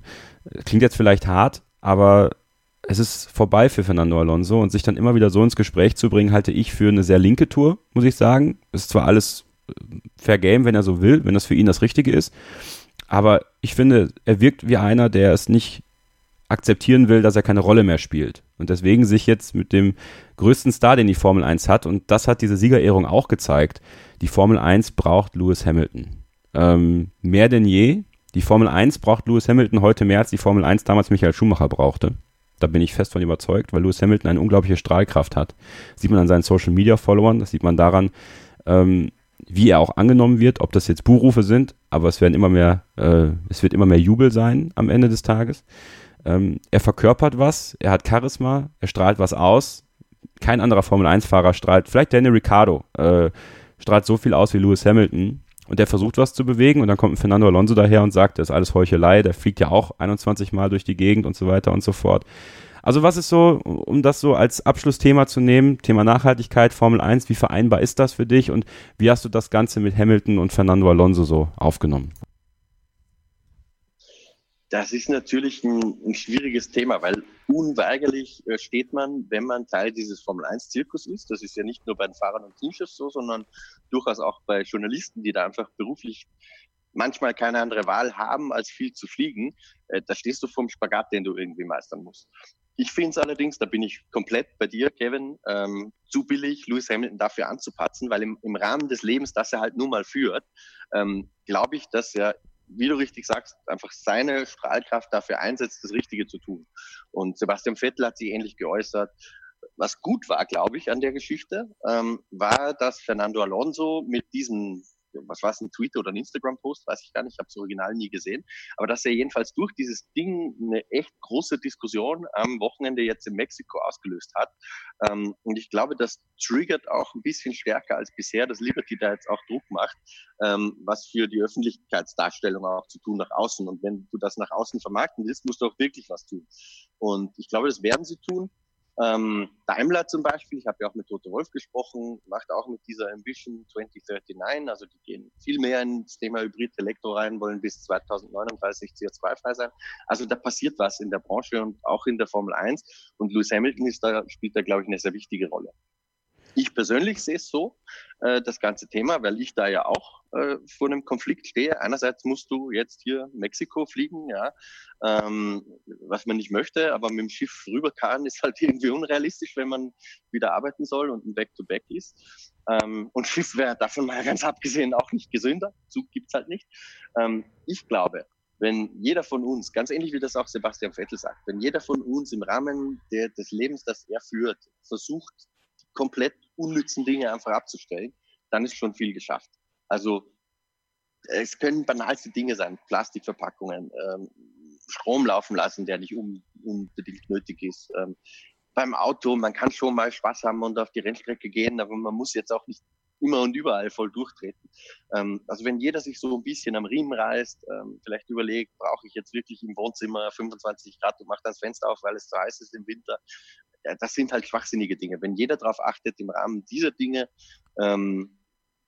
klingt jetzt vielleicht hart, aber es ist vorbei für Fernando Alonso und sich dann immer wieder so ins Gespräch zu bringen, halte ich für eine sehr linke Tour, muss ich sagen. Ist zwar alles äh, fair game, wenn er so will, wenn das für ihn das Richtige ist, aber ich finde, er wirkt wie einer, der es nicht akzeptieren will, dass er keine Rolle mehr spielt. Und deswegen sich jetzt mit dem größten Star, den die Formel 1 hat, und das hat diese Siegerehrung auch gezeigt, die Formel 1 braucht Lewis Hamilton. Ähm, mehr denn je. Die Formel 1 braucht Lewis Hamilton heute mehr, als die Formel 1 damals Michael Schumacher brauchte. Da bin ich fest von überzeugt, weil Lewis Hamilton eine unglaubliche Strahlkraft hat. Das sieht man an seinen Social Media Followern, das sieht man daran, ähm, wie er auch angenommen wird, ob das jetzt Buhrufe sind, aber es werden immer mehr, äh, es wird immer mehr Jubel sein am Ende des Tages. Ähm, er verkörpert was, er hat Charisma, er strahlt was aus. Kein anderer Formel-1-Fahrer strahlt, vielleicht Daniel Ricciardo, äh, strahlt so viel aus wie Lewis Hamilton. Und der versucht was zu bewegen und dann kommt ein Fernando Alonso daher und sagt, das ist alles Heuchelei, der fliegt ja auch 21 Mal durch die Gegend und so weiter und so fort. Also was ist so, um das so als Abschlussthema zu nehmen, Thema Nachhaltigkeit, Formel 1, wie vereinbar ist das für dich und wie hast du das Ganze mit Hamilton und Fernando Alonso so aufgenommen? Das ist natürlich ein, ein schwieriges Thema, weil unweigerlich äh, steht man, wenn man Teil dieses Formel-1-Zirkus ist. Das ist ja nicht nur bei den Fahrern und Teamchefs so, sondern durchaus auch bei Journalisten, die da einfach beruflich manchmal keine andere Wahl haben, als viel zu fliegen. Äh, da stehst du vom Spagat, den du irgendwie meistern musst. Ich finde es allerdings, da bin ich komplett bei dir, Kevin, ähm, zu billig, Lewis Hamilton dafür anzupatzen, weil im, im Rahmen des Lebens, das er halt nun mal führt, ähm, glaube ich, dass er wie du richtig sagst, einfach seine Strahlkraft dafür einsetzt, das Richtige zu tun. Und Sebastian Vettel hat sich ähnlich geäußert. Was gut war, glaube ich, an der Geschichte, ähm, war, dass Fernando Alonso mit diesem was war es, ein Twitter oder ein Instagram-Post, weiß ich gar nicht, ich habe das Original nie gesehen, aber dass er jedenfalls durch dieses Ding eine echt große Diskussion am Wochenende jetzt in Mexiko ausgelöst hat. Ähm, und ich glaube, das triggert auch ein bisschen stärker als bisher, dass Liberty da jetzt auch Druck macht, ähm, was für die Öffentlichkeitsdarstellung auch zu tun nach außen. Und wenn du das nach außen vermarkten willst, musst du auch wirklich was tun. Und ich glaube, das werden sie tun. Ähm, Daimler zum Beispiel, ich habe ja auch mit Toto Wolf gesprochen, macht auch mit dieser Ambition 2039, also die gehen viel mehr ins Thema Hybrid-Elektro rein, wollen bis 2039 CO2-frei sein. Also da passiert was in der Branche und auch in der Formel 1 und Lewis Hamilton ist da, spielt da, glaube ich, eine sehr wichtige Rolle. Ich persönlich sehe es so, äh, das ganze Thema, weil ich da ja auch äh, vor einem Konflikt stehe. Einerseits musst du jetzt hier Mexiko fliegen, ja, ähm, was man nicht möchte, aber mit dem Schiff rüberkarren ist halt irgendwie unrealistisch, wenn man wieder arbeiten soll und ein Back-to-Back -Back ist. Ähm, und Schiff wäre davon mal ganz abgesehen auch nicht gesünder. Zug gibt's halt nicht. Ähm, ich glaube, wenn jeder von uns, ganz ähnlich wie das auch Sebastian Vettel sagt, wenn jeder von uns im Rahmen der, des Lebens, das er führt, versucht, komplett unnützen Dinge einfach abzustellen, dann ist schon viel geschafft. Also es können banalste Dinge sein, Plastikverpackungen, ähm, Strom laufen lassen, der nicht un unbedingt nötig ist. Ähm, beim Auto, man kann schon mal Spaß haben und auf die Rennstrecke gehen, aber man muss jetzt auch nicht immer und überall voll durchtreten. Ähm, also wenn jeder sich so ein bisschen am Riemen reißt, ähm, vielleicht überlegt, brauche ich jetzt wirklich im Wohnzimmer 25 Grad und mache das Fenster auf, weil es zu heiß ist im Winter, das sind halt schwachsinnige Dinge. Wenn jeder darauf achtet, im Rahmen dieser Dinge ähm,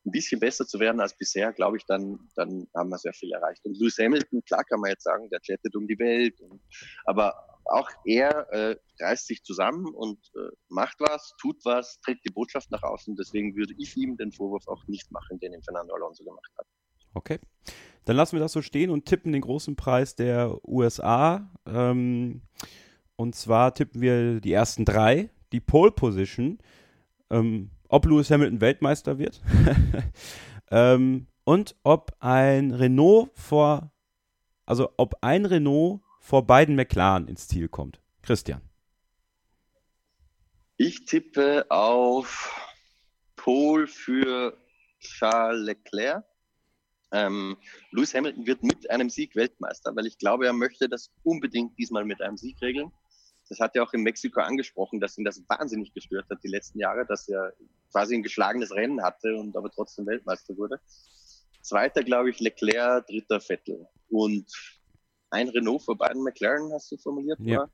ein bisschen besser zu werden als bisher, glaube ich, dann, dann haben wir sehr viel erreicht. Und Lewis Hamilton, klar kann man jetzt sagen, der jettet um die Welt, und, aber auch er äh, reißt sich zusammen und äh, macht was, tut was, trägt die Botschaft nach außen. Deswegen würde ich ihm den Vorwurf auch nicht machen, den ihm Fernando Alonso gemacht hat. Okay. Dann lassen wir das so stehen und tippen den großen Preis der USA. Ähm, und zwar tippen wir die ersten drei. Die Pole Position, ähm, ob Lewis Hamilton Weltmeister wird ähm, und ob ein Renault vor, also ob ein Renault vor beiden McLaren ins Ziel kommt. Christian. Ich tippe auf Pole für Charles Leclerc. Ähm, Lewis Hamilton wird mit einem Sieg Weltmeister, weil ich glaube, er möchte das unbedingt diesmal mit einem Sieg regeln das hat er auch in Mexiko angesprochen, dass ihn das wahnsinnig gestört hat die letzten Jahre, dass er quasi ein geschlagenes Rennen hatte und aber trotzdem Weltmeister wurde. Zweiter, glaube ich, Leclerc, dritter Vettel. Und ein Renault vor beiden McLaren, hast du formuliert? Ja. Oder?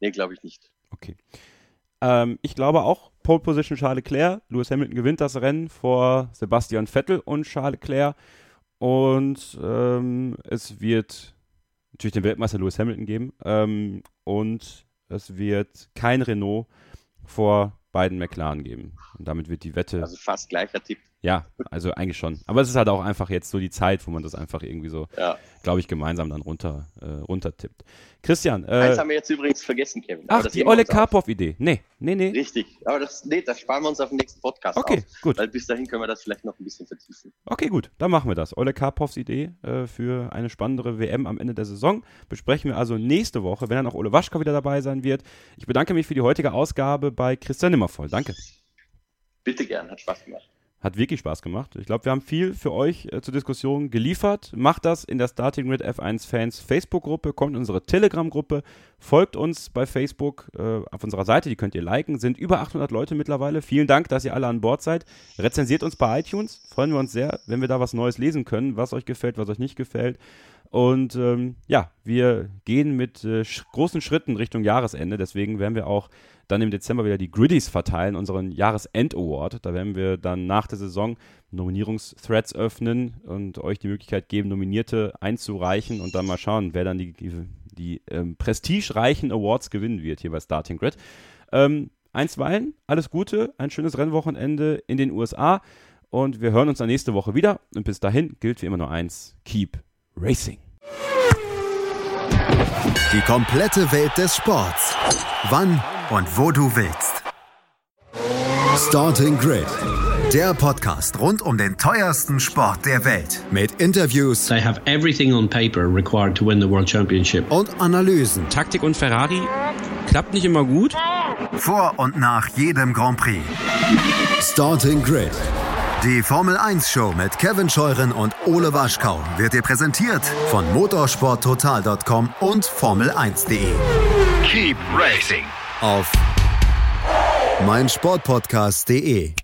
Nee, glaube ich nicht. Okay. Ähm, ich glaube auch, Pole Position Charles Leclerc. Lewis Hamilton gewinnt das Rennen vor Sebastian Vettel und Charles Leclerc. Und ähm, es wird natürlich den Weltmeister Lewis Hamilton geben. Ähm, und es wird kein Renault vor beiden McLaren geben. Und damit wird die Wette. Also fast gleicher Tipp. Ja, also eigentlich schon. Aber es ist halt auch einfach jetzt so die Zeit, wo man das einfach irgendwie so, ja. glaube ich, gemeinsam dann runter, äh, runtertippt. Christian. Äh, Eins haben wir jetzt übrigens vergessen, Kevin. Ach, die Olle Karpov-Idee. Nee, nee, nee. Richtig. Aber das, nee, das sparen wir uns auf den nächsten Podcast Okay, auf, gut. Weil bis dahin können wir das vielleicht noch ein bisschen vertiefen. Okay, gut. Dann machen wir das. Olle Karpovs Idee äh, für eine spannendere WM am Ende der Saison. Besprechen wir also nächste Woche, wenn dann auch Ole Waschka wieder dabei sein wird. Ich bedanke mich für die heutige Ausgabe bei Christian Nimmervoll. Danke. Bitte gern, hat Spaß gemacht. Hat wirklich Spaß gemacht. Ich glaube, wir haben viel für euch äh, zur Diskussion geliefert. Macht das in der Starting Grid F1 Fans Facebook-Gruppe, kommt in unsere Telegram-Gruppe, folgt uns bei Facebook äh, auf unserer Seite, die könnt ihr liken. Sind über 800 Leute mittlerweile. Vielen Dank, dass ihr alle an Bord seid. Rezensiert uns bei iTunes. Freuen wir uns sehr, wenn wir da was Neues lesen können, was euch gefällt, was euch nicht gefällt. Und ähm, ja, wir gehen mit äh, sch großen Schritten Richtung Jahresende. Deswegen werden wir auch dann im Dezember wieder die Griddies verteilen, unseren Jahresend-Award. Da werden wir dann nach der Saison Nominierungsthreads öffnen und euch die Möglichkeit geben, Nominierte einzureichen und dann mal schauen, wer dann die, die, die ähm, prestigereichen Awards gewinnen wird hier bei Starting Grid. Ähm, einstweilen, alles Gute, ein schönes Rennwochenende in den USA und wir hören uns dann nächste Woche wieder. Und bis dahin gilt wie immer nur eins: Keep Racing. Die komplette Welt des Sports. Wann und wo du willst. Starting Grid, der Podcast rund um den teuersten Sport der Welt mit Interviews They have everything on paper required to win the World Championship. und Analysen Taktik und Ferrari klappt nicht immer gut. vor und nach jedem Grand Prix. Starting Grid, die Formel 1 Show mit Kevin Scheuren und Ole Waschkau wird dir präsentiert von motorsporttotal.com und Formel1.de. Keep racing. Auf meinsportpodcast.de.